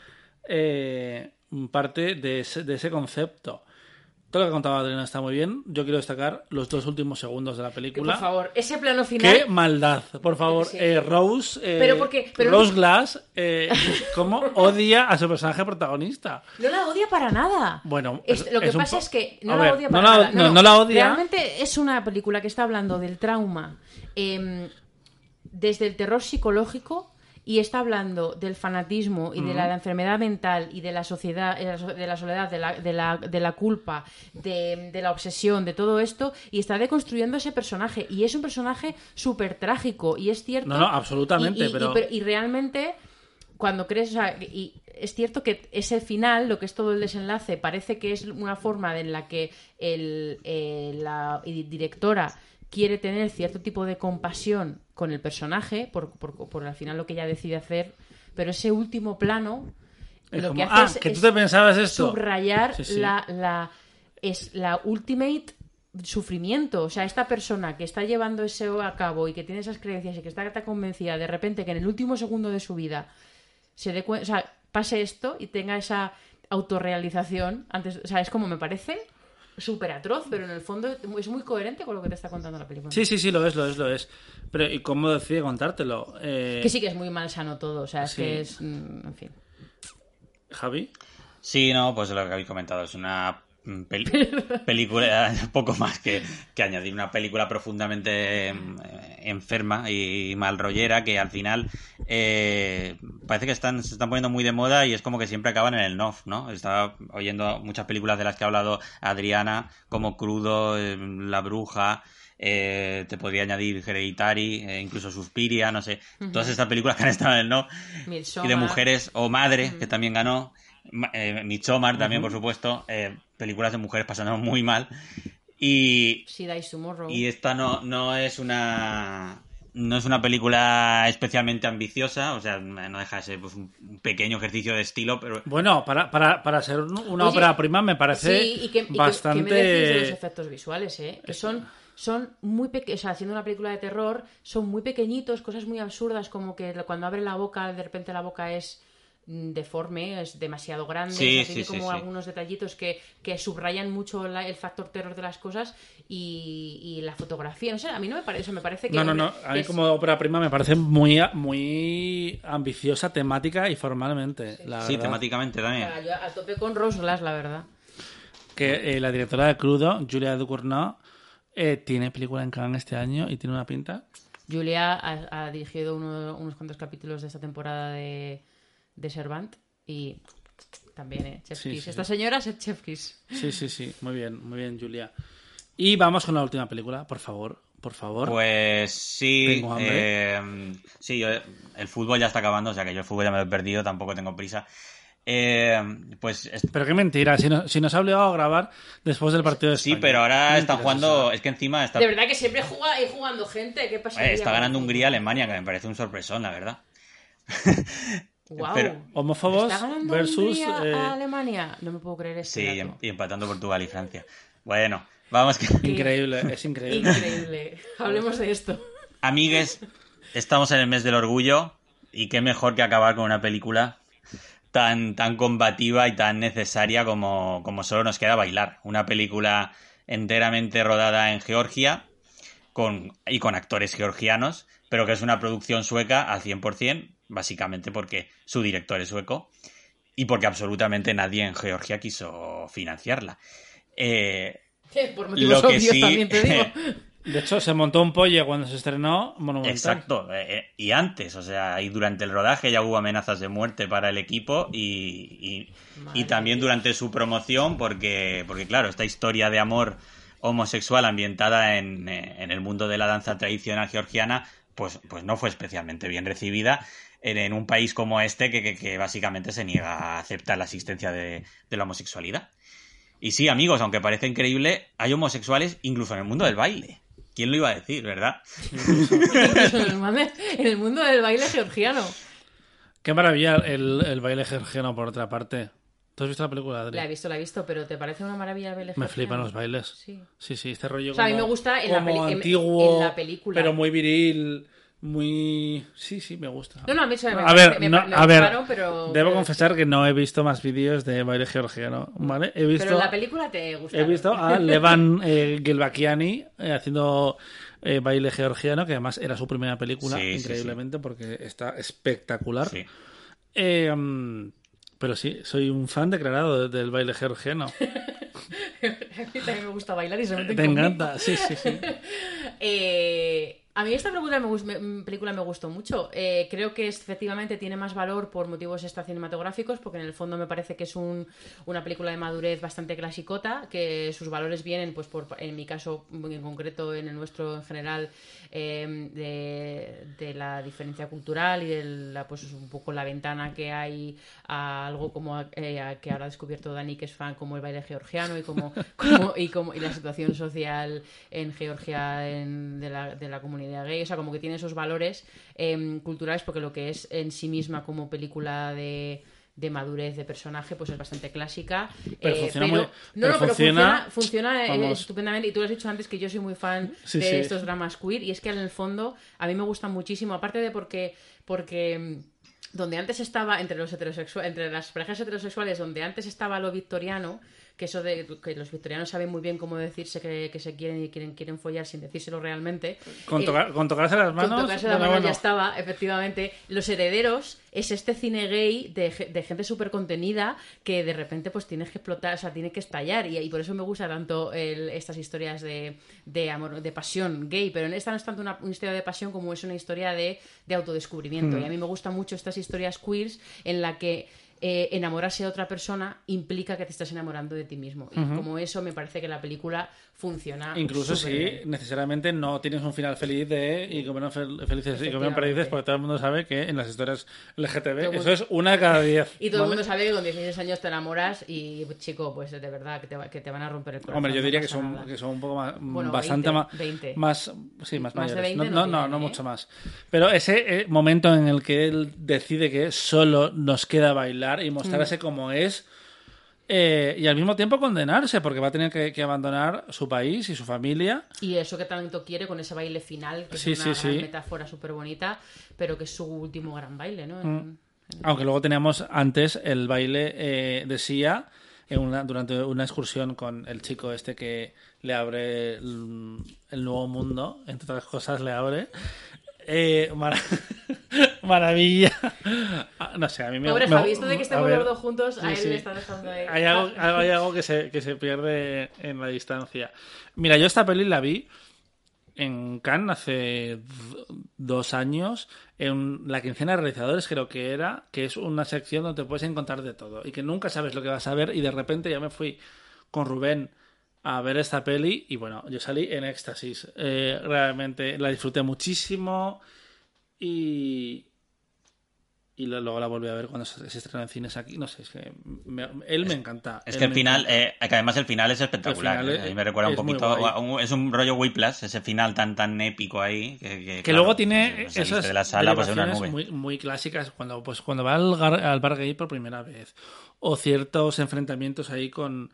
eh, parte de de ese concepto. Todo lo que contaba Adriana está muy bien. Yo quiero destacar los dos últimos segundos de la película. Por favor, ese plano final. Qué maldad. Por favor, eh, Rose. Eh, ¿Pero por qué? Rose Glass, eh, ¿cómo odia a su personaje protagonista? No la odia para nada. Bueno, lo que pasa es que no la odia para nada. No, no, la odia. Realmente es una película que está hablando del trauma em, desde el terror psicológico y está hablando del fanatismo y de la, enfermedad mental y de la sociedad, eh, de la soledad, de la, de la, de la culpa, de, la obsesión, de todo esto, y está deconstruyendo ese personaje. Y es un personaje súper trágico, y es cierto. No, no, absolutamente, y, pero... y, realmente cuando crees, o sea, y es cierto que ese final, lo que es todo el desenlace, parece que es una forma en la que el, eh, la directora quiere tener cierto tipo de compasión con el personaje, por, por, al final lo que ella decide hacer, pero ese último plano lo que hace ah, que tú te pensabas esto. subrayar La, la, es la ultimate sufrimiento. O sea, esta persona que está llevando eso a cabo y que tiene esas creencias y que está convencida de repente que en el último segundo de su vida se dé o sea, pase esto y tenga esa autorrealización antes, o sea, es como me parece súper atroz, pero en el fondo es muy coherente con lo que te está contando la película. Sí, sí, sí, lo es, lo es, lo es. Pero ¿y cómo decide contártelo? Eh, que sí que es muy malsano todo, o sea, es que es... Mm, en fin. ¿Javi? Sí, no, pues lo que habéis comentado, es una Mm, *laughs* película, *laughs* poco más que, añadir, una película profundamente em, enferma y mal rollera que al final eh, parece que están, se están poniendo muy de moda y es como que siempre acaban en el NOF, ¿no? Estaba oyendo muchas películas de las que ha hablado Adriana, como Crudo, em, La Bruja, eh, te podría añadir Hereditary, eh, incluso Suspiria, no sé, todas estas películas que han estado en el NOF. Y de mujeres, o Madre, que también ganó. Eh, Michomar también, por supuesto. Eh, películas de mujeres pasando *laughs* muy mal. Y, y esta no, no es una no es una película especialmente ambiciosa, o sea, no deja de ser pues, un pequeño ejercicio de estilo, pero... Bueno, para, para, para ser una ópera prima me parece sí, y que, bastante... me decís de los efectos visuales, eh? Que son, son muy pequeños, o sea, haciendo una película de terror, son muy pequeñitos, cosas muy absurdas, como que cuando abre la boca, de repente la boca es deforme, es demasiado grande, tiene como algunos detallitos que, que subrayan mucho el factor terror de las cosas y, la fotografía. No sé, a mí no me parece, me parece que... No, no, no, a mí como ópera prima me parece muy, muy ambiciosa temática y formalmente. Sí, temáticamente también. yo a tope con Rose Glass, la verdad. Que eh, la directora de Crudo, Julia Ducournau, eh, tiene película en Cannes este año y tiene una pinta. Julia ha, dirigido unos cuantos capítulos de esta temporada de de Servant y también, ¿eh? Chef Esta señora es Chef Kiss. Sí, sí, sí. Muy bien, muy bien, Julia. Y vamos con la última película, por favor. Por favor. Pues sí. Eh, sí, el fútbol ya está acabando, o sea que yo el fútbol ya me lo he perdido, tampoco tengo prisa. Eh, pues pero qué mentira, si, si, nos ha obligado a grabar después del partido de Sí, pero ahora están jugando, es que encima está... De verdad que siempre juega ahí jugando gente, ¿qué pasa? está ganando Hungría Alemania, que me parece un sorpresón, la verdad. *laughs* Wow. homófobos versus eh... Alemania. No me puedo creer eso. Sí, y empatando Portugal y Francia. Bueno, vamos que. Increíble, es *laughs* increíble. Increíble. Hablemos de esto. Amigues, estamos en el mes del orgullo y qué mejor que acabar con una película tan, tan combativa y tan necesaria como, como solo nos queda bailar. Una película enteramente rodada en Georgia con, y con actores georgianos, pero que es una producción sueca al 100%, básicamente porque su director es sueco y porque absolutamente nadie en Georgia quiso financiarla. Eh, *laughs* Por motivos obvios también te digo. *laughs* De hecho, se montó un pollo cuando se estrenó Monumental. Exacto, eh, eh, y antes, o sea, y durante el rodaje ya hubo amenazas de muerte para el equipo y, y, también durante su promoción, porque, porque claro, esta historia de amor homosexual ambientada en, eh, en el mundo de la danza tradicional georgiana, pues, pues no fue especialmente bien recibida en, en un país como este que, que, que, básicamente se niega a aceptar la existencia de, de la homosexualidad. Y sí, amigos, aunque parezca increíble, hay homosexuales incluso en el mundo del baile. ¿Quién lo iba a decir, verdad? en el mundo del baile georgiano. Qué maravilla el, el, baile georgiano, por otra parte. ¿Tú has visto la película, Adri? La he visto, la he visto, pero ¿te parece una maravilla el baile Me flipan los bailes. Sí. Sí, sí, este rollo o sea, como, a mí me gusta en, como la, antiguo, en, en la película. pero muy viril, muy... Sí, sí, me gusta. No, no, a mí eso me, a ver, me, no, me a ver, gustaron, pero... debo pero- confesar que no he visto más vídeos de baile georgiano, ¿vale? He visto... Pero en la película te gusta. He visto a *laughs* Levan eh, Gelbakiani eh, haciendo eh, baile georgiano, que además era su primera película, Sí, sí, increíblemente, porque está espectacular. Sí. Pero sí, soy un fan declarado de- del baile georgiano. *laughs* a mí también me gusta bailar y se meten Te conmigo. encanta, sí, sí, sí. *laughs* Eh, a mí esta película me, me- película me gustó mucho. Eh, creo que efectivamente tiene más valor por motivos extra cinematográficos, porque en el fondo me parece que es un- una película de madurez bastante clasicota, que sus valores vienen, pues por, en mi caso en concreto, en el nuestro en general, eh, de, la diferencia cultural y de la, pues un poco la ventana que hay a algo como eh, que ahora ha descubierto Dani, que es fan como el baile georgiano y como, *laughs* y como y la situación social en Georgia en- de la comunidad gay, o sea, como que tiene esos valores em, culturales porque lo que es en sí misma como película de de madurez de personaje, pues es bastante clásica. Pero eh, funciona pero- muy- no, pero no, pero funciona- funciona, funciona, vamos. estupendamente. Y tú lo has dicho antes que yo soy muy fan Sí, de sí. estos dramas queer. Y es que en el fondo a mí me gustan muchísimo. Aparte de porque. porque mm, donde antes estaba entre los heterosexuales, entre las parejas heterosexuales, donde antes estaba lo victoriano, que eso de que los victorianos saben muy bien cómo decirse que, que se quieren y quieren, quieren follar sin decírselo realmente. Con, Eh, tocar- con tocarse las manos. con tocarse la bueno, mano bueno. ya estaba, efectivamente. Los herederos es este cine gay de, de gente súper contenida que de repente pues tienes que explotar, o sea, tiene que estallar. Y, y por eso me gusta tanto el- estas historias de, de amor, de pasión gay. Pero esta no es tanto una, una historia de pasión como es una historia de, de autodescubrimiento. Mm. Y a mí me gustan mucho estas historias queers en la que eh, enamorarse de otra persona implica que te estás enamorando de ti mismo. Y como eso me parece que la película funciona. Incluso si necesariamente no tienes un final feliz de y comieron fel- felices y comieron felices, porque todo el mundo sabe que en las historias LGTB eso mundo- es una de cada diez. Y todo el mundo sabe que con 16 años te enamoras y, chico, pues de verdad que te, va- que te van a romper el corazón. Hombre, yo no diría que son, nada. que son un poco más, Bueno, bastante 20, más, 20. más, sí, más, Más de mayores. 20 no, no no ¿eh? mucho más. Pero ese eh, momento en el que él decide que solo nos queda bailar y mostrarse Mm. como es, eh, y al mismo tiempo condenarse, porque va a tener que, que abandonar su país y su familia. Y eso que tanto quiere con ese baile final, que Sí, es una sí, gran sí. metáfora súper bonita, pero que es su último gran baile, ¿no? Mm. En- Aunque luego teníamos antes el baile eh, de Sia en una, durante una excursión con el chico este que le abre el, el nuevo mundo, entre otras cosas le abre. Eh, mara- *laughs* maravilla. No sé, a mí me Pobre me- Javi, esto de que estemos los dos juntos, a él sí. le está dejando de... Hay algo, hay algo que, se, que se pierde en la distancia. Mira, yo esta peli la vi en Cannes hace dos años, en la quincena de realizadores creo que era, que es una sección donde te puedes encontrar de todo y que nunca sabes lo que vas a ver y de repente ya me fui con Rubén a ver esta peli y bueno, yo salí en éxtasis. Eh, realmente la disfruté muchísimo y... Y luego la volví a ver cuando se, se estrenó en cines aquí. No sé, es que me- él me encanta. Es que el final, eh, que además el final es espectacular. Final eh. es- A mí me recuerda un poquito. es un rollo Whiplash, ese final tan tan épico ahí. Que, que, claro, luego tiene pues, saliste esas de la sala pues una nube. muy, muy clásicas cuando pues cuando va al, al bar gay por primera vez o ciertos enfrentamientos ahí con,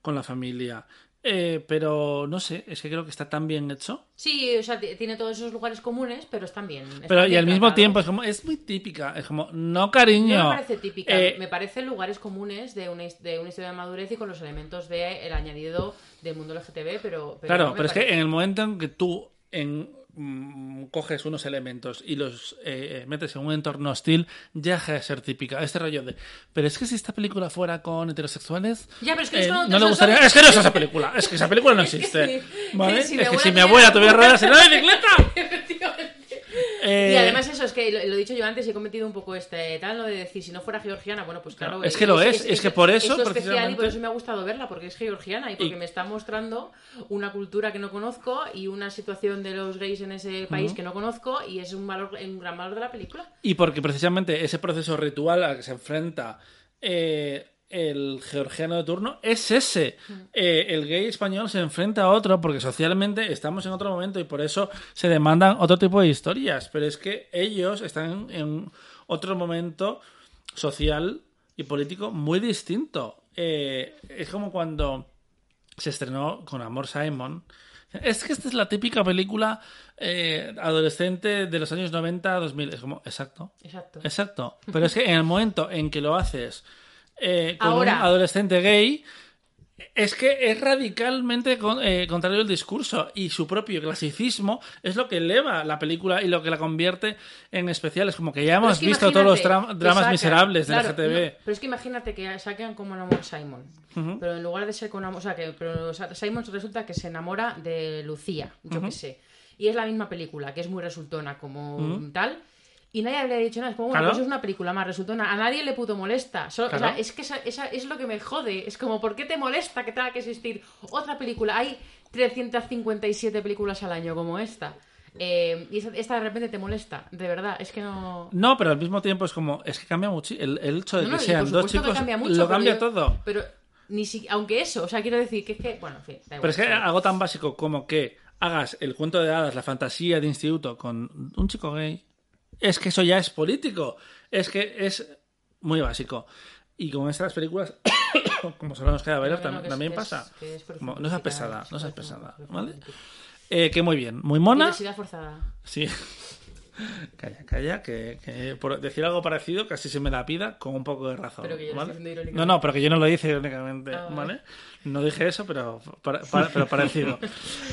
con la familia Eh, pero no sé, es que creo que está tan bien hecho. Sí, o sea, tiene todos esos lugares comunes, pero están bien. están Pero y al mismo tratados. tiempo es como, es muy típica. Es como, no cariño. No me parece típica, Eh, me parecen lugares comunes de una, de una historia de madurez y con los elementos del el añadido del mundo LGTB, pero... pero claro, no pero es que parece- en el momento en que tú en, mm, coges unos elementos y los eh, metes en un entorno hostil, ya deja de ser típica. Este rollo de, pero es que si esta película fuera con heterosexuales, Ya, pero es que eh, no le gustaría. Es que no es esa *laughs* película, es que esa película no Es que existe. sí. ¿Vale? Si es mi que si abuela mi abuela tuviera ruedas en la bicicleta. *laughs* Efectivamente. Eh, Y además eso, es que lo, he dicho yo antes y he cometido un poco este tal, lo de decir, si no fuera georgiana, bueno, pues claro. Claro, es que lo es, es que por eso, lo especial y por eso me ha gustado verla, porque es georgiana y porque Y- me está mostrando una cultura que no conozco y una situación de los gays en ese país que no conozco y es un valor, un gran valor de la película. Y porque precisamente ese proceso ritual al que se enfrenta eh, el georgiano de turno es ese. Eh, el gay español se enfrenta a otro porque socialmente estamos en otro momento y por eso se demandan otro tipo de historias. Pero es que ellos están en otro momento social y político muy distinto. Eh, es como cuando se estrenó con Amor Simon. Es que esta es la típica película eh, adolescente de los años 90 a 2000. Es como, exacto. Exacto. Exacto. Pero es que en el momento en que lo haces eh, con Ahora. un adolescente gay, es que es radicalmente con- eh, contrario al discurso y su propio clasicismo es lo que eleva la película y lo que la convierte en especial. Es como que ya hemos es que visto todos los dramas sacan- miserables del claro, no, pero es que imagínate que sacan como en Amor Simon. Pero en lugar de ser con Amor. O sea, que pero, o sea, Simon resulta que se enamora de Lucía, yo qué sé. Y es la misma película, que es muy resultona como tal. Y nadie le ha dicho nada. Es como, bueno, Claro. pues es una película más resultona. A nadie le puto molesta. Solo- o sea, Claro. es que esa, esa es lo que me jode. Es como, ¿por qué te molesta que tenga que existir otra película? Hay 357 películas al año como esta. Eh, y esta- de repente te molesta. De verdad, es que no. No, pero al mismo tiempo es como, es que cambia mucho. El, el hecho de No, no, que sean dos chicos cambia mucho, lo pero cambia yo- todo. Pero ni si, aunque eso, o sea, quiero decir que es que, bueno, en fin, da igual. Pero es que algo tan básico como que hagas el cuento de hadas, la fantasía de instituto con un chico gay, es que eso ya es político. Es que es muy básico. Y con estas películas, *coughs* como solo nos queda bailar, No, es- también es- pasa. es Como, no seas pesada, es no seas pesada, es ¿vale? Eh, que muy bien, muy mona. Diversidad forzada. Sí. *laughs* Calla, calla, que, que por decir algo parecido casi se me la pida con un poco de razón. Pero que yo ¿vale? estoy. No, no, pero que yo no lo hice irónicamente, Ah, vale. ¿vale? No dije eso, pero, para- para- *laughs* pero parecido.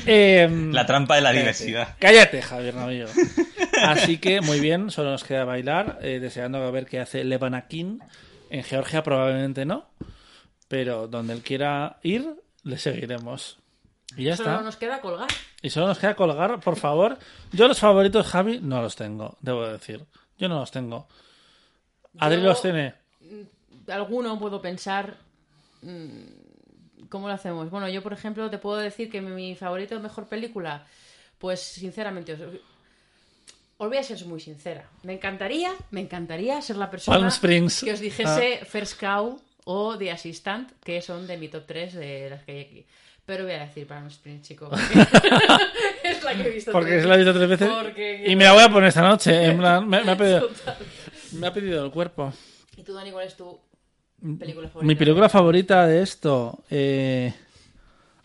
Em, La trampa de la cállate. diversidad. Cállate, Javier Navillo. *laughs* Así que muy bien, solo nos queda bailar, eh, deseando a ver qué hace Levanakin. En Georgia probablemente no, pero donde él quiera ir, le seguiremos. Y ya Solo está. nos queda colgar. Y solo nos queda colgar, por favor. Yo los favoritos, Javi, no los tengo, debo decir. Yo no los tengo. Adri Yo- los tiene. Alguno puedo pensar. mm, ¿Cómo lo hacemos? Bueno, yo, por ejemplo, te puedo decir que mi favorito, mejor película, pues sinceramente, os, voy a ser muy sincera. Me encantaría, me encantaría ser la persona que os dijese First Cow o The Assistant, que son de mi top 3 de las que hay aquí. Pero voy a decir Palm Springs, chico. porque *laughs* es la que he visto Porque tres se la he visto tres veces. Porque- Y me la voy a poner esta noche. En *laughs* plan, me, me ha pedido, me ha pedido el cuerpo. ¿Y tú, Dani, cuál es tu película favorita? Mi película favorita de esto. eh,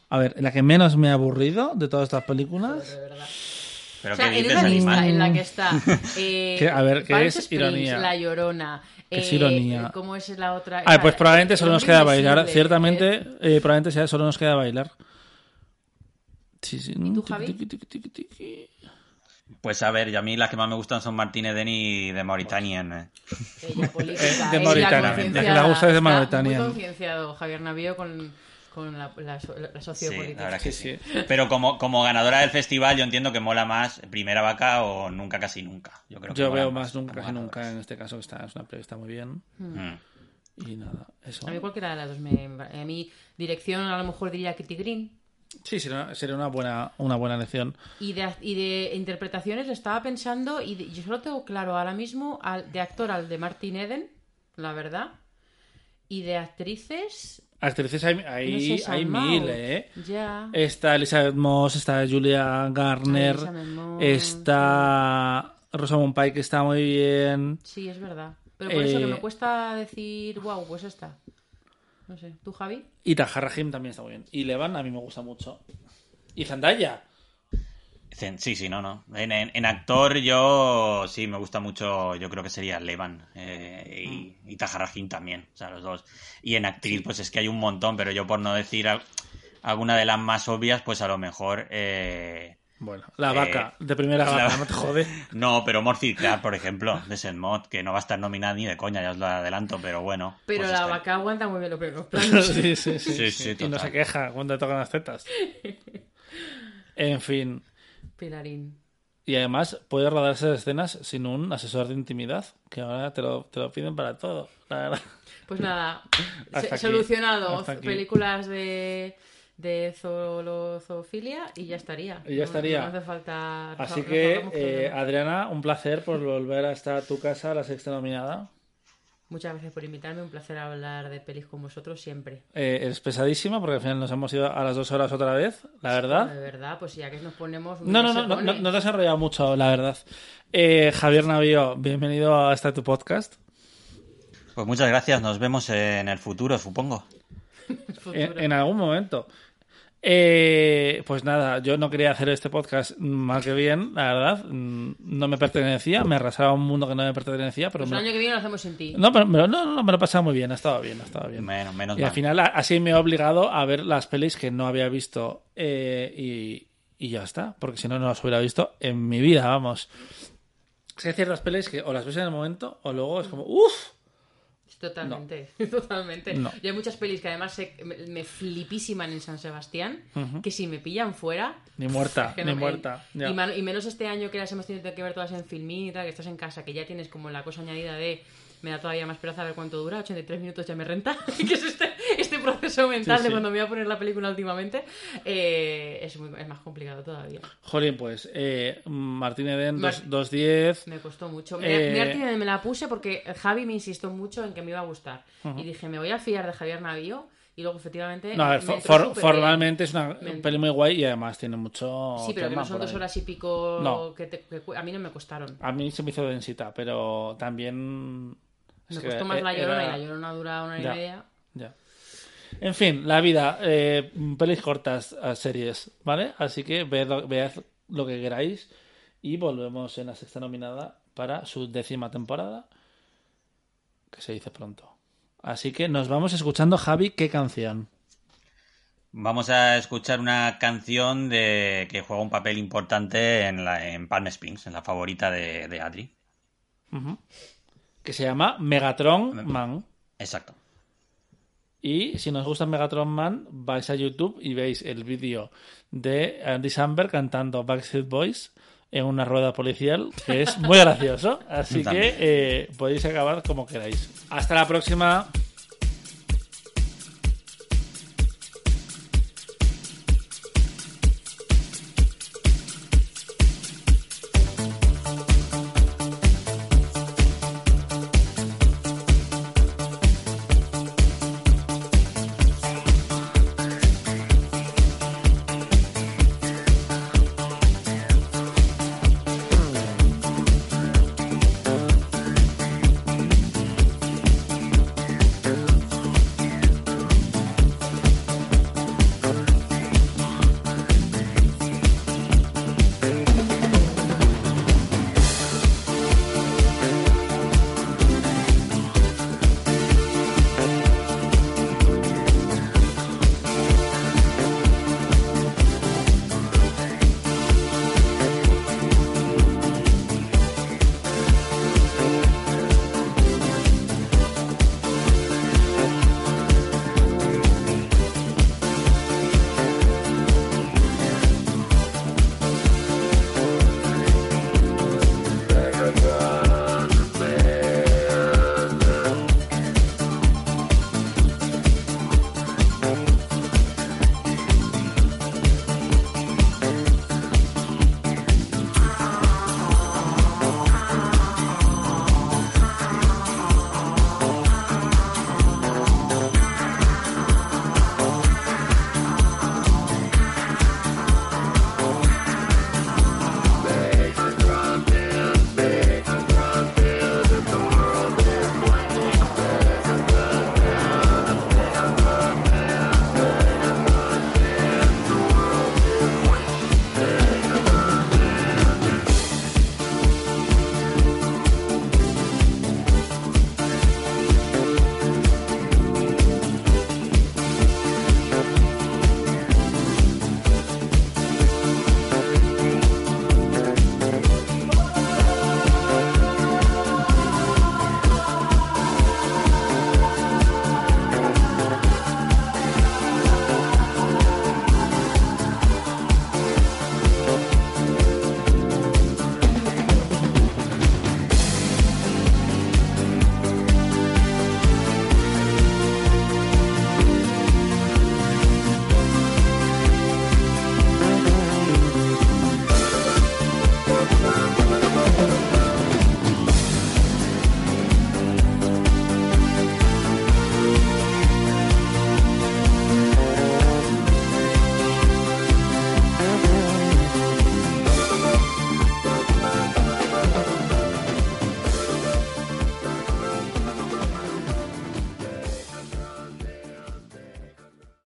a ver, la que menos me ha aburrido de todas estas películas. De verdad. Pero O sea, ¿qué en una lista en la que está. *laughs* Eh, a ver, que Palm es Springs, ironía. La Llorona. Que es eh, ironía. ¿Cómo es la otra? A ver, pues probablemente solo nos queda bailar. Ciertamente, eh, eh, probablemente sea solo nos queda bailar. Sí, sí. ¿Y tú, Javi? Pues a ver, y a mí las que más me gustan son Martínez Deni de Mauritanien. eh. ella *laughs* política, Eh, de Mauritania. concienciada. La que le gusta es de Está Mauritania. Muy concienciado Javier Navío con, con la, la, so- la Sí, sociopolítica. la verdad que Sí, sí. Pero como, como ganadora del festival, yo entiendo que mola más Primera Vaca o Nunca Casi Nunca. Yo, creo que Yo veo más nunca casi nunca en este caso, que está, es una está muy bien. Mm. Y nada, eso. A mí cualquiera de las dos me... A mí dirección a lo mejor diría Kitty Green. Sí, sería, sería una buena, una buena lección. Y de, y de interpretaciones estaba pensando, y de- yo solo tengo claro ahora mismo al, de actor al de Martin Eden, la verdad. Y de actrices. Actrices hay, no hay, sé, hay Salmao. mil, ¿eh? Está Elizabeth Moss, está Julia Garner, está Rosamund Pike, que está muy bien. Sí, es verdad. Pero por eso que Eh, me cuesta decir, wow, pues esta. No sé. ¿Tú, Javi? Y Tahar Rahim también está muy bien. Y Levan a mí me gusta mucho. Y Zendaya. Sí, sí, no, no. En, en- en actor yo sí me gusta mucho, yo creo que sería Levan eh, y, y Tahar Rahim también, o sea, los dos. Y en actriz pues es que hay un montón, pero yo por no decir al- alguna de las más obvias, pues a lo mejor... eh, Bueno, la Eh, vaca, de primera la- vaca, no te jode. *laughs* No, pero Morphy Clark, por ejemplo, de Senmod, que no va a estar nominada ni de coña, ya os lo adelanto, pero bueno. Pero pues la está- vaca aguanta muy bien los primeros *laughs* planos. sí, sí, sí, Sí, sí. sí, Y no total. se queja cuando le tocan las tetas. *laughs* En fin. Pilarín. Y además puede rodarse escenas sin un asesor de intimidad, que ahora te lo, te lo piden para todo, la verdad. Pues nada, *laughs* Hasta se- aquí, solucionado. aquí. Películas de, de zoofilia y ya estaría. Y ya estaría. No, hace falta. Así que, eh. Adriana, un placer por volver hasta tu casa, la sexta nominada. Muchas gracias por invitarme. Un placer hablar de pelis con vosotros siempre. Eh, eres pesadísima porque al final nos hemos ido a las dos horas otra vez, la verdad. De verdad, pues ya que nos ponemos. No, no, no, no, pone. no, no te has enrollado mucho, la verdad. Eh, Javier Navío, bienvenido a este tu podcast. Pues muchas gracias, nos vemos en el futuro, supongo. *laughs* Futuro. En, en algún momento. Eh, pues nada, yo no quería hacer este podcast mal que bien, la verdad. Mm, No me pertenecía, me arrasaba un mundo que no me pertenecía, pero Pues me- el año que viene lo hacemos sin ti. no, pero, pero no, no, me lo he pasado muy bien, ha estado bien, ha estado bien. Menos, menos Y al final así me he obligado a ver las pelis que no había visto eh, y, y ya está, porque si no, no las hubiera visto en mi vida, vamos. Es que hay ciertas pelis que o las ves en el momento o luego es como, uff, Totalmente, *laughs* totalmente. No. Y hay muchas pelis que además se- me, me flipísiman en San Sebastián, que si me pillan fuera... ni muerta, es que ni me- muerta. y menos este año que las hemos tenido que ver todas en filmita, que estás en casa, que ya tienes como la cosa añadida de... Me da todavía más pereza a ver cuánto dura, 83 minutos ya me renta, *laughs* que es este, este proceso mental Sí, de cuando me voy a poner la película últimamente. eh, es, muy- es más complicado todavía. Jolín, pues eh, Martín Eden, Mar- 210. Me costó mucho. Eh, me harté- me la puse porque Javi me insistió mucho en que me iba a gustar. Y dije, me voy a fiar de Javier Navío. Y luego, efectivamente. No, a ver, for- for- formalmente es una Me- peli muy guay y además tiene mucho. Sí, pero que no son dos horas y pico No. que, te- que a mí no me costaron. A mí se me hizo densita, pero también. Me más la era- llorona y la llorona dura una hora Ya. y media. Ya. En fin, la vida. Eh, pelis cortas, a series, ¿vale? Así que ved, vead lo que queráis y volvemos en la sexta nominada para su décima temporada, que se dice pronto. Así que nos vamos escuchando, Javi, ¿qué canción? Vamos a escuchar una canción de que juega un papel importante en, la, en Palm Springs, en la favorita de, de Adri. Que se llama Megatron Man. Exacto. Y si nos gusta Megatron Man, vais a YouTube y veis el vídeo de Andy Samberg cantando Backstreet Boys en una rueda policial, que es muy *laughs* gracioso. Así que eh, podéis acabar como queráis. Hasta la próxima.